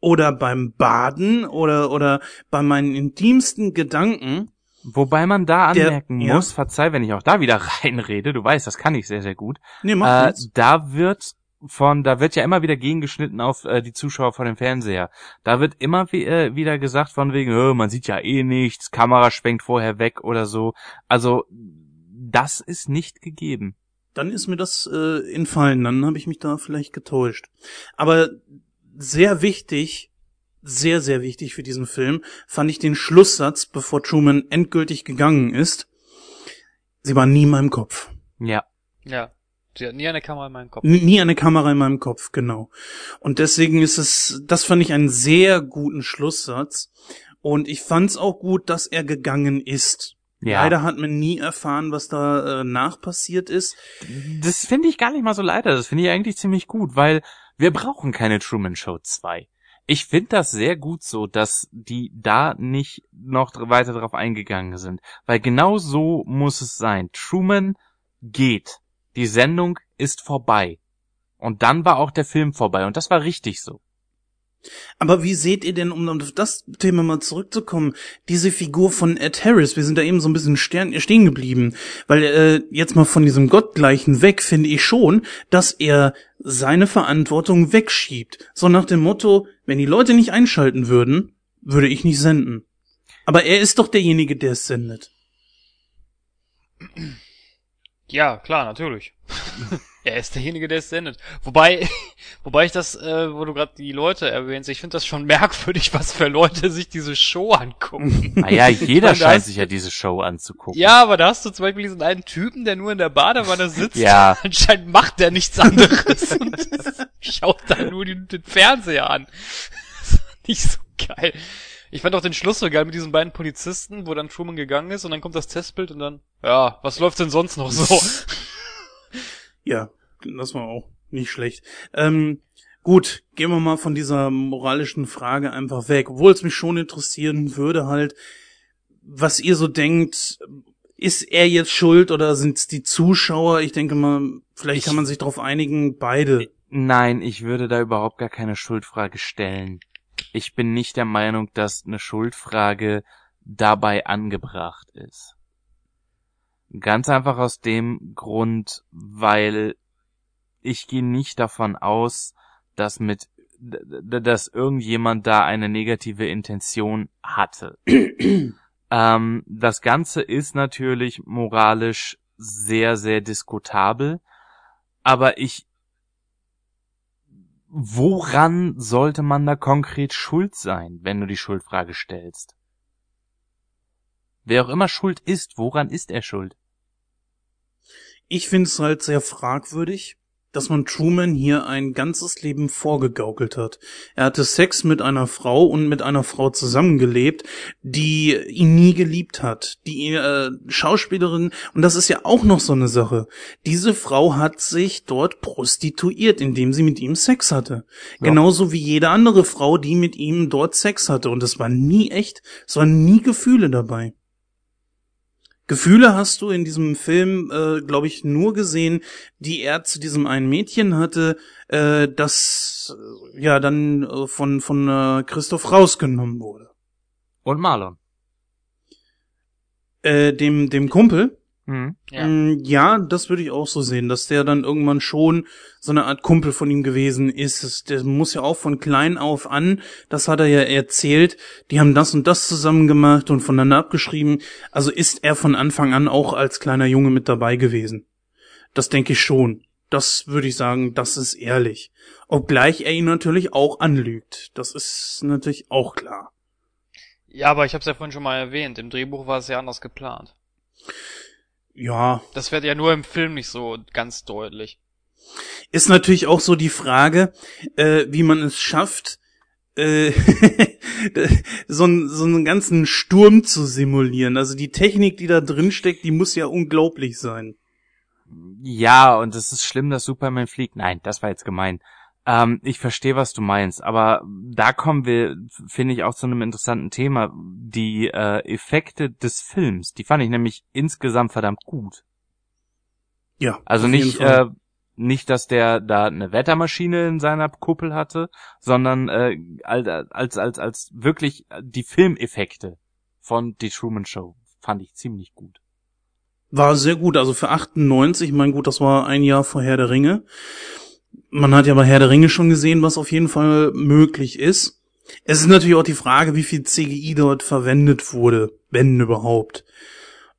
oder beim Baden oder, oder bei meinen intimsten Gedanken. Wobei man da Der- anmerken ja. muss, verzeih, wenn ich auch da wieder reinrede, du weißt, das kann ich sehr, sehr gut. Nee, mach Äh, nichts. da wird von, da wird ja immer wieder gegengeschnitten auf äh, die Zuschauer vor dem Fernseher. Da wird immer wie, äh, wieder gesagt von wegen, "Hö, man sieht ja eh nichts, Kamera schwenkt vorher weg oder so. Also das ist nicht gegeben. Dann ist mir das äh, entfallen, dann habe ich mich da vielleicht getäuscht. Aber sehr wichtig, sehr, sehr wichtig für diesen Film, fand ich den Schlusssatz, bevor Truman endgültig gegangen ist. Sie war nie in meinem Kopf. Ja. Ja. Sie hat nie eine Kamera in meinem Kopf. N- Nie eine Kamera in meinem Kopf, genau. Und deswegen ist es, das fand ich einen sehr guten Schlusssatz. Und ich fand es auch gut, dass er gegangen ist. Ja. Leider hat man nie erfahren, was da äh, nach passiert ist. Das finde ich gar nicht mal so leider. Das finde ich eigentlich ziemlich gut, weil wir brauchen keine Truman Show 2. Ich finde das sehr gut so, dass die da nicht noch weiter drauf eingegangen sind. Weil genau so muss es sein. Truman geht. Die Sendung ist vorbei. Und dann war auch der Film vorbei. Und das war richtig so. Aber wie seht ihr denn, um auf das Thema mal zurückzukommen, diese Figur von Ed Harris? Wir sind da eben so ein bisschen stern, stehen geblieben, weil äh, jetzt mal von diesem Gottgleichen weg finde ich schon, dass er seine Verantwortung wegschiebt. So nach dem Motto, wenn die Leute nicht einschalten würden, würde ich nicht senden. Aber er ist doch derjenige, der es sendet. Ja, klar, natürlich. er ist derjenige, der es sendet. Wobei, wobei ich das, äh, wo du gerade die Leute erwähnst, ich finde das schon merkwürdig, was für Leute sich diese Show angucken. Naja, jeder meine, scheint ist- sich ja diese Show anzugucken. ja, aber da hast du zum Beispiel diesen einen Typen, der nur in der Badewanne sitzt. Ja. Anscheinend macht der nichts anderes und schaut da nur den, den Fernseher an. Das war nicht so geil. Ich fand auch den Schluss so geil mit diesen beiden Polizisten, wo dann Truman gegangen ist und dann kommt das Testbild und dann, ja, was läuft denn sonst noch so? Ja, das war auch nicht schlecht. Ähm, gut, gehen wir mal von dieser moralischen Frage einfach weg, obwohl es mich schon interessieren würde halt, was ihr so denkt, ist er jetzt schuld oder sind es die Zuschauer? Ich denke mal, vielleicht Ich- kann man sich darauf einigen, beide. Nein, ich würde da überhaupt gar keine Schuldfrage stellen. Ich bin nicht der Meinung, dass eine Schuldfrage dabei angebracht ist. Ganz einfach aus dem Grund, weil ich gehe nicht davon aus, dass mit dass irgendjemand da eine negative Intention hatte. ähm, das Ganze ist natürlich moralisch sehr, sehr diskutabel, aber ich, woran sollte man da konkret schuld sein, wenn du die Schuldfrage stellst? Wer auch immer schuld ist, woran ist er schuld? Ich finde es halt sehr fragwürdig, dass man Truman hier ein ganzes Leben vorgegaukelt hat. Er hatte Sex mit einer Frau und mit einer Frau zusammengelebt, die ihn nie geliebt hat. Die äh, Schauspielerin, und das ist ja auch noch so eine Sache, diese Frau hat sich dort prostituiert, indem sie mit ihm Sex hatte. Ja. Genauso wie jede andere Frau, die mit ihm dort Sex hatte. Und es war nie echt, es waren nie Gefühle dabei. Gefühle hast du in diesem Film, äh, glaube ich, nur gesehen, die er zu diesem einen Mädchen hatte, äh, das äh, ja dann äh, von von äh, Christoph rausgenommen wurde. Und Marlon. Äh, dem dem Kumpel. Mhm. Ja. Mm, ja, das würde ich auch so sehen, dass der dann irgendwann schon so eine Art Kumpel von ihm gewesen ist. Es- Der muss ja auch von klein auf an, das hat er ja erzählt, die haben das und das zusammen gemacht und voneinander abgeschrieben. Also ist er von Anfang an auch als kleiner Junge mit dabei gewesen. Das denke ich schon. Das würde ich sagen, das ist ehrlich. Obgleich er ihn natürlich auch anlügt. Das ist natürlich auch klar. Ja, aber ich habe es ja vorhin schon mal erwähnt. Im Drehbuch war es ja anders geplant. Ja, Das wird ja nur im Film nicht so ganz deutlich. Ist natürlich auch so die Frage, äh, wie man es schafft, äh, so, einen, so einen ganzen Sturm zu simulieren. Also die Technik, die da drin steckt, die muss ja unglaublich sein. Ja, und es ist schlimm, dass Superman fliegt. Nein, das war jetzt gemein. Ähm, ich verstehe, was du meinst, aber da kommen wir, finde ich, auch zu einem interessanten Thema. Die äh, Effekte des Films, die fand ich nämlich insgesamt verdammt gut. Ja. Also nicht, äh, nicht, dass der da eine Wettermaschine in seiner Kuppel hatte, sondern äh, als, als, als, als wirklich die Filmeffekte von The Truman Show fand ich ziemlich gut. War sehr gut. Also für 98, mein gut, das war ein Jahr vor Herr der Ringe. Man hat ja bei Herr der Ringe schon gesehen, was auf jeden Fall möglich ist. Es ist natürlich auch die Frage, wie viel CGI dort verwendet wurde, wenn überhaupt.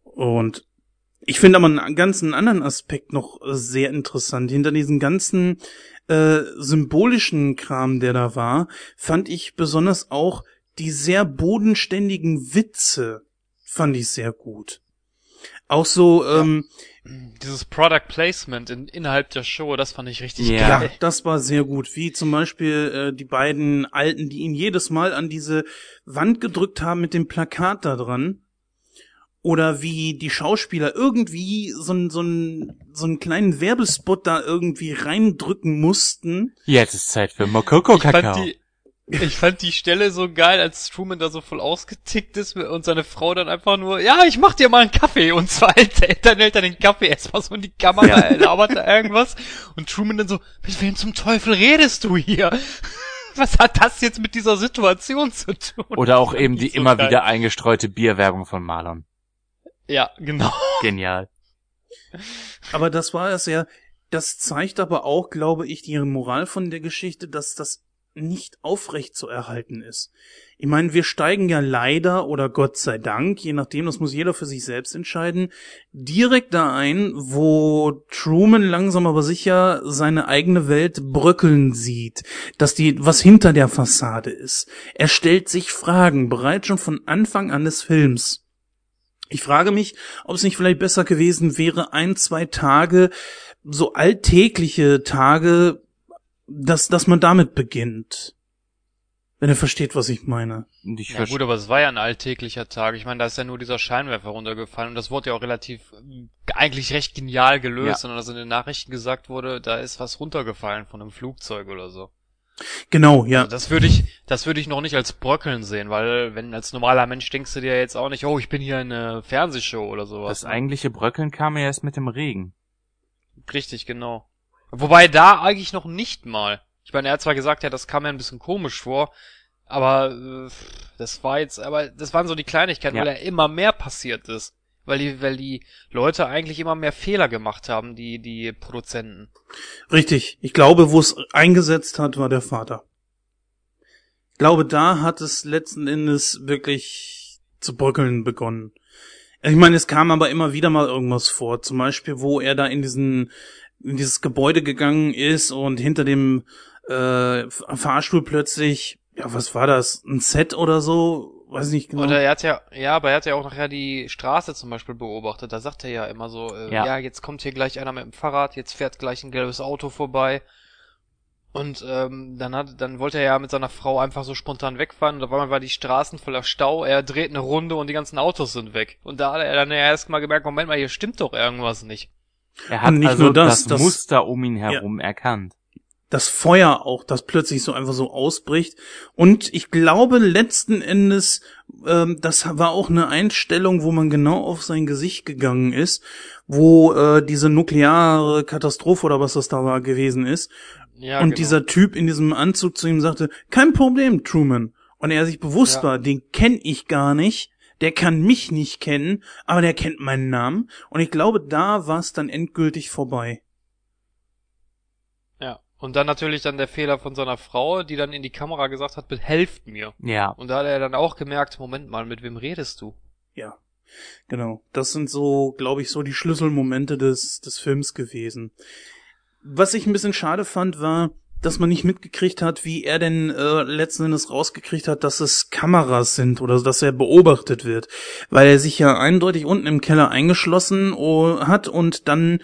Und ich finde aber einen ganzen anderen Aspekt noch sehr interessant. Hinter diesen ganzen äh, symbolischen Kram, der da war, fand ich besonders auch die sehr bodenständigen Witze, fand ich sehr gut. Auch so, ähm, Dieses Product Placement in, innerhalb der Show, das fand ich richtig Ja. geil. ja, das war sehr gut. Wie zum Beispiel äh, die beiden Alten, die ihn jedes Mal an diese Wand gedrückt haben mit dem Plakat da dran. Oder wie die Schauspieler irgendwie so, n- so, n- so einen kleinen Werbespot da irgendwie reindrücken mussten. Jetzt ist Zeit für Mokoko Ich fand Kakao. Ich fand die Stelle so geil, als Truman da so voll ausgetickt ist und seine Frau dann einfach nur, ja, ich mach dir mal einen Kaffee und zwar hält dann hält er den Kaffee erstmal so in die Kamera, Ja. er labert da irgendwas und Truman dann so, mit wem zum Teufel redest du hier? Was hat das jetzt mit dieser Situation zu tun? Oder auch eben die so immer geil. wieder eingestreute Bierwerbung von Marlon. Ja, genau. Genial. Aber das war es ja. Das zeigt aber auch, glaube ich, die Moral von der Geschichte, dass das nicht aufrecht zu erhalten ist. Ich meine, wir steigen ja leider oder Gott sei Dank, je nachdem, das muss jeder für sich selbst entscheiden, direkt da ein, wo Truman langsam aber sicher seine eigene Welt bröckeln sieht, dass die, was hinter der Fassade ist. Er stellt sich Fragen, bereits schon von Anfang an des Films. Ich frage mich, ob es nicht vielleicht besser gewesen wäre, ein, zwei Tage, so alltägliche Tage, dass, dass man damit beginnt. Wenn ihr versteht, was ich meine. Und ich Ja gut, aber es war ja ein alltäglicher Tag. Ich meine, da ist ja nur dieser Scheinwerfer runtergefallen und das wurde ja auch relativ ähm, eigentlich recht genial gelöst, Ja. sondern dass in den Nachrichten gesagt wurde, da ist was runtergefallen von einem Flugzeug oder so. Genau, ja. Also das würde ich, das würde ich noch nicht als Bröckeln sehen, weil wenn als normaler Mensch denkst du dir jetzt auch nicht, oh, ich bin hier in einer Fernsehshow oder sowas. Das eigentliche Bröckeln kam ja erst mit dem Regen. Richtig, genau. Wobei da eigentlich noch nicht mal. Ich meine, er hat zwar gesagt, ja, das kam mir ein bisschen komisch vor, aber äh, das war jetzt, aber das waren so die Kleinigkeiten, Ja. weil ja immer mehr passiert ist. Weil die, weil die Leute eigentlich immer mehr Fehler gemacht haben, die, die Produzenten. Richtig. Ich glaube, wo es eingesetzt hat, war der Vater. glaube, da hat es letzten Endes wirklich zu bröckeln begonnen. Ich meine, es kam aber immer wieder mal irgendwas vor. Zum Beispiel, wo er da in diesen, in dieses Gebäude gegangen ist und hinter dem äh, Fahrstuhl plötzlich, ja, was war das? Ein Set oder so? Weiß nicht genau. Oder er hat ja, ja, aber er hat ja auch nachher die Straße zum Beispiel beobachtet. Da sagt er ja immer so, äh, Ja. ja. jetzt kommt hier gleich einer mit dem Fahrrad, jetzt fährt gleich ein gelbes Auto vorbei. Und ähm, dann hat, dann wollte er ja mit seiner Frau einfach so spontan wegfahren und auf einmal war die Straßen voller Stau, er dreht eine Runde und die ganzen Autos sind weg. Und da hat er dann ja erst mal gemerkt, Moment mal, hier stimmt doch irgendwas nicht. Er hat Und nicht also nur das, das, das- Muster um ihn herum erkannt. das Feuer auch, das plötzlich so einfach so ausbricht. Und ich glaube letzten Endes, ähm, das war auch eine Einstellung, wo man genau auf sein Gesicht gegangen ist, wo äh, diese nukleare Katastrophe oder was das da war gewesen ist. Ja, und genau. dieser Typ in diesem Anzug zu ihm sagte, kein Problem, Truman. Und er sich bewusst Ja. war, den kenn ich gar nicht. Der kann mich nicht kennen, aber der kennt meinen Namen. Und ich glaube, da war es dann endgültig vorbei. Ja. Und dann natürlich dann der Fehler von seiner Frau, die dann in die Kamera gesagt hat, helft mir. Ja. Und da hat er dann auch gemerkt, Moment mal, mit wem redest du? Ja, genau. Das sind so, glaube ich, so die Schlüsselmomente des, des Films gewesen. Was ich ein bisschen schade fand, war, dass man nicht mitgekriegt hat, wie er denn äh, letzten Endes rausgekriegt hat, dass es Kameras sind oder dass er beobachtet wird. Weil er sich ja eindeutig unten im Keller eingeschlossen oh, hat und dann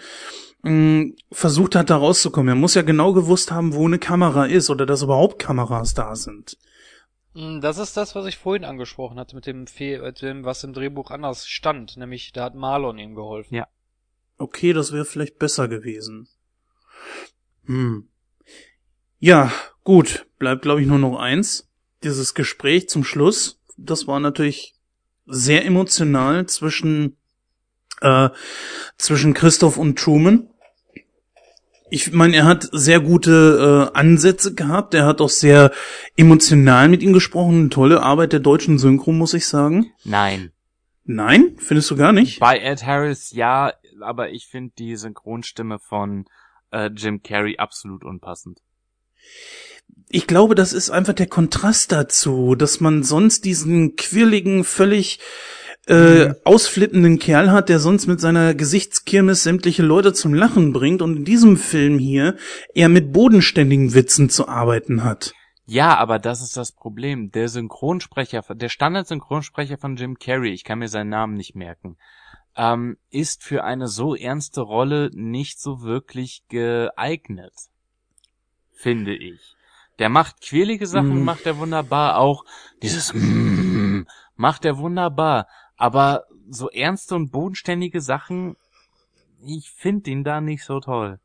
mh, versucht hat, da rauszukommen. Er muss ja genau gewusst haben, wo eine Kamera ist oder dass überhaupt Kameras da sind. Mm, Das ist das, was ich vorhin angesprochen hatte mit dem, Fe mit dem was im Drehbuch anders stand. Nämlich, da hat Marlon ihm geholfen. Ja. Okay, das wäre vielleicht besser gewesen. Hm. Ja, gut. Bleibt, glaube ich, nur noch eins. Dieses Gespräch zum Schluss. Das war natürlich sehr emotional zwischen, äh, zwischen Christoph und Truman. Ich meine, er hat sehr gute äh, Ansätze gehabt. Er hat auch sehr emotional mit ihm gesprochen. Eine tolle Arbeit der deutschen Synchro, muss ich sagen. Nein. Nein, findest du gar nicht? Bei Ed Harris ja, aber ich finde die Synchronstimme von äh, Jim Carrey absolut unpassend. Ich glaube, das ist einfach der Kontrast dazu, dass man sonst diesen quirligen, völlig äh, ausflippenden Kerl hat, der sonst mit seiner Gesichtskirmes sämtliche Leute zum Lachen bringt und in diesem Film hier eher mit bodenständigen Witzen zu arbeiten hat. Ja, aber das ist das Problem. Der Synchronsprecher, der Standard-Synchronsprecher von Jim Carrey, ich kann mir seinen Namen nicht merken, ähm, ist für eine so ernste Rolle nicht so wirklich geeignet. Finde ich. Der macht quirlige Sachen, Mm. macht er wunderbar, auch dieses mm, macht er wunderbar, aber so ernste und bodenständige Sachen, ich finde ihn da nicht so toll.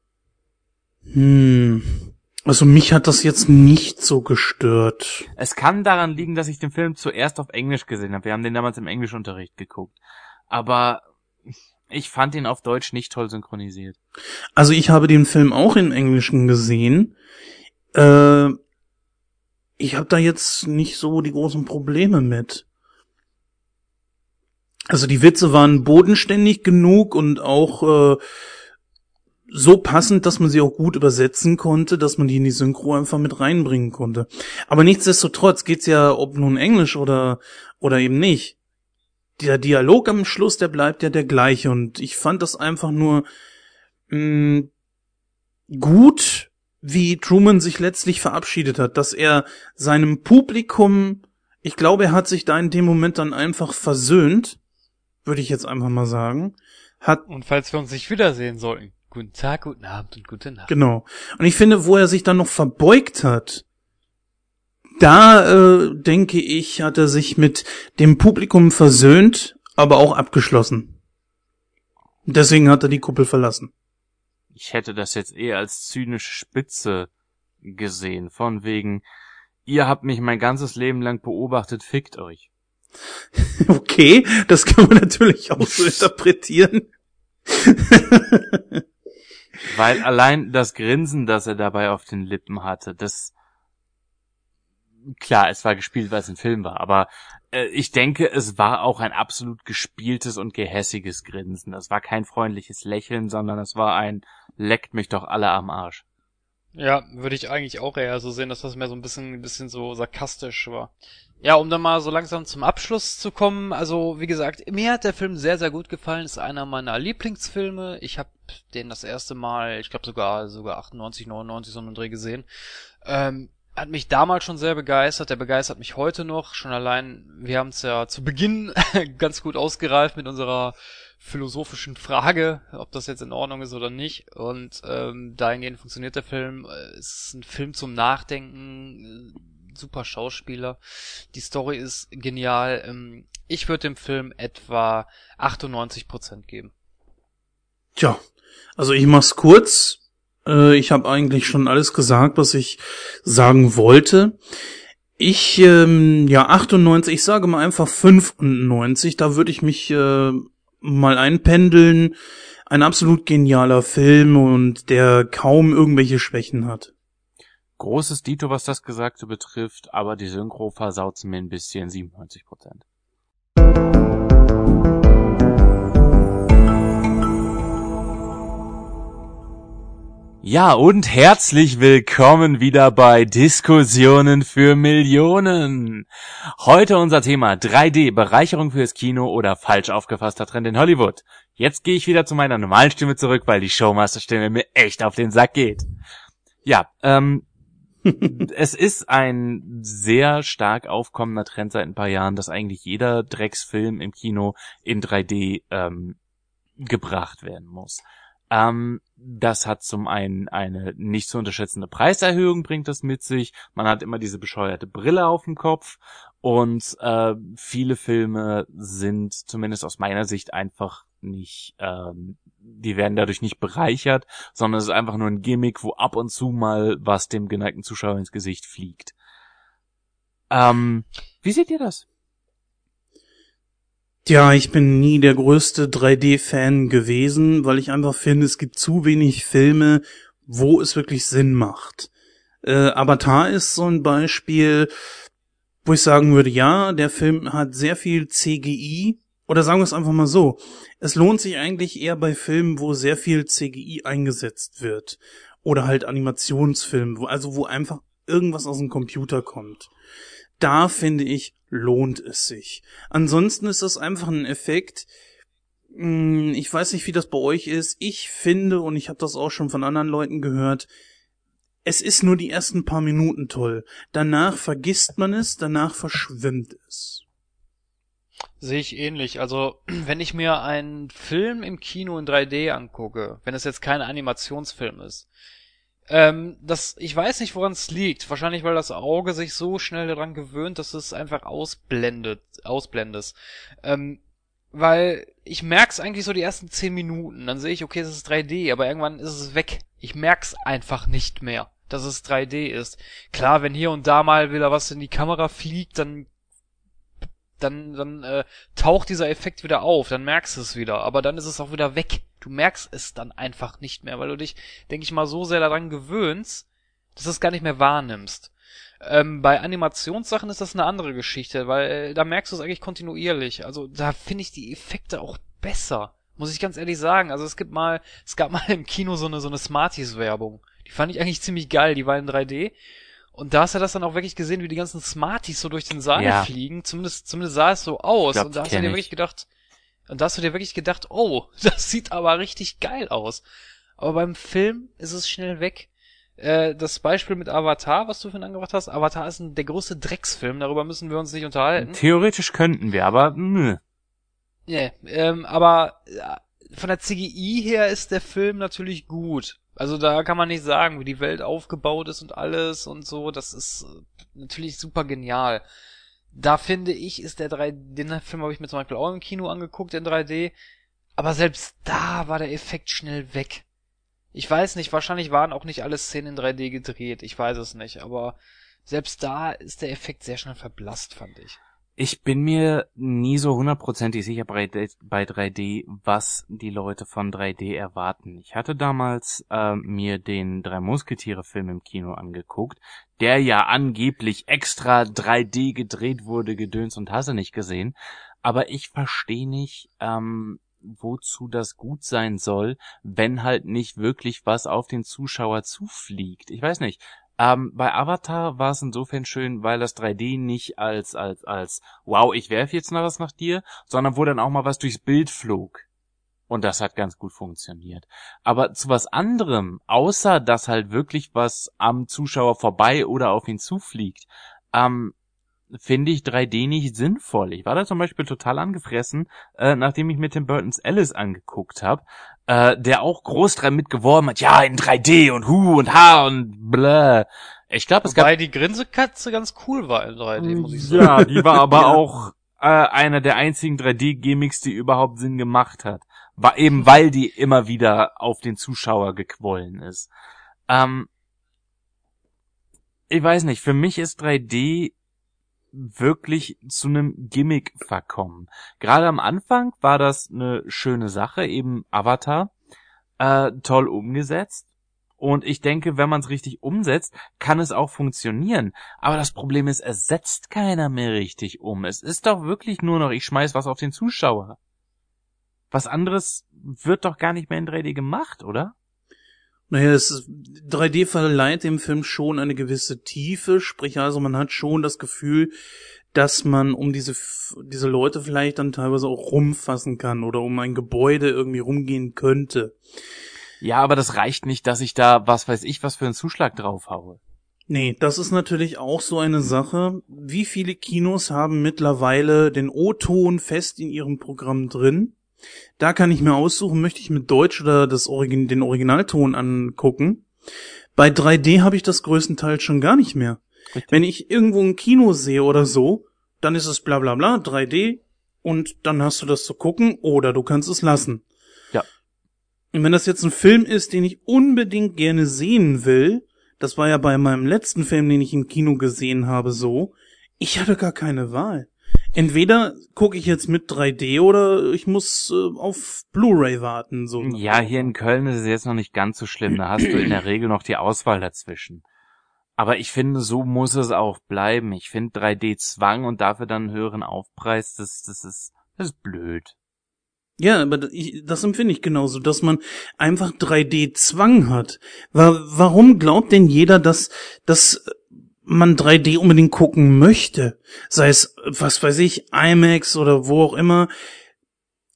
Hm. Also mich hat das jetzt nicht so gestört. Es kann daran liegen, dass ich den Film zuerst auf Englisch gesehen habe. Wir haben den damals im Englischunterricht geguckt. Aber ich fand ihn auf Deutsch nicht toll synchronisiert. Also ich habe den Film auch in Englischen gesehen. Äh, ich habe da jetzt nicht so die großen Probleme mit. Also die Witze waren bodenständig genug und auch äh, so passend, dass man sie auch gut übersetzen konnte, dass man die in die Synchro einfach mit reinbringen konnte. Aber nichtsdestotrotz geht's ja, ob nun Englisch oder oder eben nicht. Der Dialog am Schluss, der bleibt ja der gleiche und ich fand das einfach nur mh, gut, wie Truman sich letztlich verabschiedet hat, dass er seinem Publikum, ich glaube, er hat sich da in dem Moment dann einfach versöhnt, würde ich jetzt einfach mal sagen, hat Und falls wir uns nicht wiedersehen sollten, guten Tag, guten Abend und gute Nacht. Genau. Und ich finde, wo er sich dann noch verbeugt hat, da äh, denke ich, hat er sich mit dem Publikum versöhnt, aber auch abgeschlossen. Deswegen hat er die Kuppel verlassen. Ich hätte das jetzt eher als zynische Spitze gesehen. Von wegen, ihr habt mich mein ganzes Leben lang beobachtet, fickt euch. Okay, das kann man natürlich auch so interpretieren. Weil allein das Grinsen, das er dabei auf den Lippen hatte, das klar, es war gespielt, weil es ein Film war, aber äh, ich denke, es war auch ein absolut gespieltes und gehässiges Grinsen. Das war kein freundliches Lächeln, sondern es war ein leckt mich doch alle am Arsch. Ja, würde ich eigentlich auch eher so sehen, dass das mehr so ein bisschen, ein bisschen so sarkastisch war. Ja, um dann mal so langsam zum Abschluss zu kommen, also wie gesagt, mir hat der Film sehr, sehr gut gefallen, ist einer meiner Lieblingsfilme. Ich habe den das erste Mal, ich glaube sogar sogar 98, 99 so einen Dreh gesehen. Ähm, hat mich damals schon sehr begeistert, der begeistert mich heute noch, schon allein, wir haben es ja zu Beginn ganz gut ausgereift mit unserer philosophischen Frage, ob das jetzt in Ordnung ist oder nicht. Und ähm, dahingehend funktioniert der Film. Es ist ein Film zum Nachdenken, super Schauspieler. Die Story ist genial. Ähm, ich würde dem Film etwa 98% geben. Tja, also ich mach's kurz. Äh, ich habe eigentlich schon alles gesagt, was ich sagen wollte. Ich, ähm, ja, 98, ich sage mal einfach 95, da würde ich mich äh, mal einpendeln. Ein absolut genialer Film und der kaum irgendwelche Schwächen hat. Großes Dito, was das Gesagte betrifft, aber die Synchro versaut mir ein bisschen 97 Prozent. Ja, und herzlich willkommen wieder bei Diskussionen für Millionen. Heute unser Thema 3D, Bereicherung fürs Kino oder falsch aufgefasster Trend in Hollywood. Jetzt gehe ich wieder zu meiner normalen Stimme zurück, weil die Showmaster-Stimme mir echt auf den Sack geht. Ja, ähm, es ist ein sehr stark aufkommender Trend seit ein paar Jahren, dass eigentlich jeder Drecksfilm im Kino in 3D ähm, gebracht werden muss. Ähm, das hat zum einen eine nicht zu unterschätzende Preiserhöhung bringt das mit sich. Man hat immer diese bescheuerte Brille auf dem Kopf und äh, viele Filme sind zumindest aus meiner Sicht einfach nicht, ähm, die werden dadurch nicht bereichert, sondern es ist einfach nur ein Gimmick, wo ab und zu mal was dem geneigten Zuschauer ins Gesicht fliegt. Ähm, wie seht ihr das? Tja, ich bin nie der größte 3D-Fan gewesen, weil ich einfach finde, es gibt zu wenig Filme, wo es wirklich Sinn macht. Äh, Avatar ist so ein Beispiel, wo ich sagen würde, ja, der Film hat sehr viel CGI, oder sagen wir es einfach mal so, es lohnt sich eigentlich eher bei Filmen, wo sehr viel CGI eingesetzt wird. Oder halt Animationsfilmen, wo, also wo einfach irgendwas aus dem Computer kommt. Da finde ich, lohnt es sich. Ansonsten ist das einfach ein Effekt. Hm, ich weiß nicht, wie das bei euch ist. Ich finde, und ich habe das auch schon von anderen Leuten gehört, es ist nur die ersten paar Minuten toll. Danach vergisst man es, danach verschwimmt es. Sehe ich ähnlich. Also, wenn ich mir einen Film im Kino in 3D angucke, wenn es jetzt kein Animationsfilm ist, ähm, das, ich weiß nicht, woran es liegt. Wahrscheinlich, weil das Auge sich so schnell daran gewöhnt, dass es einfach ausblendet, ausblendet. Ähm, weil ich merk's eigentlich so die ersten zehn Minuten. Dann sehe ich, okay, es ist 3D, aber irgendwann ist es weg. Ich merk's einfach nicht mehr, dass es 3D ist. Klar, wenn hier und da mal wieder was in die Kamera fliegt, dann dann, dann äh, taucht dieser Effekt wieder auf, dann merkst du es wieder, aber dann ist es auch wieder weg. Du merkst es dann einfach nicht mehr, weil du dich, denke ich mal, so sehr daran gewöhnst, dass du es gar nicht mehr wahrnimmst. Ähm, bei Animationssachen ist das eine andere Geschichte, weil äh, da merkst du es eigentlich kontinuierlich. Also da finde ich die Effekte auch besser, muss ich ganz ehrlich sagen. Also es gibt mal, es gab mal im Kino so eine so eine Smarties-Werbung. Die fand ich eigentlich ziemlich geil. Die war in 3D und da hast du das dann auch wirklich gesehen, wie die ganzen Smarties so durch den Saal ja. fliegen. Zumindest, zumindest sah es so aus. Glaub, und da hast du dir wirklich gedacht, und da hast du dir wirklich gedacht, oh, das sieht aber richtig geil aus. Aber beim Film ist es schnell weg. Äh, das Beispiel mit Avatar, was du vorhin angebracht hast, Avatar ist ein, der größte Drecksfilm, darüber müssen wir uns nicht unterhalten. Theoretisch könnten wir, aber nö. Yeah, ähm, aber äh, von der CGI her ist der Film natürlich gut. Also da kann man nicht sagen, wie die Welt aufgebaut ist und alles und so. Das ist äh, natürlich super genial. Da finde ich, ist der 3 den Film habe ich mir zum Beispiel auch im Kino angeguckt in 3D. Aber selbst da war der Effekt schnell weg. Ich weiß nicht, wahrscheinlich waren auch nicht alle Szenen in 3D gedreht. Ich weiß es nicht. Aber selbst da ist der Effekt sehr schnell verblasst, fand ich. Ich bin mir nie so hundertprozentig sicher bei 3D, was die Leute von 3D erwarten. Ich hatte damals äh, mir den Drei Musketiere Film im Kino angeguckt, der ja angeblich extra 3D gedreht wurde, gedöns und hast du nicht gesehen. Aber ich verstehe nicht, ähm, wozu das gut sein soll, wenn halt nicht wirklich was auf den Zuschauer zufliegt. Ich weiß nicht. Ähm, bei Avatar war es insofern schön, weil das 3D nicht als, als, als, wow, ich werfe jetzt noch was nach dir, sondern wo dann auch mal was durchs Bild flog. Und das hat ganz gut funktioniert. Aber zu was anderem, außer dass halt wirklich was am Zuschauer vorbei oder auf ihn zufliegt, ähm, finde ich 3D nicht sinnvoll. Ich war da zum Beispiel total angefressen, äh, nachdem ich mit Tim Burtons Alice angeguckt habe, äh, der auch groß dran mitgeworben hat, ja, in 3D und Hu und Ha und bläh. Ich glaube, es gab... Wobei die Grinsekatze ganz cool war in 3D, muss ich sagen. Ja, die war aber auch äh, einer der einzigen 3D-Gimmicks, die überhaupt Sinn gemacht hat. War eben, weil die immer wieder auf den Zuschauer gequollen ist. Ähm, ich weiß nicht, für mich ist 3D wirklich zu einem Gimmick verkommen. Gerade am Anfang war das eine schöne Sache, eben Avatar, äh, toll umgesetzt. Und ich denke, wenn man es richtig umsetzt, kann es auch funktionieren. Aber das Problem ist, es setzt keiner mehr richtig um. Es ist doch wirklich nur noch, ich schmeiß was auf den Zuschauer. Was anderes wird doch gar nicht mehr in 3D gemacht, oder? Naja, es ist, 3D verleiht dem Film schon eine gewisse Tiefe, sprich also man hat schon das Gefühl, dass man um diese, diese Leute vielleicht dann teilweise auch rumfassen kann oder um ein Gebäude irgendwie rumgehen könnte. Ja, aber das reicht nicht, dass ich da, was weiß ich, was für einen Zuschlag drauf haue. Nee, das ist natürlich auch so eine Sache. Wie viele Kinos haben mittlerweile den O-Ton fest in ihrem Programm drin? Da kann ich mir aussuchen, möchte ich mit Deutsch oder das Origin den Originalton angucken. Bei 3D habe ich das größtenteils schon gar nicht mehr. Richtig. Wenn ich irgendwo ein Kino sehe oder so, dann ist es bla bla bla 3D und dann hast du das zu gucken oder du kannst es lassen. Ja. Und wenn das jetzt ein Film ist, den ich unbedingt gerne sehen will, das war ja bei meinem letzten Film, den ich im Kino gesehen habe, so, ich hatte gar keine Wahl entweder gucke ich jetzt mit 3D oder ich muss äh, auf Blu-ray warten. So. Ja, hier in Köln ist es jetzt noch nicht ganz so schlimm. Da hast du in der Regel noch die Auswahl dazwischen. Aber ich finde, so muss es auch bleiben. Ich finde 3D-Zwang und dafür dann einen höheren Aufpreis, das, das ist, das ist blöd. Ja, aber ich, das empfinde ich genauso, dass man einfach 3D-Zwang hat. Warum glaubt denn jeder, dass, dass man 3D unbedingt gucken möchte, sei es, was weiß ich, IMAX oder wo auch immer.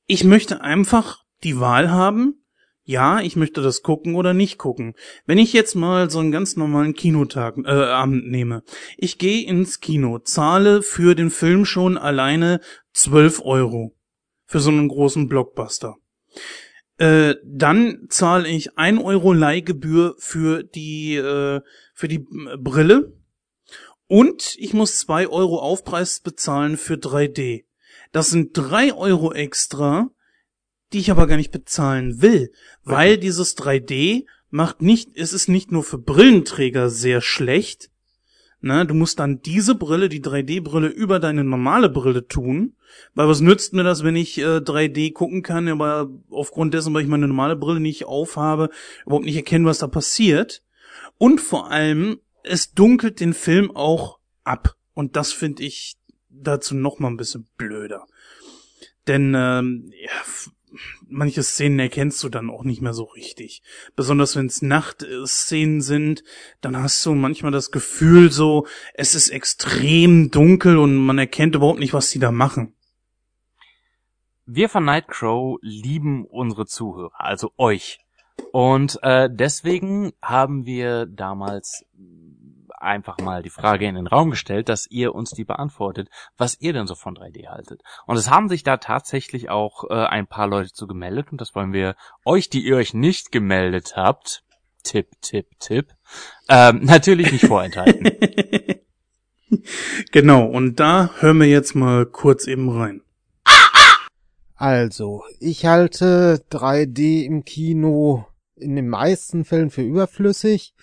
Ich möchte einfach die Wahl haben, ja, ich möchte das gucken oder nicht gucken. Wenn ich jetzt mal so einen ganz normalen Kinotag äh, Abend nehme, ich gehe ins Kino, zahle für den Film schon alleine 12 Euro für so einen großen Blockbuster. Äh, dann zahle ich ein Euro Leihgebühr für die äh, für die Brille und ich muss zwei Euro Aufpreis bezahlen für 3D. Das sind drei Euro extra, die ich aber gar nicht bezahlen will, weil dieses 3D macht nicht, es ist nicht nur für Brillenträger sehr schlecht, Ne, du musst dann diese Brille, die 3D-Brille, über deine normale Brille tun. Weil was nützt mir das, wenn ich äh, 3D gucken kann, aber aufgrund dessen, weil ich meine normale Brille nicht aufhabe, überhaupt nicht erkennen, was da passiert. Und vor allem es dunkelt den Film auch ab. Und das finde ich dazu noch mal ein bisschen blöder. Denn ähm, ja, manche Szenen erkennst du dann auch nicht mehr so richtig. Besonders wenn es Nachtszenen sind, dann hast du manchmal das Gefühl so, es ist extrem dunkel und man erkennt überhaupt nicht, was sie da machen. Wir von Nightcrow lieben unsere Zuhörer, also euch. Und äh, deswegen haben wir damals einfach mal die Frage in den Raum gestellt, dass ihr uns die beantwortet, was ihr denn so von 3D haltet. Und es haben sich da tatsächlich auch äh, ein paar Leute zu gemeldet und das wollen wir euch, die ihr euch nicht gemeldet habt, Tipp, Tipp, Tipp, ähm, natürlich nicht vorenthalten. genau, und da hören wir jetzt mal kurz eben rein. Also, ich halte 3D im Kino in den meisten Fällen für überflüssig.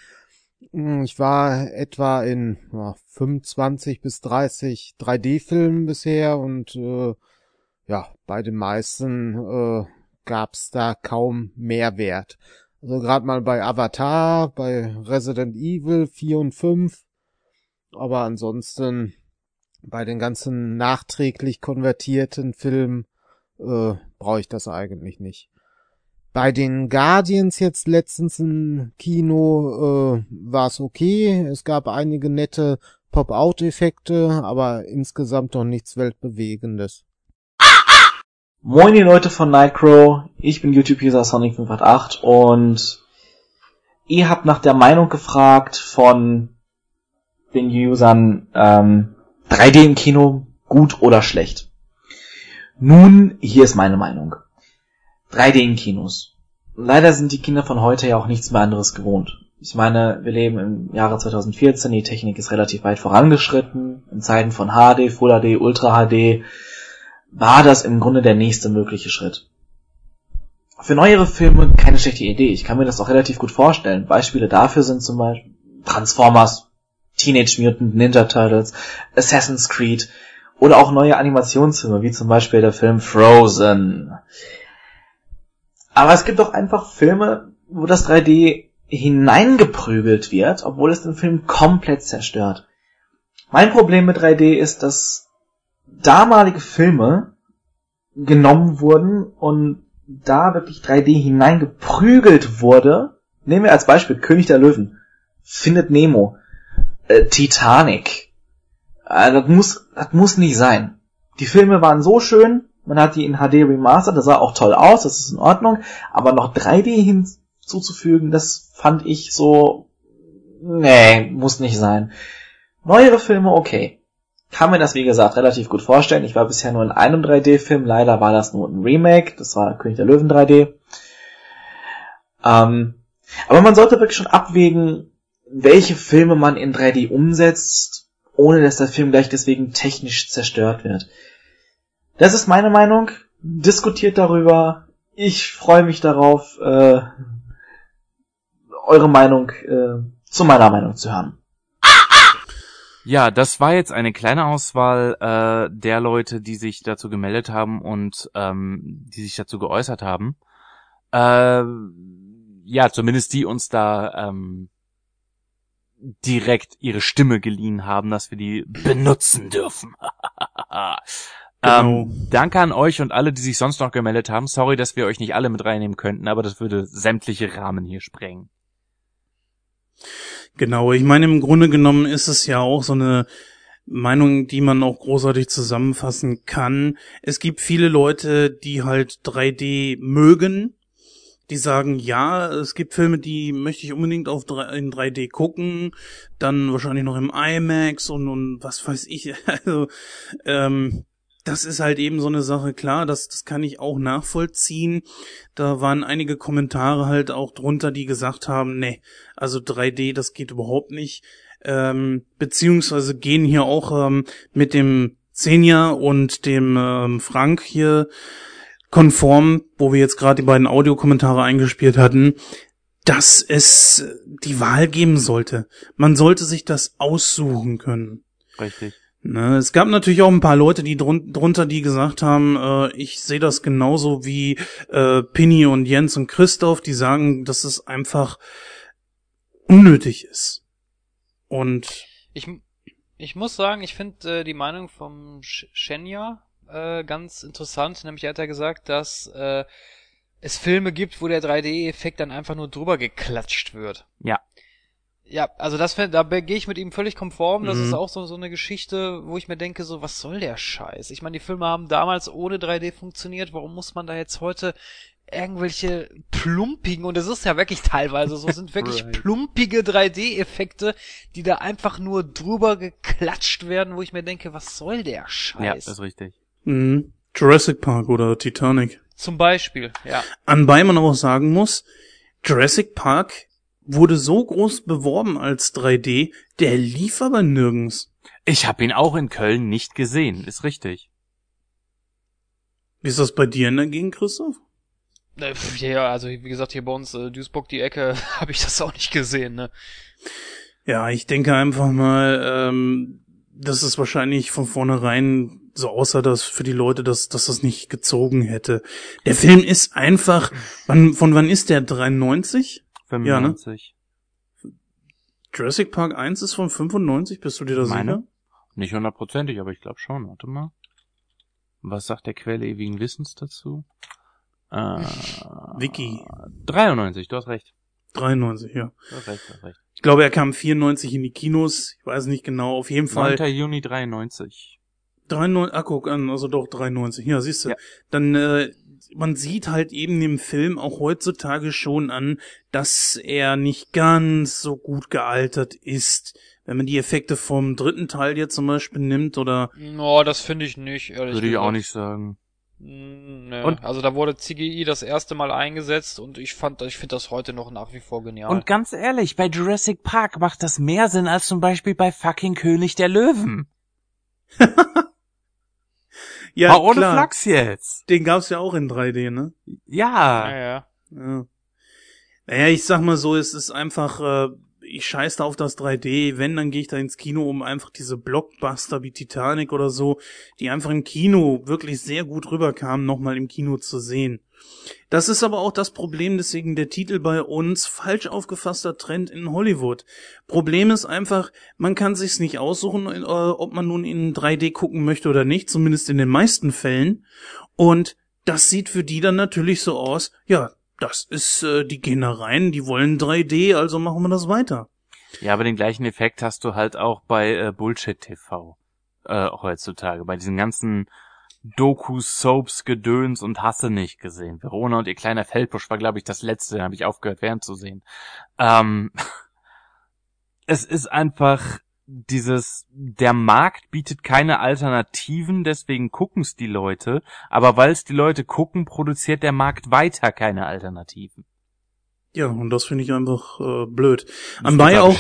Hm, ich war etwa in ja, 25 bis 30 3D-Filmen bisher und äh, ja, bei den meisten äh, gab's da kaum Mehrwert. Also gerade mal bei Avatar, bei Resident Evil 4 und 5, aber ansonsten bei den ganzen nachträglich konvertierten Filmen, äh, brauche ich das eigentlich nicht. Bei den Guardians jetzt letztens im Kino äh, war es okay. Es gab einige nette Pop-Out-Effekte, aber insgesamt noch nichts Weltbewegendes. Moin die Leute von Nightcrow, ich bin YouTube-User Sonic588 und ihr habt nach der Meinung gefragt von den Usern ähm, 3D im Kino gut oder schlecht. Nun, hier ist meine Meinung. 3D in Kinos. Leider sind die Kinder von heute ja auch nichts mehr anderes gewohnt. Ich meine, wir leben im Jahre 2014, die Technik ist relativ weit vorangeschritten. In Zeiten von HD, Full HD, Ultra HD war das im Grunde der nächste mögliche Schritt. Für neuere Filme keine schlechte Idee. Ich kann mir das auch relativ gut vorstellen. Beispiele dafür sind zum Beispiel Transformers, Teenage Mutant Ninja Turtles, Assassin's Creed oder auch neue Animationsfilme, wie zum Beispiel der Film Frozen. Aber es gibt auch einfach Filme, wo das 3D hineingeprügelt wird, obwohl es den Film komplett zerstört. Mein Problem mit 3D ist, dass damalige Filme genommen wurden und da wirklich 3D hineingeprügelt wurde. Nehmen wir als Beispiel König der Löwen, Findet Nemo, äh, Titanic. Äh, das muss, das muss nicht sein. Die Filme waren so schön, man hat die in HD remastered, das sah auch toll aus, das ist in Ordnung, aber noch 3D hinzuzufügen, das fand ich so, nee, muss nicht sein. Neuere Filme, okay. Kann mir das, wie gesagt, relativ gut vorstellen. Ich war bisher nur in einem 3D-Film, leider war das nur ein Remake, das war König der Löwen 3D. Ähm, aber man sollte wirklich schon abwägen, welche Filme man in 3D umsetzt, ohne dass der Film gleich deswegen technisch zerstört wird. Das ist meine Meinung. Diskutiert darüber. Ich freue mich darauf, äh, eure Meinung äh, zu meiner Meinung zu hören. Ja, das war jetzt eine kleine Auswahl äh, der Leute, die sich dazu gemeldet haben und ähm, die sich dazu geäußert haben. Äh, ja, zumindest die uns da ähm, direkt ihre Stimme geliehen haben, dass wir die benutzen dürfen. Genau. ähm, danke an euch und alle, die sich sonst noch gemeldet haben. Sorry, dass wir euch nicht alle mit reinnehmen könnten, aber das würde sämtliche Rahmen hier sprengen. Genau, ich meine, im Grunde genommen ist es ja auch so eine Meinung, die man auch großartig zusammenfassen kann. Es gibt viele Leute, die halt 3D mögen, die sagen, ja, es gibt Filme, die möchte ich unbedingt auf 3, in 3D gucken, dann wahrscheinlich noch im IMAX und, und was weiß ich. Also, ähm, das ist halt eben so eine Sache, klar, das, das kann ich auch nachvollziehen. Da waren einige Kommentare halt auch drunter, die gesagt haben, nee, also 3D, das geht überhaupt nicht. Ähm, beziehungsweise gehen hier auch ähm, mit dem Xenia und dem ähm, Frank hier konform, wo wir jetzt gerade die beiden Audiokommentare eingespielt hatten, dass es die Wahl geben sollte. Man sollte sich das aussuchen können. Richtig. Ne, es gab natürlich auch ein paar Leute, die drun drunter, die gesagt haben, äh, ich sehe das genauso wie äh, Pinny und Jens und Christoph, die sagen, dass es einfach unnötig ist. Und Ich, ich muss sagen, ich finde äh, die Meinung vom Sh- Shenya äh, ganz interessant. Nämlich hat er gesagt, dass äh, es Filme gibt, wo der 3D-Effekt dann einfach nur drüber geklatscht wird. Ja. Ja, also das da gehe ich mit ihm völlig konform. Das Mhm. ist auch so so eine Geschichte, wo ich mir denke, so was soll der Scheiß? Ich meine, die Filme haben damals ohne 3D funktioniert. Warum muss man da jetzt heute irgendwelche plumpigen und es ist ja wirklich teilweise so sind wirklich Right. plumpige 3D-Effekte, die da einfach nur drüber geklatscht werden, wo ich mir denke, was soll der Ja, Scheiß? das ist richtig. mh, Jurassic Park oder Titanic. Zum Beispiel, ja. Anbei man auch sagen muss, Jurassic Park wurde so groß beworben als 3D, der lief aber nirgends. Ich habe ihn auch in Köln nicht gesehen, ist richtig. Wie ist das bei dir in der Gegend, Christoph? Äh, Ja, also wie gesagt, hier bei uns äh, Duisburg die Ecke habe ich das auch nicht gesehen, ne? Ja, ich denke einfach mal, ähm, dass es wahrscheinlich von vornherein so aussah, dass für die Leute, dass, dass das nicht gezogen hätte. Der Film ist einfach, wann, von wann ist der? 93? 95. Jurassic Park 1 ist von 95, bist du dir da Meine? sicher? Nicht hundertprozentig, aber ich glaube schon. Warte mal. Was sagt der Quelle ewigen Wissens dazu? Äh, Wiki. 93, du hast recht. 93, ja. Du hast recht, du hast recht. Ich glaube, er kam 94 in die Kinos. Ich weiß nicht genau. Auf jeden Fall. 9. Juni 93. 93, ah, guck an, also doch 93. Ja, siehst du. Ja. Dann, äh, man sieht halt eben dem Film auch heutzutage schon an, dass er nicht ganz so gut gealtert ist. Wenn man die Effekte vom dritten Teil jetzt zum Beispiel nimmt oder No, das finde ich nicht, ehrlich Würde ich auch nicht sagen. Mm, Nee. Und- also da wurde CGI das erste Mal eingesetzt und ich fand, ich finde das heute noch nach wie vor genial. Und ganz ehrlich, bei Jurassic Park macht das mehr Sinn als zum Beispiel bei fucking König der Löwen. ja, Mal ohne klar, Flachs jetzt. den gab's ja auch in 3D, ne? Ja. ja, ja. Ja. Naja, ich sag mal so, es ist einfach, äh, ich scheiß da auf das 3D. Wenn, dann gehe ich da ins Kino, um einfach diese Blockbuster wie Titanic oder so, die einfach im Kino wirklich sehr gut rüberkamen, nochmal im Kino zu sehen. Das ist aber auch das Problem, deswegen der Titel bei uns, falsch aufgefasster Trend in Hollywood. Problem ist einfach, man kann sich's nicht aussuchen, äh, ob man nun in 3D gucken möchte oder nicht, zumindest in den meisten Fällen. Und das sieht für die dann natürlich so aus, ja, das ist, äh, die gehen da rein, die wollen 3D, also machen wir das weiter. Ja, aber den gleichen Effekt hast du halt auch bei äh, Bullshit TV äh, heutzutage. Bei diesen ganzen Dokus, Soaps, Gedöns und Hasse nicht gesehen. Verona und ihr kleiner Feldbusch war, glaube ich, das letzte, da habe ich aufgehört, während zu sehen. Ähm, es ist einfach dieses, der Markt bietet keine Alternativen, deswegen gucken's die Leute, aber weil es die Leute gucken, produziert der Markt weiter keine Alternativen. Ja, und das finde ich einfach äh, blöd. Anbei auch,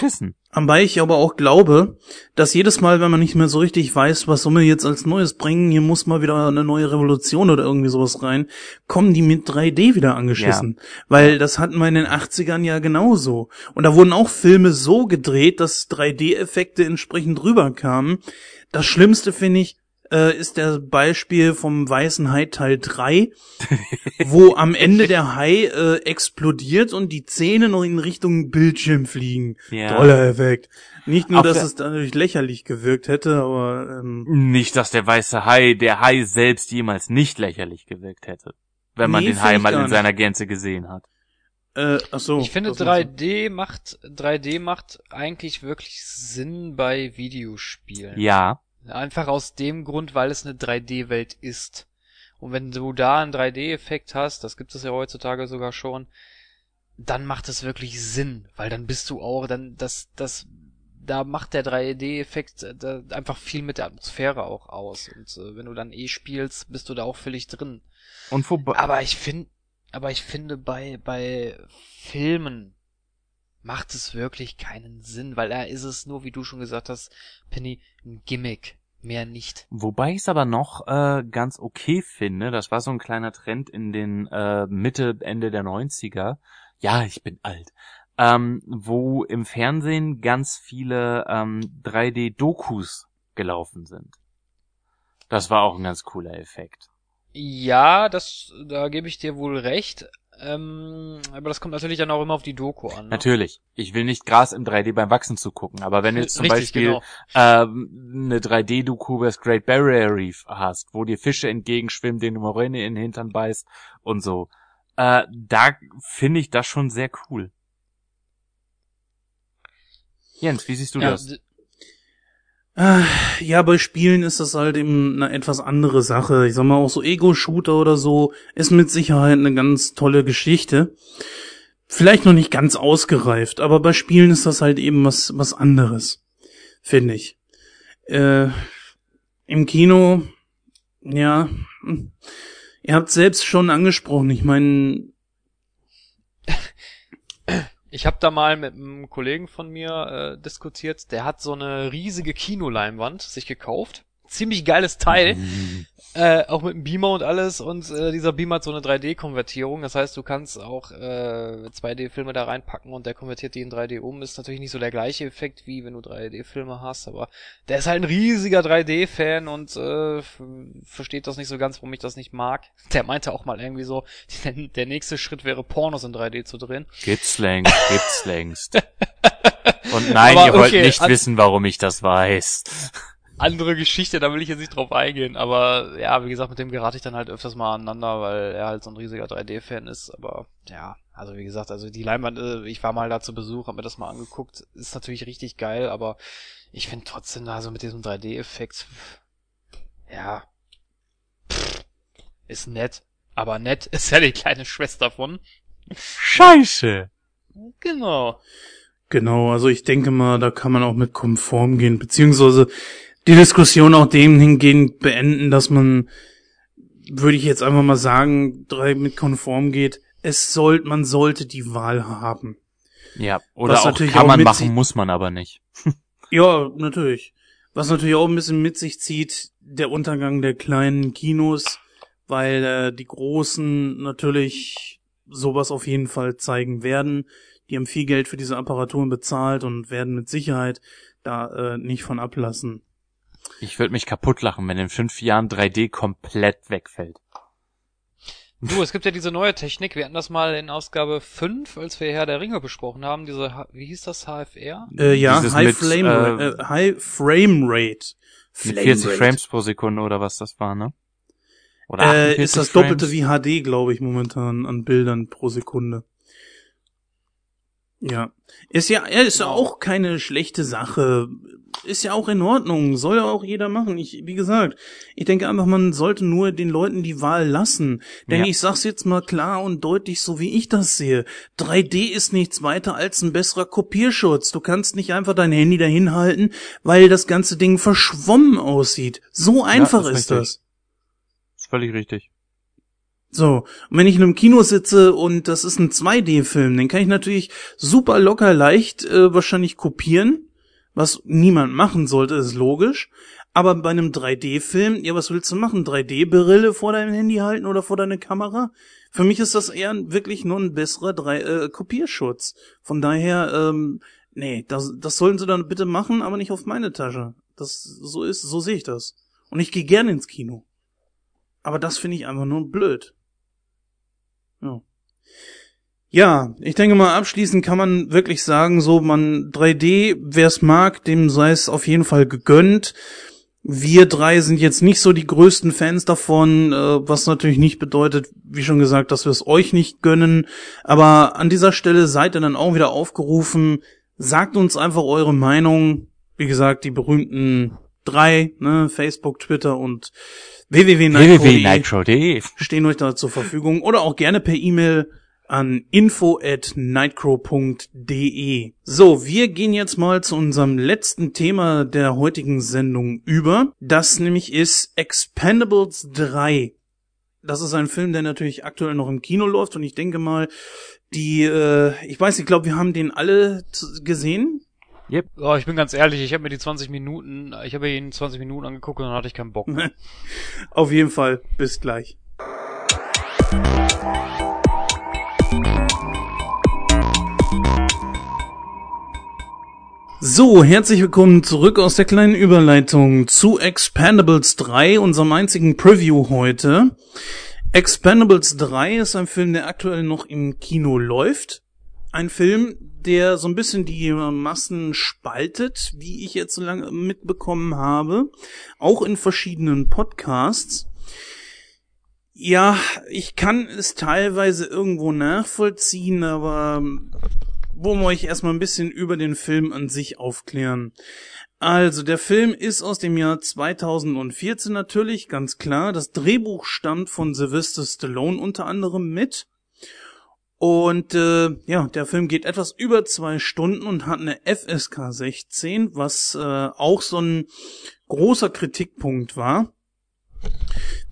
anbei ich aber auch glaube, dass jedes Mal, wenn man nicht mehr so richtig weiß, was soll man jetzt als Neues bringen, hier muss mal wieder eine neue Revolution oder irgendwie sowas rein, kommen die mit 3D wieder angeschissen. Weil das hatten wir in den 80ern ja genauso. Und da wurden auch Filme so gedreht, dass 3D-Effekte entsprechend rüberkamen. Das Schlimmste finde ich, äh, ist der Beispiel vom Weißen Hai Teil 3, wo am Ende der Hai äh, explodiert und die Zähne noch in Richtung Bildschirm fliegen. Ja. Toller Effekt. Nicht nur, Auf dass es dadurch lächerlich gewirkt hätte, aber ähm, Nicht, dass der weiße Hai, der Hai selbst jemals nicht lächerlich gewirkt hätte. Wenn man Nee, den Hai mal in seiner Gänze gesehen hat. äh, ach so. Ich finde das meinst 3D macht 3D macht eigentlich wirklich Sinn bei Videospielen. Ja. Einfach aus dem Grund, weil es eine 3D-Welt ist. Und wenn du da einen 3D-Effekt hast, das gibt es ja heutzutage sogar schon, dann macht es wirklich Sinn, weil dann bist du auch, dann das das da macht der 3D-Effekt äh, einfach viel mit der Atmosphäre auch aus. Und äh, wenn du dann eh spielst, bist du da auch völlig drin. Und vorbei. Aber ich finde, aber ich finde bei bei Filmen macht es wirklich keinen Sinn, weil da ist es nur, wie du schon gesagt hast, Penny, ein Gimmick, mehr nicht. Wobei ich es aber noch äh, ganz okay finde, das war so ein kleiner Trend in den äh, Mitte, Ende der 90er. Ja, ich bin alt. Ähm, wo im Fernsehen ganz viele ähm, 3D-Dokus gelaufen sind. Das war auch ein ganz cooler Effekt. Ja, das, da gebe ich dir wohl recht. Ähm, aber das kommt natürlich dann auch immer auf die Doku an. Ne? Natürlich. Ich will nicht Gras im 3D beim Wachsen zugucken, aber wenn du jetzt zum Richtig, Beispiel genau. ähm, eine 3D-Doku über das Great Barrier Reef hast, wo dir Fische entgegenschwimmen, denen du Moräne in den Hintern beißt und so, äh, da finde ich das schon sehr cool. Jens, wie siehst du Ja, das? Ja, bei Spielen ist das halt eben eine etwas andere Sache. Ich sag mal, auch so Ego-Shooter oder so ist mit Sicherheit eine ganz tolle Geschichte. Vielleicht noch nicht ganz ausgereift, aber bei Spielen ist das halt eben was, was anderes. Finde ich. Äh, Im Kino, ja, hm, ihr habt selbst schon angesprochen. Ich meine, Ich habe da mal mit einem Kollegen von mir äh, diskutiert, der hat so eine riesige Kinoleinwand sich gekauft. Ziemlich geiles Teil, äh, auch mit einem Beamer und alles und äh, dieser Beamer hat so eine 3D-Konvertierung, das heißt, du kannst auch äh, 2D-Filme da reinpacken und der konvertiert die in 3D um. Ist natürlich nicht so der gleiche Effekt, wie wenn du 3D-Filme hast, aber der ist halt ein riesiger 3D-Fan und äh, versteht das nicht so ganz, warum ich das nicht mag. Der meinte auch mal irgendwie so, der, der nächste Schritt wäre Pornos in 3D zu drehen. Gibt's längst, gibt's längst. Und nein, Aber ihr wollt okay, nicht wissen, warum ich das weiß. Andere Geschichte, da will ich jetzt nicht drauf eingehen. Aber ja, wie gesagt, mit dem gerate ich dann halt öfters mal aneinander, weil er halt so ein riesiger 3D-Fan ist. Aber ja, also wie gesagt, also die Leinwand, äh, ich war mal da zu Besuch, hab mir das mal angeguckt. Ist natürlich richtig geil, aber ich finde trotzdem da so mit diesem 3D-Effekt, ja, pff, ist nett. Aber nett ist ja die kleine Schwester von. Scheiße. Genau. Genau, also ich denke mal, da kann man auch mit konform gehen, beziehungsweise die Diskussion auch dem hingehend beenden, dass man, würde ich jetzt einfach mal sagen, drei mit konform geht. Es soll, man sollte die Wahl haben. Ja, oder Was auch natürlich kann auch man machen, muss man aber nicht. Ja, natürlich. Was natürlich auch ein bisschen mit sich zieht, der Untergang der kleinen Kinos, weil äh, die großen natürlich sowas auf jeden Fall zeigen werden. Die haben viel Geld für diese Apparaturen bezahlt und werden mit Sicherheit da äh, nicht von ablassen. Ich würde mich kaputt lachen, wenn in fünf Jahren 3D komplett wegfällt. Du, es gibt ja diese neue Technik, wir hatten das mal in Ausgabe 5, als wir Herr der Ringe besprochen haben, diese, wie hieß das, HFR? Äh, ja, Dieses High, mit, Flame, äh, äh, High Frame Rate. Mit Flame 40 Rate. Frames pro Sekunde oder was das war, ne? Oder Äh, 48 ist das Frames? doppelte wie HD, glaube ich, momentan an Bildern pro Sekunde. Ja. Ist ja, ja, ist ja Genau. auch keine schlechte Sache. Ist ja auch in Ordnung. Soll ja auch jeder machen. Ich, wie gesagt, ich denke einfach, man sollte nur den Leuten die Wahl lassen. Denn Ja. ich sag's jetzt mal klar und deutlich, so wie ich das sehe. 3D ist nichts weiter als ein besserer Kopierschutz. Du kannst nicht einfach dein Handy dahin halten, weil das ganze Ding verschwommen aussieht. So einfach das ist ist das. ist völlig richtig. So, und wenn ich in einem Kino sitze und das ist ein 2D-Film, den kann ich natürlich super locker leicht äh, wahrscheinlich kopieren, was niemand machen sollte, ist logisch. Aber bei einem 3D-Film, ja, was willst du machen? 3D-Brille vor deinem Handy halten oder vor deine Kamera? Für mich ist das eher wirklich nur ein besserer 3 äh, Kopierschutz. Von daher, ähm, nee, das, das sollen sie dann bitte machen, aber nicht auf meine Tasche. Das so ist, so sehe ich das. Und ich gehe gerne ins Kino. Aber das finde ich einfach nur blöd. Ja. Ja, ich denke mal, abschließend kann man wirklich sagen, so man 3D, wer es mag, dem sei es auf jeden Fall gegönnt. Wir drei sind jetzt nicht so die größten Fans davon, äh, was natürlich nicht bedeutet, wie schon gesagt, dass wir es euch nicht gönnen. Aber an dieser Stelle seid ihr dann auch wieder aufgerufen. Sagt uns einfach eure Meinung. Wie gesagt, die berühmten drei, ne, Facebook, Twitter und www.nitro.de stehen euch da zur Verfügung oder auch gerne per E-Mail an info at nightcrow.de. So, wir gehen jetzt mal zu unserem letzten Thema der heutigen Sendung über. Das nämlich ist Expendables 3. Das ist ein Film, der natürlich aktuell noch im Kino läuft und ich denke mal, die, äh, ich weiß, ich glaube, wir haben den alle z- gesehen. Oh, ich bin ganz ehrlich, ich habe mir die 20 Minuten, ich habe ihn 20 Minuten angeguckt und dann hatte ich keinen Bock. Auf jeden Fall, bis gleich. So, herzlich willkommen zurück aus der kleinen Überleitung zu Expendables 3, unserem einzigen Preview heute. Expendables 3 ist ein Film, der aktuell noch im Kino läuft. Ein Film, der so ein bisschen die Massen spaltet, wie ich jetzt so lange mitbekommen habe. Auch in verschiedenen Podcasts. Ja, ich kann es teilweise irgendwo nachvollziehen, aber wollen wir euch erstmal ein bisschen über den Film an sich aufklären. Also, der Film ist aus dem Jahr 2014 natürlich, ganz klar. Das Drehbuch stammt von Sylvester Stallone unter anderem mit. Und äh, ja, der Film geht etwas über zwei Stunden und hat eine FSK 16, was äh, auch so ein großer Kritikpunkt war.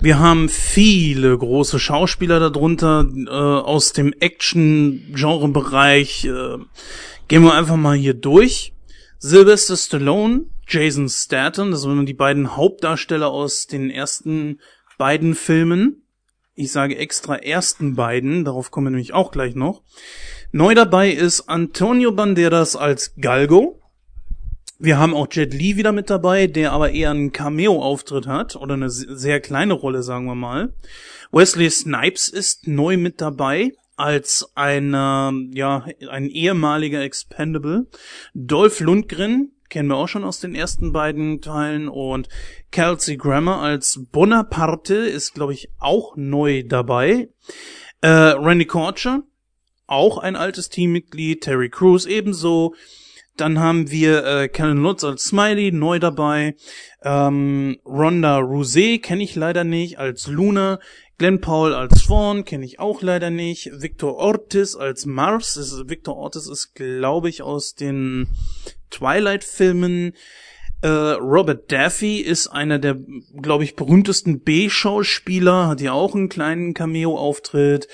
Wir haben viele große Schauspieler darunter äh, aus dem Action-Genre-Bereich. Äh, gehen wir einfach mal hier durch. Sylvester Stallone, Jason Statham, das waren die beiden Hauptdarsteller aus den ersten beiden Filmen. Ich sage extra ersten beiden, darauf kommen wir nämlich auch gleich noch. Neu dabei ist Antonio Banderas als Galgo. Wir haben auch Jet Li wieder mit dabei, der aber eher einen Cameo-Auftritt hat oder eine se- sehr kleine Rolle, sagen wir mal. Wesley Snipes ist neu mit dabei als ein, ja, ein ehemaliger Expendable. Dolph Lundgren, kennen wir auch schon aus den ersten beiden Teilen und Kelsey Grammer als Bonaparte ist, glaube ich, auch neu dabei. Äh, Randy Korcher, auch ein altes Teammitglied, Terry Crews ebenso. Dann haben wir äh, Kellen Lutz als Smiley, neu dabei. Ähm, Rhonda Rousey kenne ich leider nicht, als Luna. Glenn Paul als Fawn kenne ich auch leider nicht. Victor Ortiz als Mars. Victor Ortiz ist, glaube ich, aus den Twilight-Filmen. Äh, Robert Daffy ist einer der, glaube ich, berühmtesten B-Schauspieler, hat ja auch einen kleinen Cameo-Auftritt.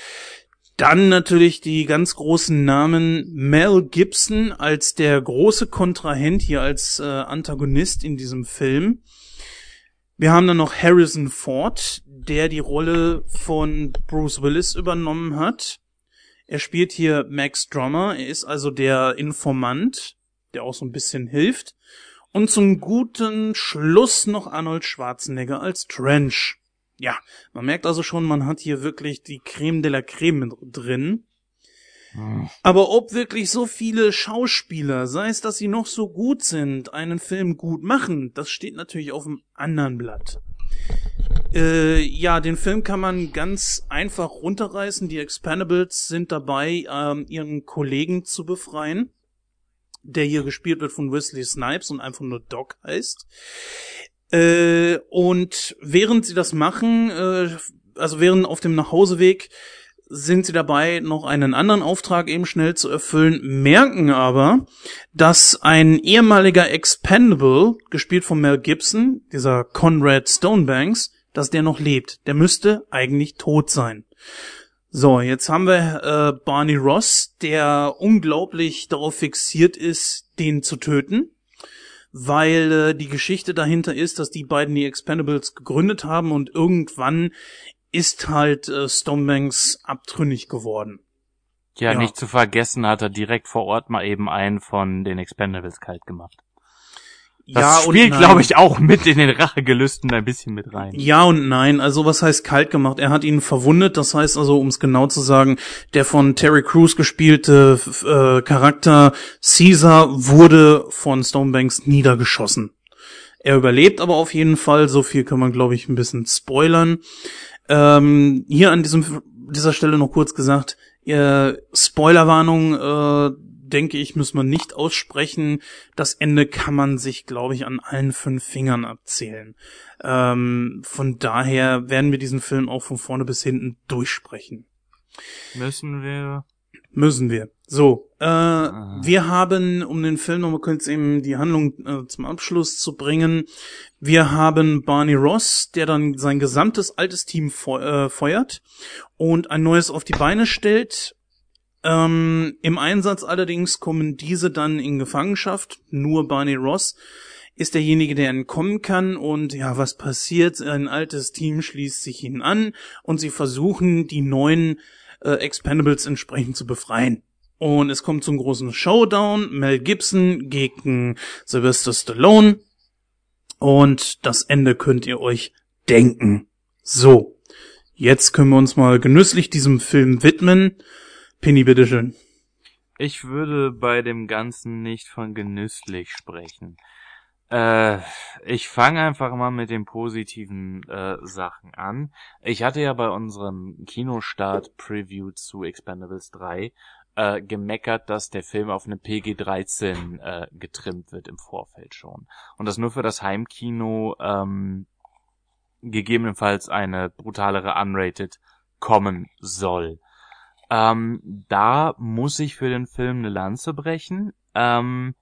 Dann natürlich die ganz großen Namen Mel Gibson als der große Kontrahent hier als äh, Antagonist in diesem Film. Wir haben dann noch Harrison Ford, der die Rolle von Bruce Willis übernommen hat. Er spielt hier Max Drummer, er ist also der Informant, der auch so ein bisschen hilft. Und zum guten Schluss noch Arnold Schwarzenegger als Trench. Ja, man merkt also schon, man hat hier wirklich die Creme de la Creme drin. Aber ob wirklich so viele Schauspieler, sei es, dass sie noch so gut sind, einen Film gut machen, das steht natürlich auf dem anderen Blatt. Äh, ja, den Film kann man ganz einfach runterreißen. Die Expendables sind dabei, ähm, ihren Kollegen zu befreien, der hier gespielt wird von Wesley Snipes und einfach nur Doc heißt. Äh, und während sie das machen, äh, also während auf dem Nachhauseweg, sind sie dabei, noch einen anderen Auftrag eben schnell zu erfüllen, merken aber, dass ein ehemaliger Expendable, gespielt von Mel Gibson, dieser Conrad Stonebanks, dass der noch lebt. Der müsste eigentlich tot sein. So, jetzt haben wir äh, Barney Ross, der unglaublich darauf fixiert ist, den zu töten weil äh, die Geschichte dahinter ist, dass die beiden die Expendables gegründet haben und irgendwann ist halt äh, Stonebanks abtrünnig geworden. Ja, Ja. nicht zu vergessen hat er direkt vor Ort mal eben einen von den Expendables kalt gemacht. Das und spielt, glaube ich, auch mit in den Rachegelüsten ein bisschen mit rein. Ja und nein. Also was heißt kalt gemacht? Er hat ihn verwundet. Das heißt also, um es genau zu sagen, der von Terry Crews gespielte äh, Charakter Caesar wurde von Stonebanks niedergeschossen. Er überlebt aber auf jeden Fall. So viel kann man, glaube ich, ein bisschen spoilern. Ähm, hier an diesem dieser Stelle noch kurz gesagt, äh, Spoilerwarnung, äh, denke ich, muss man nicht aussprechen. Das Ende kann man sich, glaube ich, an allen fünf Fingern abzählen. Ähm, von daher werden wir diesen Film auch von vorne bis hinten durchsprechen. Müssen wir. Müssen wir. So, äh, wir haben, um den Film nochmal kurz eben die Handlung äh, zum Abschluss zu bringen, wir haben Barney Ross, der dann sein gesamtes altes Team feu äh, feuert und ein neues auf die Beine stellt. Ähm, Im Einsatz allerdings kommen diese dann in Gefangenschaft. Nur Barney Ross ist derjenige, der entkommen kann. Und ja, was passiert? Ein altes Team schließt sich ihnen an und sie versuchen, die neuen äh, Expendables entsprechend zu befreien. Und es kommt zum großen Showdown. Mel Gibson gegen Sylvester Stallone. Und das Ende könnt ihr euch denken. So, jetzt können wir uns mal genüsslich diesem Film widmen. Penny, bitteschön. Ich würde bei dem Ganzen nicht von genüsslich sprechen. Äh, ich fange einfach mal mit den positiven äh, Sachen an. Ich hatte ja bei unserem Kinostart-Preview zu Expendables 3 äh, gemeckert, dass der Film auf eine PG-13 äh, getrimmt wird im Vorfeld schon. Und das nur für das Heimkino ähm, gegebenenfalls eine brutalere Unrated kommen soll. Ähm, da muss ich für den Film eine Lanze brechen. Ähm,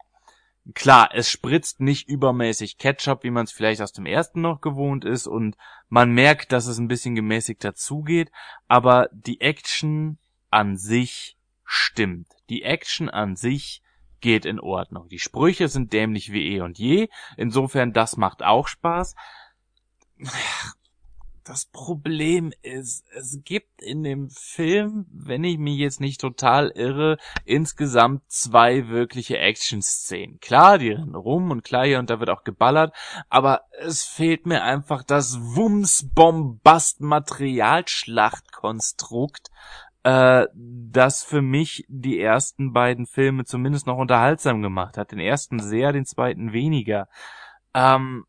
klar, es spritzt nicht übermäßig Ketchup, wie man es vielleicht aus dem ersten noch gewohnt ist, und man merkt, dass es ein bisschen gemäßigter zugeht, aber die Action an sich stimmt. Die Action an sich geht in Ordnung. Die Sprüche sind dämlich wie eh und je. Insofern, das macht auch Spaß. Das Problem ist, es gibt in dem Film, wenn ich mich jetzt nicht total irre, insgesamt zwei wirkliche Action-Szenen. Klar, die rennen rum und klar hier und da wird auch geballert, aber es fehlt mir einfach das Wumms-Bombast-Materialschlachtkonstrukt, äh, das für mich die ersten beiden Filme zumindest noch unterhaltsam gemacht hat. Den ersten sehr, den zweiten weniger. Ähm,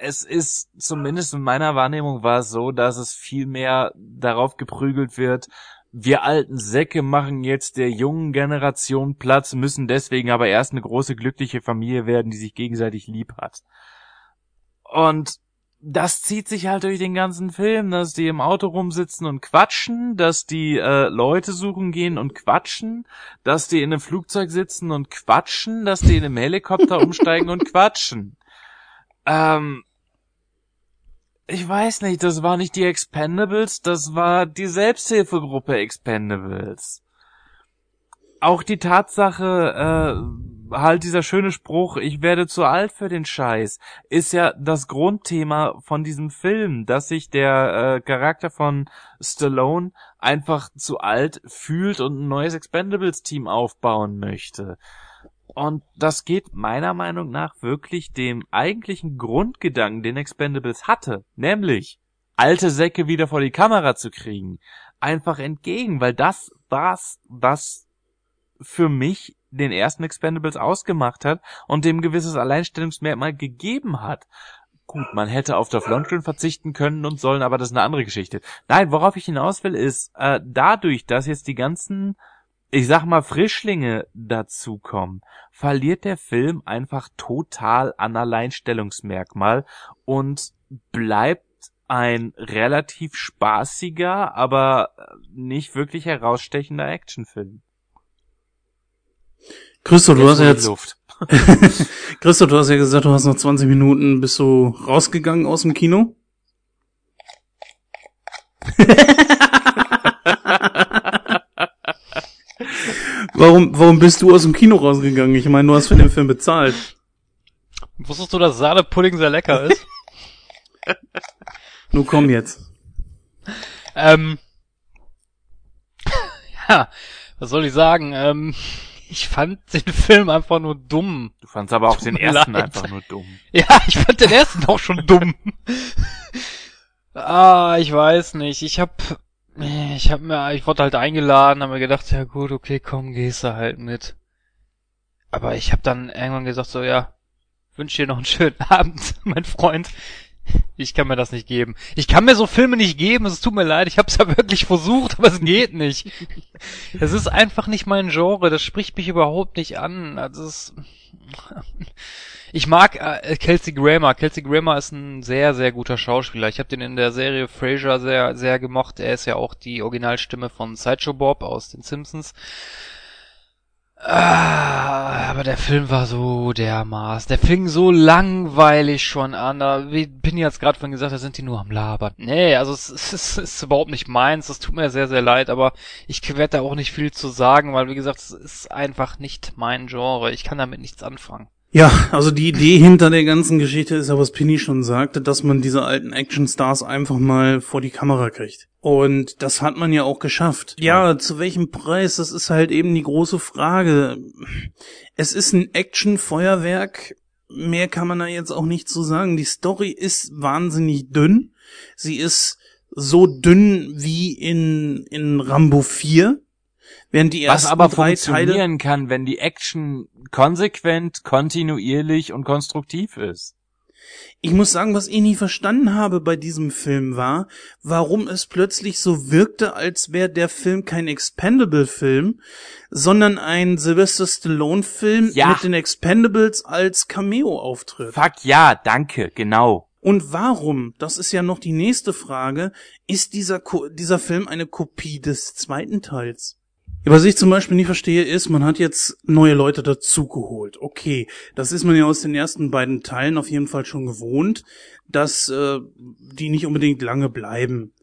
es ist zumindest in meiner Wahrnehmung war es so, dass es viel mehr darauf geprügelt wird, wir alten Säcke machen jetzt der jungen Generation Platz, müssen deswegen aber erst eine große glückliche Familie werden, die sich gegenseitig lieb hat. Und das zieht sich halt durch den ganzen Film, dass die im Auto rumsitzen und quatschen, dass die äh, Leute suchen gehen und quatschen, dass die in einem Flugzeug sitzen und quatschen, dass die in einem Helikopter umsteigen und quatschen. Ähm, ich weiß nicht, das war nicht die Expendables, das war die Selbsthilfegruppe Expendables. Auch die Tatsache, äh, halt dieser schöne Spruch, ich werde zu alt für den Scheiß, ist ja das Grundthema von diesem Film, dass sich der äh, Charakter von Stallone einfach zu alt fühlt und ein neues Expendables-Team aufbauen möchte. Und das geht meiner Meinung nach wirklich dem eigentlichen Grundgedanken, den Expendables hatte, nämlich alte Säcke wieder vor die Kamera zu kriegen, einfach entgegen, weil das war's, was für mich den ersten Expendables ausgemacht hat und dem gewisses Alleinstellungsmerkmal gegeben hat. Gut, man hätte auf Dolph Lundgren verzichten können und sollen, aber das ist eine andere Geschichte. Nein, worauf ich hinaus will, ist, äh, dadurch, dass jetzt die ganzen ich sag mal, Frischlinge dazukommen, verliert der Film einfach total an Alleinstellungsmerkmal und bleibt ein relativ spaßiger, aber nicht wirklich herausstechender Actionfilm. Christo, du hast jetzt, Luft. Christo, du hast ja gesagt, du hast noch 20 Minuten, bist du rausgegangen aus dem Kino? warum, warum bist du aus dem Kino rausgegangen? Ich meine, du hast für den Film bezahlt. Wusstest du, dass Sahnepudding sehr lecker ist? Nun komm jetzt. ähm, ja, was soll ich sagen? Ähm, ich fand den Film einfach nur dumm. Du fandst aber auch Tut den ersten leid. einfach nur dumm. Ja, ich fand den ersten auch schon dumm. ah, ich weiß nicht. Ich hab, ich hab mir, ich wurde halt eingeladen, hab mir gedacht, ja gut, okay, komm, gehst du halt mit. Aber ich hab dann irgendwann gesagt, so, ja, wünsche dir noch einen schönen Abend, mein Freund. Ich kann mir das nicht geben. Ich kann mir so Filme nicht geben, es tut mir leid, ich hab's ja wirklich versucht, aber es geht nicht. Es ist einfach nicht mein Genre, das spricht mich überhaupt nicht an. Also es ich mag äh, Kelsey Grammer. Kelsey Grammer ist ein sehr, sehr guter Schauspieler. Ich habe den in der Serie Frasier sehr, sehr gemocht. Er ist ja auch die Originalstimme von Sideshow Bob aus den Simpsons. Ah, aber der Film war so dermaßen. Der fing so langweilig schon an. Da, wie Pinny jetzt gerade von gesagt, da sind die nur am Labern. Nee, also es, es, es ist überhaupt nicht meins. Es tut mir sehr, sehr leid, aber ich werde da auch nicht viel zu sagen, weil wie gesagt, es ist einfach nicht mein Genre. Ich kann damit nichts anfangen. Ja, also die Idee hinter der ganzen Geschichte ist ja, was Pinny schon sagte, dass man diese alten Actionstars einfach mal vor die Kamera kriegt. Und das hat man ja auch geschafft. Ja, zu welchem Preis? Das ist halt eben die große Frage. Es ist ein Action-Feuerwerk. Mehr kann man da jetzt auch nicht zu sagen. Die Story ist wahnsinnig dünn. Sie ist so dünn wie in, in Rambo 4. Während die Was ersten aber drei Teile funktionieren kann, wenn die Action konsequent, kontinuierlich und konstruktiv ist. Ich muss sagen, was ich nie verstanden habe bei diesem Film war, warum es plötzlich so wirkte, als wäre der Film kein Expendable-Film, sondern ein Sylvester Stallone-Film Ja. mit den Expendables als Cameo-Auftritt. Fuck ja, danke, genau. Und warum, das ist ja noch die nächste Frage, ist dieser, Ko dieser Film eine Kopie des zweiten Teils? Was ich zum Beispiel nicht verstehe, ist, man hat jetzt neue Leute dazugeholt. Okay, das ist man ja aus den ersten beiden Teilen auf jeden Fall schon gewohnt, dass äh, die nicht unbedingt lange bleiben.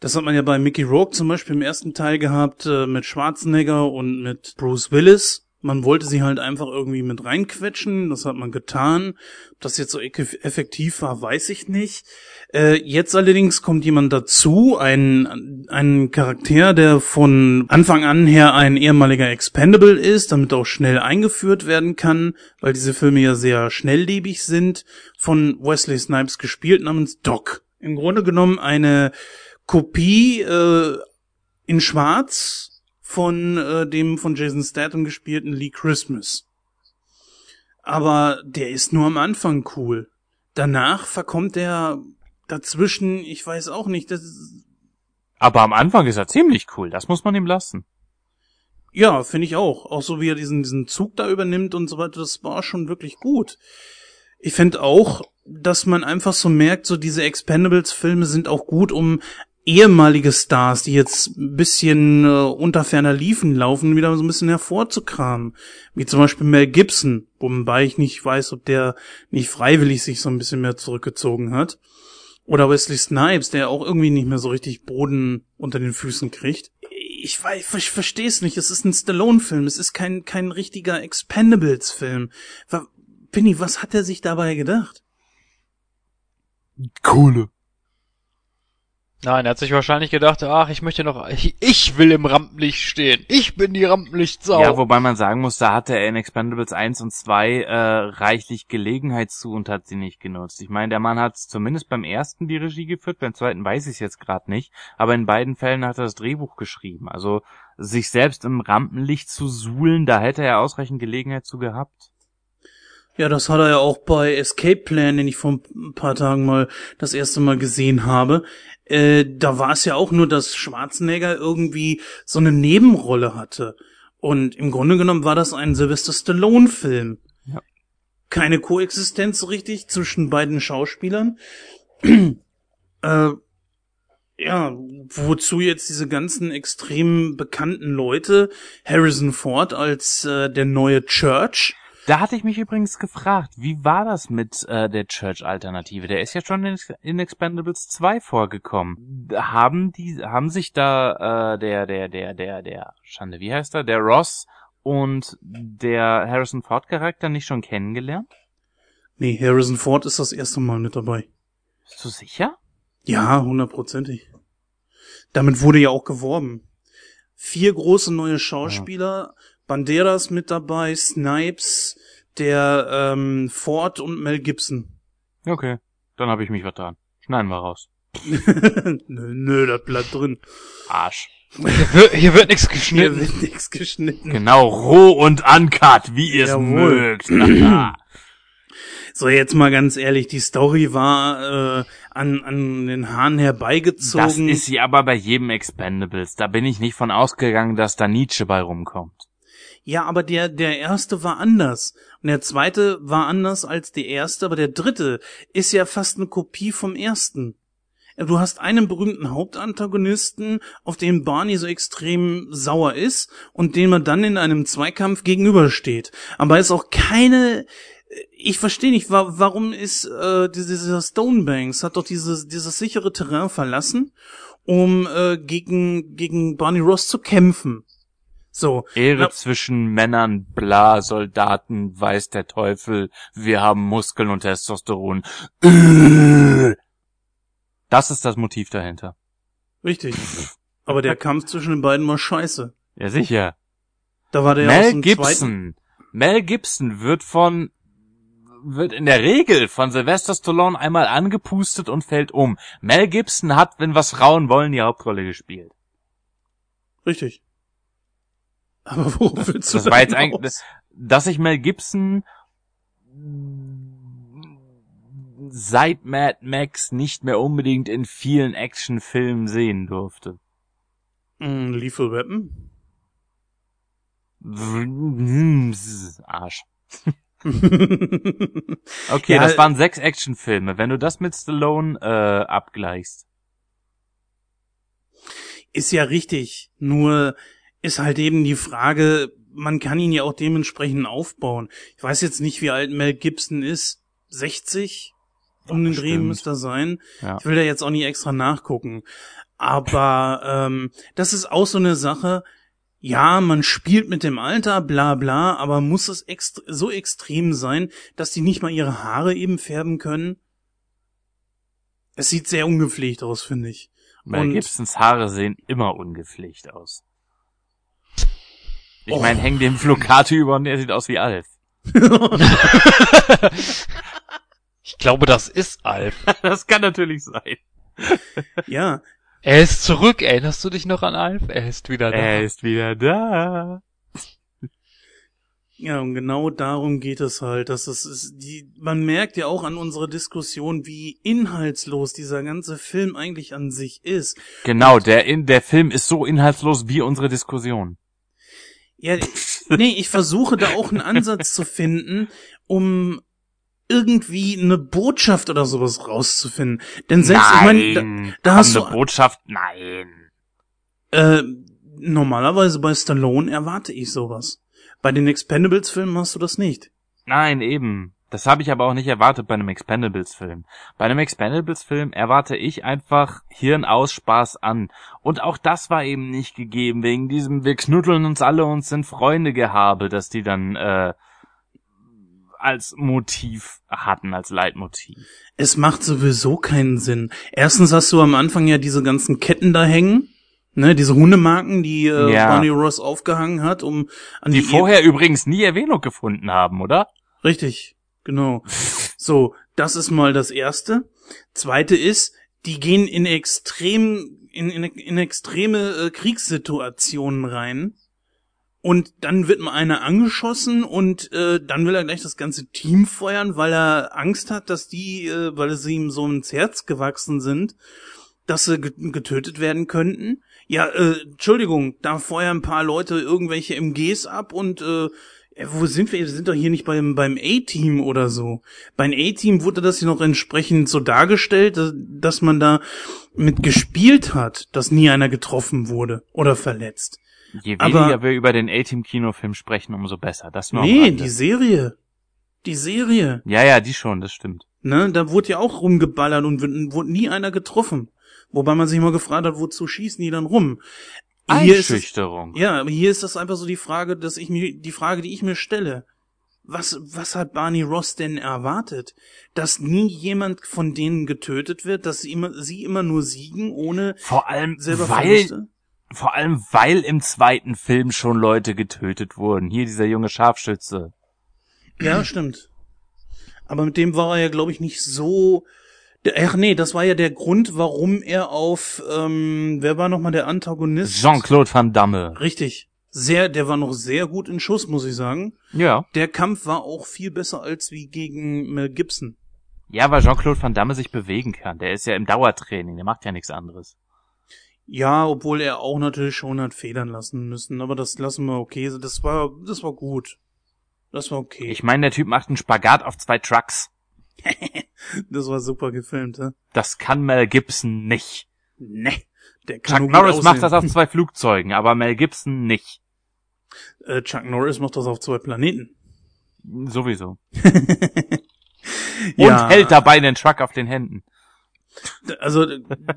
Das hat man ja bei Mickey Rourke zum Beispiel im ersten Teil gehabt, äh, mit Schwarzenegger und mit Bruce Willis. Man wollte sie halt einfach irgendwie mit reinquetschen, das hat man getan. Ob das jetzt so eff- effektiv war, weiß ich nicht. Äh, jetzt allerdings kommt jemand dazu, ein, ein Charakter, der von Anfang an her ein ehemaliger Expendable ist, damit auch schnell eingeführt werden kann, weil diese Filme ja sehr schnelllebig sind, von Wesley Snipes gespielt namens Doc. Im Grunde genommen eine Kopie äh, in Schwarz von äh, dem von Jason Statham gespielten Lee Christmas. Aber der ist nur am Anfang cool. Danach verkommt er dazwischen, ich weiß auch nicht, das Aber am Anfang ist er ziemlich cool, das muss man ihm lassen. ja, finde ich auch. Auch so wie er diesen, diesen Zug da übernimmt und so weiter, das war schon wirklich gut. Ich finde auch, dass man einfach so merkt, so diese Expendables-Filme sind auch gut, um ehemalige Stars, die jetzt ein bisschen äh, unter ferner Liefen laufen, wieder so ein bisschen hervorzukramen. Wie zum Beispiel Mel Gibson, wobei ich nicht weiß, ob der nicht freiwillig sich so ein bisschen mehr zurückgezogen hat. Oder Wesley Snipes, der auch irgendwie nicht mehr so richtig Boden unter den Füßen kriegt. Ich weiß, ich verstehe es nicht. Es ist ein Stallone-Film. Es ist kein, kein richtiger Expendables-Film. Penny, was hat er sich dabei gedacht? Kohle. Nein, er hat sich wahrscheinlich gedacht, ach, ich möchte noch, ich, ich will im Rampenlicht stehen. Ich bin die Rampenlichtsau. Ja, wobei man sagen muss, da hatte er in Expendables 1 und 2 äh, reichlich Gelegenheit zu und hat sie nicht genutzt. Ich meine, der Mann hat zumindest beim ersten die Regie geführt, beim zweiten weiß ich es jetzt gerade nicht, aber in beiden Fällen hat er das Drehbuch geschrieben. Also sich selbst im Rampenlicht zu suhlen, da hätte er ausreichend Gelegenheit zu gehabt. Ja, das hat er ja auch bei Escape Plan, den ich vor ein paar Tagen mal das erste Mal gesehen habe. Äh, da war es ja auch nur, dass Schwarzenegger irgendwie so eine Nebenrolle hatte. Und im Grunde genommen war das ein Sylvester Stallone-Film. Ja. Keine Koexistenz so richtig zwischen beiden Schauspielern. äh, ja, wozu jetzt diese ganzen extrem bekannten Leute, Harrison Ford als äh, der neue Church, Da hatte ich mich übrigens gefragt, wie war das mit äh, der Church-Alternative? Der ist ja schon in, in Expendables 2 vorgekommen. Haben die, haben sich da äh, der, der, der, der, der, Schande, wie heißt er? Der Ross und der Harrison Ford-Charakter nicht schon kennengelernt? Nee, Harrison Ford ist das erste Mal mit dabei. Bist du sicher? Ja, hundertprozentig. Damit wurde ja auch geworben. Vier große neue Schauspieler, Banderas mit dabei, Snipes, der ähm, Ford und Mel Gibson. Okay, dann habe ich mich vertan. Schneiden wir raus. nö, nö, das bleibt drin. Arsch. Hier wird, hier wird nichts Hier geschnitten. wird nichts geschnitten. Genau, roh und uncut, wie ihr es mögt. So, jetzt mal ganz ehrlich, die Story war äh, an, an den Haaren Das herbeigezogen. ist sie aber bei jedem Expendables. Da bin ich nicht von ausgegangen, dass da Nietzsche bei rumkommt. Ja, aber der, der erste war anders. Und der zweite war anders als der erste, aber der dritte ist ja fast eine Kopie vom ersten. Du hast einen berühmten Hauptantagonisten, auf den Barney so extrem sauer ist und dem man dann in einem Zweikampf gegenübersteht. Aber es ist auch keine, ich verstehe nicht, wa warum ist äh, dieser Stonebanks hat doch dieses, dieses sichere Terrain verlassen, um äh, gegen, gegen Barney Ross zu kämpfen. So. Ehre Na- zwischen Männern, bla, Soldaten, weiß der Teufel, wir haben Muskeln und Testosteron. Äh. Das ist das Motiv dahinter. Richtig. Aber der Kampf zwischen den beiden war scheiße. Ja, sicher. Da war der Mel Gibson. Mel Gibson wird von, wird in der Regel von Sylvester Stallone einmal angepustet und fällt um. Mel Gibson hat, wenn was Frauen wollen, die Hauptrolle gespielt. Richtig. Aber wo willst du Das war jetzt eigentlich, dass ich Mel Gibson seit Mad Max nicht mehr unbedingt in vielen Actionfilmen sehen durfte. Mm, Lethal Weapon? Arsch. Okay, Ja, das waren sechs Actionfilme. Wenn du das mit Stallone äh, abgleichst. ist ja richtig. Nur ist halt eben die Frage, man kann ihn ja auch dementsprechend aufbauen. Ich weiß jetzt nicht, wie alt Mel Gibson ist. 60? Um den Dreh müsste er sein. Ja. Ich will da jetzt auch nicht extra nachgucken. Aber ähm, das ist auch so eine Sache. Ja, man spielt mit dem Alter, bla bla, aber muss es ext so extrem sein, dass die nicht mal ihre Haare eben färben können? Es sieht sehr ungepflegt aus, finde ich. Mel Gibsons Haare sehen immer ungepflegt aus. Ich Oh. meine, häng den Flocati über und er sieht aus wie Alf. Ich glaube, das ist Alf. Das kann natürlich sein. Ja, Er ist zurück, erinnerst du dich noch an Alf? Er ist wieder da. Er ist wieder da. Ja, und genau darum geht es halt, dass es ist, die, man merkt ja auch an unserer Diskussion, wie inhaltslos dieser ganze Film eigentlich an sich ist. Genau, der in der Film ist so inhaltslos wie unsere Diskussion. Ja, nee, ich versuche da auch einen Ansatz zu finden, um irgendwie eine Botschaft oder sowas rauszufinden. Denn selbst, ich meine, da, da hast du, eine Botschaft, nein. äh, normalerweise bei Stallone erwarte ich sowas. Bei den Expendables-Filmen hast du das nicht. Nein, eben. Das habe ich aber auch nicht erwartet bei einem Expendables-Film. Bei einem Expendables-Film erwarte ich einfach Hirn aus, Spaß an. Und auch das war eben nicht gegeben, wegen diesem wir knuddeln uns alle und sind Freunde Gehabe, dass die dann äh, als Motiv hatten, als Leitmotiv. Es macht sowieso keinen Sinn. Erstens hast du am Anfang ja diese ganzen Ketten da hängen, ne, diese Hundemarken, die äh, Ja. Barney Ross aufgehangen hat, um an Die die, vorher übrigens nie Erwähnung gefunden haben, oder? Richtig, genau. So, das ist mal das erste. Zweite ist, die gehen in extrem in, in, in extreme äh, Kriegssituationen rein. Und dann wird mal einer angeschossen und äh, dann will er gleich das ganze Team feuern, weil er Angst hat, dass die, äh, weil sie ihm so ins Herz gewachsen sind, dass sie ge- getötet werden könnten. Ja, äh, Entschuldigung, da feuern ein paar Leute irgendwelche MGs ab und äh, wo sind wir? Wir sind doch hier nicht beim, beim A-Team oder so. Beim A-Team wurde das hier noch entsprechend so dargestellt, dass, dass man da mit gespielt hat, dass nie einer getroffen wurde oder verletzt. Je Aber- weniger wir über den A-Team-Kinofilm sprechen, umso besser. Das nur Nee, die Serie. Die Serie. Ja, ja, die schon, das stimmt. Ne, da wurde ja auch rumgeballert und wurde nie einer getroffen. Wobei man sich mal gefragt hat, wozu schießen die dann rum? Ist es, Einschüchterung. ja, aber hier ist das einfach so die Frage, dass ich mir, die Frage, die ich mir stelle. Was, was hat Barney Ross denn erwartet? Dass nie jemand von denen getötet wird, dass sie immer, sie immer nur siegen, ohne Vor allem, selber weil, Verluste? vor allem, weil im zweiten Film schon Leute getötet wurden. Hier dieser junge Scharfschütze. Ja, stimmt. Aber mit dem war er ja, glaube ich, nicht so. Ach nee, das war ja der Grund, warum er auf, ähm, wer war nochmal der Antagonist? Jean-Claude Van Damme. Richtig. Sehr, der war noch sehr gut in Schuss, muss ich sagen. Ja. Der Kampf war auch viel besser als wie gegen Mel Gibson. Ja, weil Jean-Claude Van Damme sich bewegen kann. Der ist ja im Dauertraining, der macht ja nichts anderes. Ja, obwohl er auch natürlich schon hat federn lassen müssen, aber das lassen wir okay. Das war, das war gut. Das war okay. Ich meine, der Typ macht einen Spagat auf zwei Trucks. das war super gefilmt, hä? Das kann Mel Gibson nicht. Ne. Der Chuck nur gut Norris macht das auf zwei Flugzeugen, aber Mel Gibson nicht. Äh, Chuck Norris macht das auf zwei Planeten. Sowieso. Und hält dabei den Truck auf den Händen. Also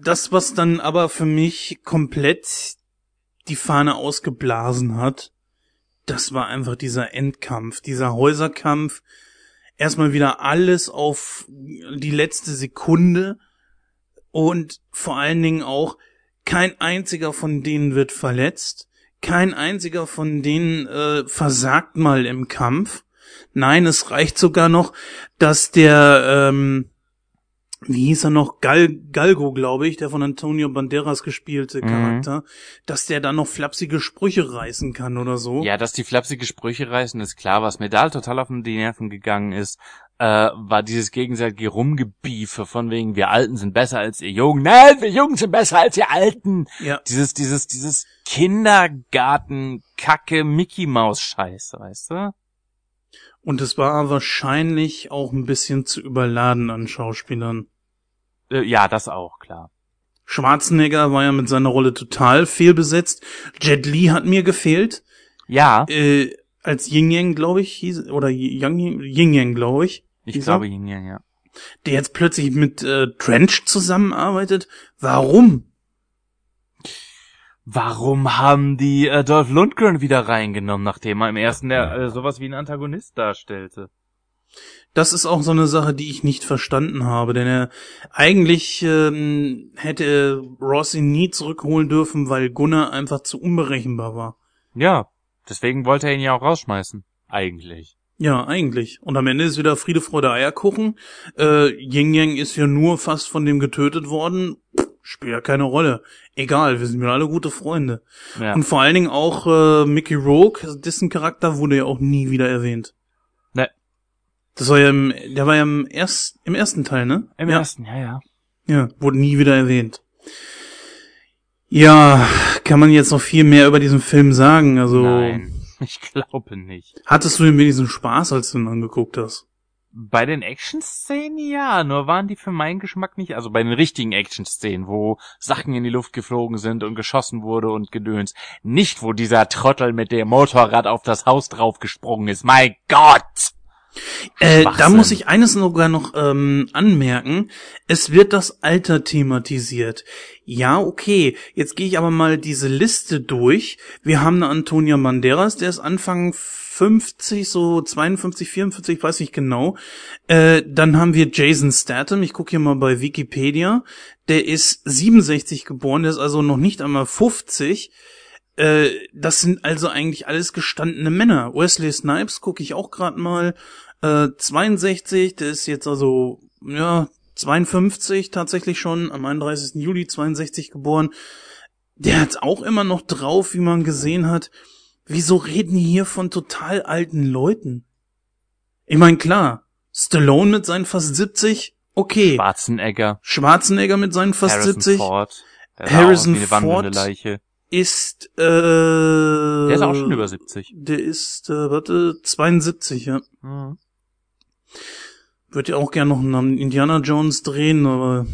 das, was dann aber für mich komplett die Fahne ausgeblasen hat, das war einfach dieser Endkampf, dieser Häuserkampf. Erstmal wieder alles auf die letzte Sekunde und vor allen Dingen auch kein einziger von denen wird verletzt, kein einziger von denen äh, versagt mal im Kampf. Nein, es reicht sogar noch, dass der ähm, wie hieß er noch, Gal Galgo, glaube ich, der von Antonio Banderas gespielte Mhm. Charakter, dass der dann noch flapsige Sprüche reißen kann oder so. Ja, dass die flapsige Sprüche reißen, ist klar. Was mir da total auf die Nerven gegangen ist, äh, war dieses gegenseitige Rumgebiefe von wegen, wir Alten sind besser als ihr Jungen. Nein, wir Jungen sind besser als ihr Alten. Ja. Dieses, dieses, dieses Kindergarten-Kacke Mickey Maus Scheiße, weißt du? Und es war wahrscheinlich auch ein bisschen zu überladen an Schauspielern. Äh, ja, das auch, klar. Schwarzenegger war ja mit seiner Rolle total fehlbesetzt. Jet Li hat mir gefehlt. Ja, Äh, als Yin Yang, glaube ich, hieß, oder Yang Yin Yang, glaube ich. ich glaube ihn ja, ja. Der jetzt plötzlich mit äh, Trench zusammenarbeitet. Warum? Warum haben die äh, Dolph Lundgren wieder reingenommen, nachdem er im ersten der, äh, sowas wie einen Antagonist darstellte? Das ist auch so eine Sache, die ich nicht verstanden habe, denn er eigentlich ähm, hätte Ross ihn nie zurückholen dürfen, weil Gunnar einfach zu unberechenbar war. Ja, deswegen wollte er ihn ja auch rausschmeißen. Eigentlich. Ja, eigentlich. Und am Ende ist wieder Friede, Freude, Eierkuchen. Äh, Yin Yang ist ja nur fast von dem getötet worden. Pff, spielt ja keine Rolle. Egal, wir sind ja alle gute Freunde. Ja. Und vor allen Dingen auch äh, Mickey Rourke, dessen Charakter wurde ja auch nie wieder erwähnt. Ne. Das war ja im, der war ja im, erst, im ersten Teil, ne? Im ja. ersten, ja, ja. Ja, wurde nie wieder erwähnt. Ja, kann man jetzt noch viel mehr über diesen Film sagen? Also, Nein, ich glaube nicht. hattest du denn wenigstens Spaß, als du ihn angeguckt hast? Bei den Action-Szenen ja, nur waren die für meinen Geschmack nicht, also bei den richtigen Action-Szenen, wo Sachen in die Luft geflogen sind und geschossen wurde und gedöns. Nicht, wo dieser Trottel mit dem Motorrad auf das Haus draufgesprungen ist. Mein Gott! Äh, da muss ich eines sogar noch ähm, anmerken. Es wird das Alter thematisiert. Ja, okay. Jetzt gehe ich aber mal diese Liste durch. Wir haben eine Antonia Banderas, der ist Anfang 50, so 52, 54, weiß ich genau. Äh, dann haben wir Jason Statham. Ich gucke hier mal bei Wikipedia. Der ist 67 geboren, der ist also noch nicht einmal 50. Äh, das sind also eigentlich alles gestandene Männer. Wesley Snipes gucke ich auch gerade mal. Äh, 62, der ist jetzt also, ja, 52 tatsächlich schon, am 31. Juli 62 geboren. Der hat's auch immer noch drauf, wie man gesehen hat. Wieso reden die hier von total alten Leuten? Ich meine, klar, Stallone mit seinen fast 70, okay. Schwarzenegger, Schwarzenegger mit seinen fast Harrison 70 Ford. Sah Harrison Ford. Leiche. ist, äh, Der ist auch schon über 70. Der ist, äh, warte, 72, ja. Mhm. Würde ja auch gern noch einen Indiana Jones drehen, aber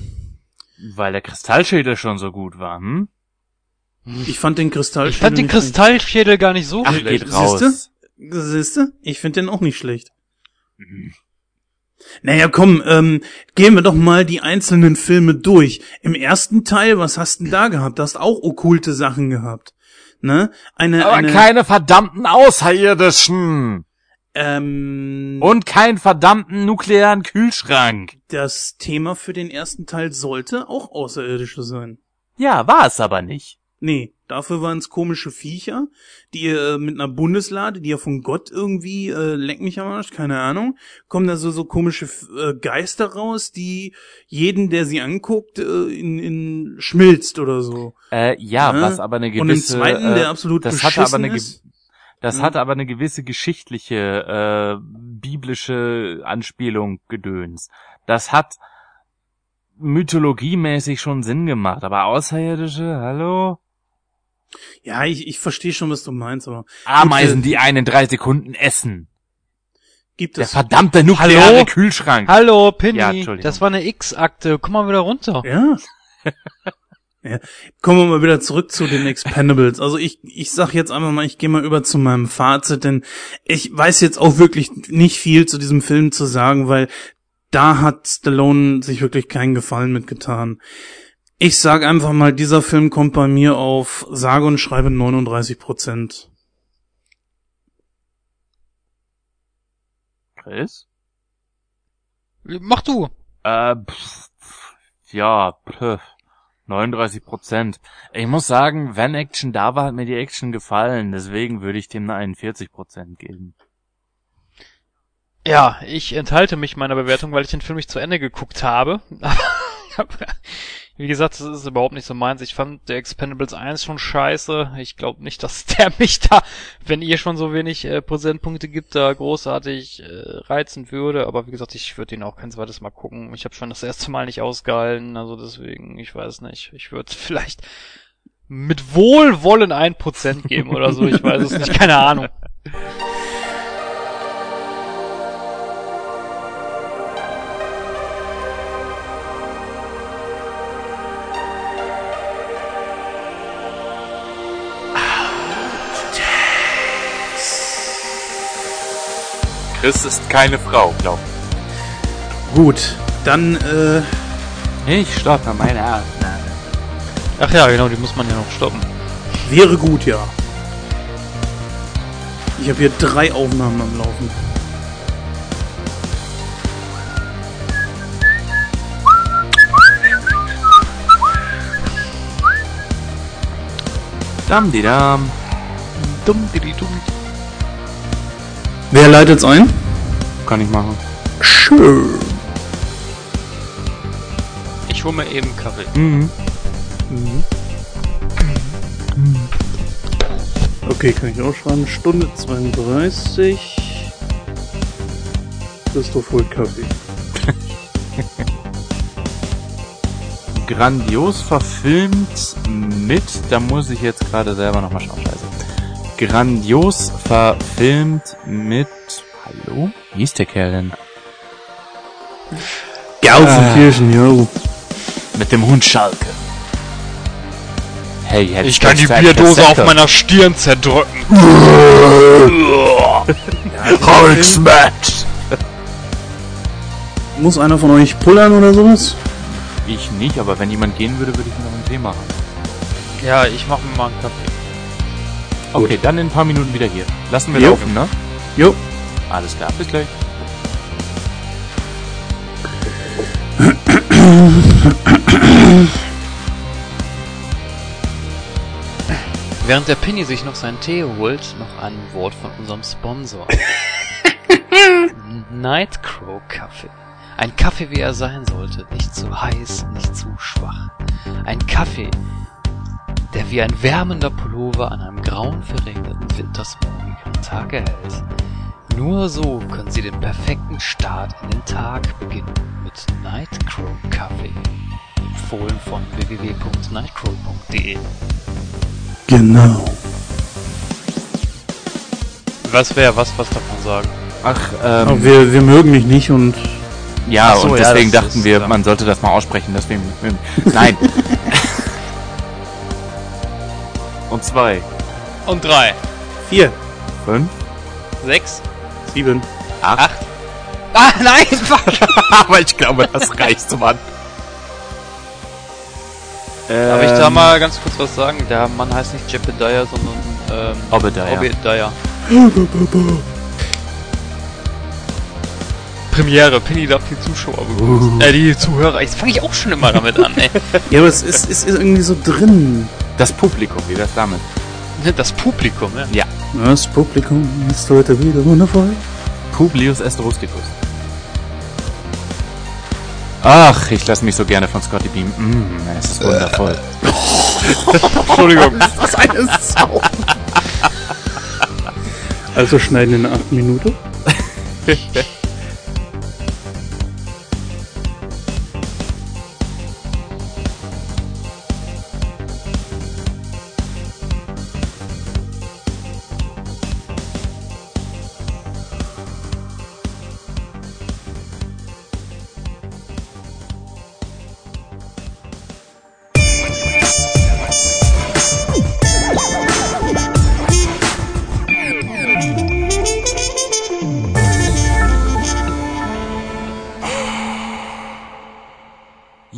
Weil der Kristallschädel schon so gut war, hm? Ich fand den Kristall Ich fand den Kristallschädel gar nicht so Ach, schlecht. geht raus. Siehste? Siehste? Ich finde den auch nicht schlecht. Naja, komm, ähm, gehen wir doch mal die einzelnen Filme durch. Im ersten Teil, was hast du denn da gehabt? Du hast auch okkulte Sachen gehabt. Ne? Eine, Aber eine keine verdammten Außerirdischen! ähm, Und keinen verdammten nuklearen Kühlschrank. das Thema für den ersten Teil sollte auch Außerirdische sein. Ja, war es aber nicht. Nee, dafür waren es komische Viecher, die äh, mit einer Bundeslade, die ja von Gott irgendwie, äh, leck mich am Arsch, keine Ahnung, kommen da so, so komische äh, Geister raus, die jeden, der sie anguckt, äh, in, in schmilzt oder so. Äh, ja, Ne? was aber eine Und im gewisse... zweiten, äh, der absolut das hatte aber eine, ist. das Mhm. hatte aber eine gewisse geschichtliche, äh, biblische Anspielung gedöns. Das hat mythologiemäßig schon Sinn gemacht, aber Außerirdische, hallo? Ja, ich, ich verstehe schon, was du meinst, aber Ameisen, die einen in drei Sekunden essen. gibt Der es. verdammte nukleare Hallo? Kühlschrank. Hallo, Penny. Ja, Entschuldigung. das war eine X-Akte. Komm mal wieder runter. Ja. ja. Kommen wir mal wieder zurück zu den Expendables. Also ich, ich sag jetzt einfach mal, ich gehe mal über zu meinem Fazit, denn ich weiß jetzt auch wirklich nicht viel zu diesem Film zu sagen, weil da hat Stallone sich wirklich keinen Gefallen mitgetan. Ich sag einfach mal, dieser Film kommt bei mir auf sage und schreibe 39 Prozent. Chris? Mach du. Äh, pff, ja, pff, 39 Prozent. Ich muss sagen, wenn Action da war, hat mir die Action gefallen. Deswegen würde ich dem eine 41 Prozent geben. Ja, ich enthalte mich meiner Bewertung, weil ich den Film nicht zu Ende geguckt habe. Wie gesagt, das ist überhaupt nicht so meins. Ich fand der Expendables 1 schon scheiße. Ich glaube nicht, dass der mich da, wenn ihr schon so wenig äh, Prozentpunkte gibt, da großartig äh, reizen würde. Aber wie gesagt, ich würde ihn auch kein zweites Mal gucken. Ich habe schon das erste Mal nicht ausgehalten. Also deswegen, ich weiß nicht. Ich würde vielleicht mit Wohlwollen ein Prozent geben oder so. Ich weiß es nicht. Keine Ahnung. Chris ist keine Frau, glaub Gut, dann äh, ich. Stoppe meine Art. Ach ja, genau, die muss man ja noch stoppen. wäre gut, ja. Ich habe hier drei Aufnahmen am Laufen. Dam die dam. Dumm, didi, dumm. Wer leitet's ein? Kann ich machen. Schön. Ich hole mir eben Kaffee. Mhm. Okay, kann ich auch schreiben. Stunde 32. Christoph holt Kaffee. Grandios verfilmt mit, da muss ich jetzt gerade selber nochmal schauen, scheiße. Grandios verfilmt mit, hallo? Wie ist der Kerl denn? Gelsenkirchen, jo. Mit dem Hund Schalke. Hey, hätte Ich kann die Bierdose auf meiner Stirn zerdrücken. Holzmatch! Muss einer von euch pullern oder sowas? Ich nicht, aber wenn jemand gehen würde, würde ich mir noch einen Tee machen. Ja, ich mache mir mal einen Kaffee. Okay, dann in ein paar Minuten wieder hier. Lassen wir Jo. laufen, ne? Jo. Alles klar, bis gleich. Während der Penny sich noch seinen Tee holt, noch ein Wort von unserem Sponsor. Nightcrow Kaffee. Ein Kaffee, wie er sein sollte. Nicht zu heiß, nicht zu schwach. Ein Kaffee, der wie ein wärmender Pullover an einem grauen, verregneten wintersmorgigen Tag erhält. Nur so können Sie den perfekten Start in den Tag beginnen mit Nightcrow Kaffee. Empfohlen von www.nightcrow.de. Genau. Was wäre was, was davon sagen? Ach, ähm, wir, wir mögen dich nicht und ja, so, und ja, deswegen das dachten wir, ja. man sollte das mal aussprechen, deswegen, nein. und zwei, Und drei, vier, fünf, sechs, sieben. acht. Ah, nein, fuck! Aber ich glaube, das reicht, Mann. Darf ich da mal ganz kurz was sagen? Der Mann heißt nicht Jebediah, sondern ähm, Obadiah. Obadiah. Premiere, Penny darf die Zuschauer begrüßen. Äh, die Zuhörer. Jetzt fange ich auch schon immer damit an, ey. Ja, aber es ist, es ist irgendwie so drin. Das Publikum, wie das damit? Das Publikum, ja. Das Publikum ist heute wieder wundervoll. Publius est rusticus. Ach, ich lasse mich so gerne von Scotty beamen. Mm, es ist wundervoll. Entschuldigung. Was eine Sau. Also schneiden in acht Minuten.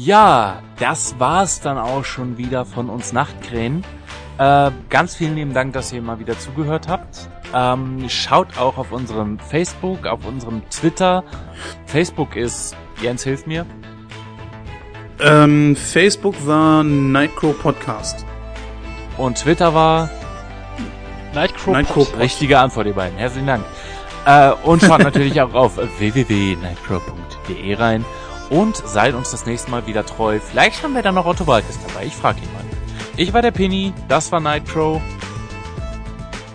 Ja, das war's dann auch schon wieder von uns Nachtkrähen. Äh, ganz vielen lieben Dank, dass ihr mal wieder zugehört habt. Ähm, schaut auch auf unserem Facebook, auf unserem Twitter. Facebook ist, Jens hilf mir, Ähm, Facebook war Nightcrow Podcast. und Twitter war Nightcrow. Nightcrow Pod. richtige Antwort, ihr beiden. Herzlichen Dank. Äh, und schaut natürlich auch auf www.nightcrow.de rein und seid uns das nächste Mal wieder treu. Vielleicht haben wir dann noch Otto Walkes dabei. Ich frage ihn mal. Ich war der Penny, das war Nightcrow.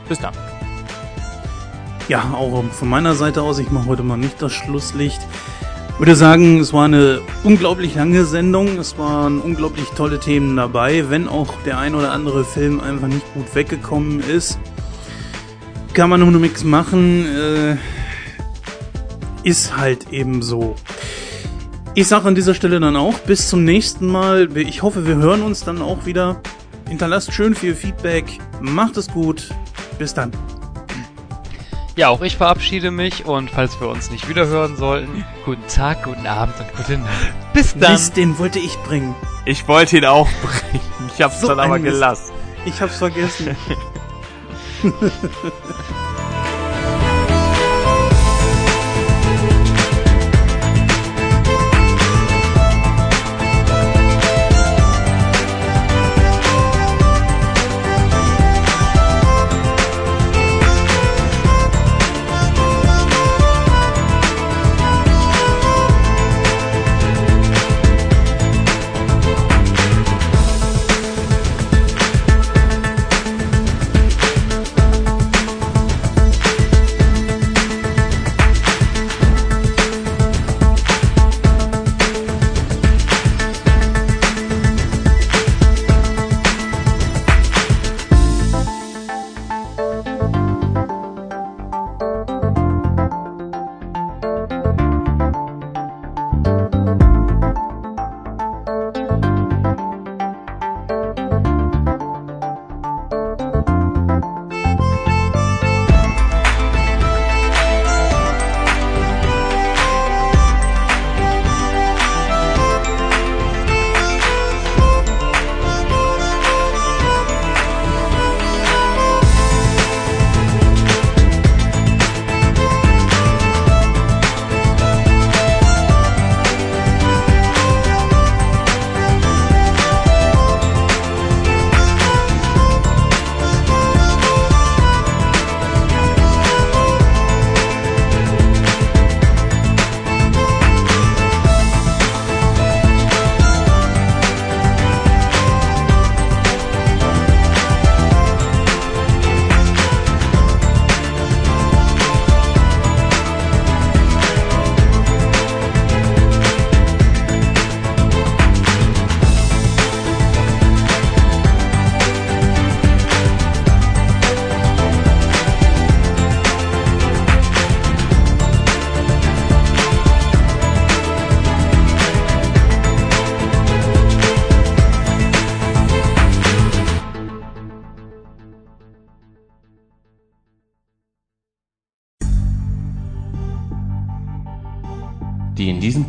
Bis dann. Ja, auch von meiner Seite aus, ich mache heute mal nicht das Schlusslicht. Würde sagen, es war eine unglaublich lange Sendung, es waren unglaublich tolle Themen dabei, wenn auch der ein oder andere Film einfach nicht gut weggekommen ist. Kann man nur nichts machen, äh, ist halt eben so. Ich sage an dieser Stelle dann auch, bis zum nächsten Mal. Ich hoffe, wir hören uns dann auch wieder. Hinterlasst schön viel Feedback. Macht es gut. Bis dann. Ja, auch ich verabschiede mich und falls wir uns nicht wiederhören sollten, guten Tag, guten Abend und gute Nacht. Bis dann. Mist, den wollte ich bringen. Ich wollte ihn auch bringen. Ich hab's So dann aber gelassen. Ich hab's vergessen.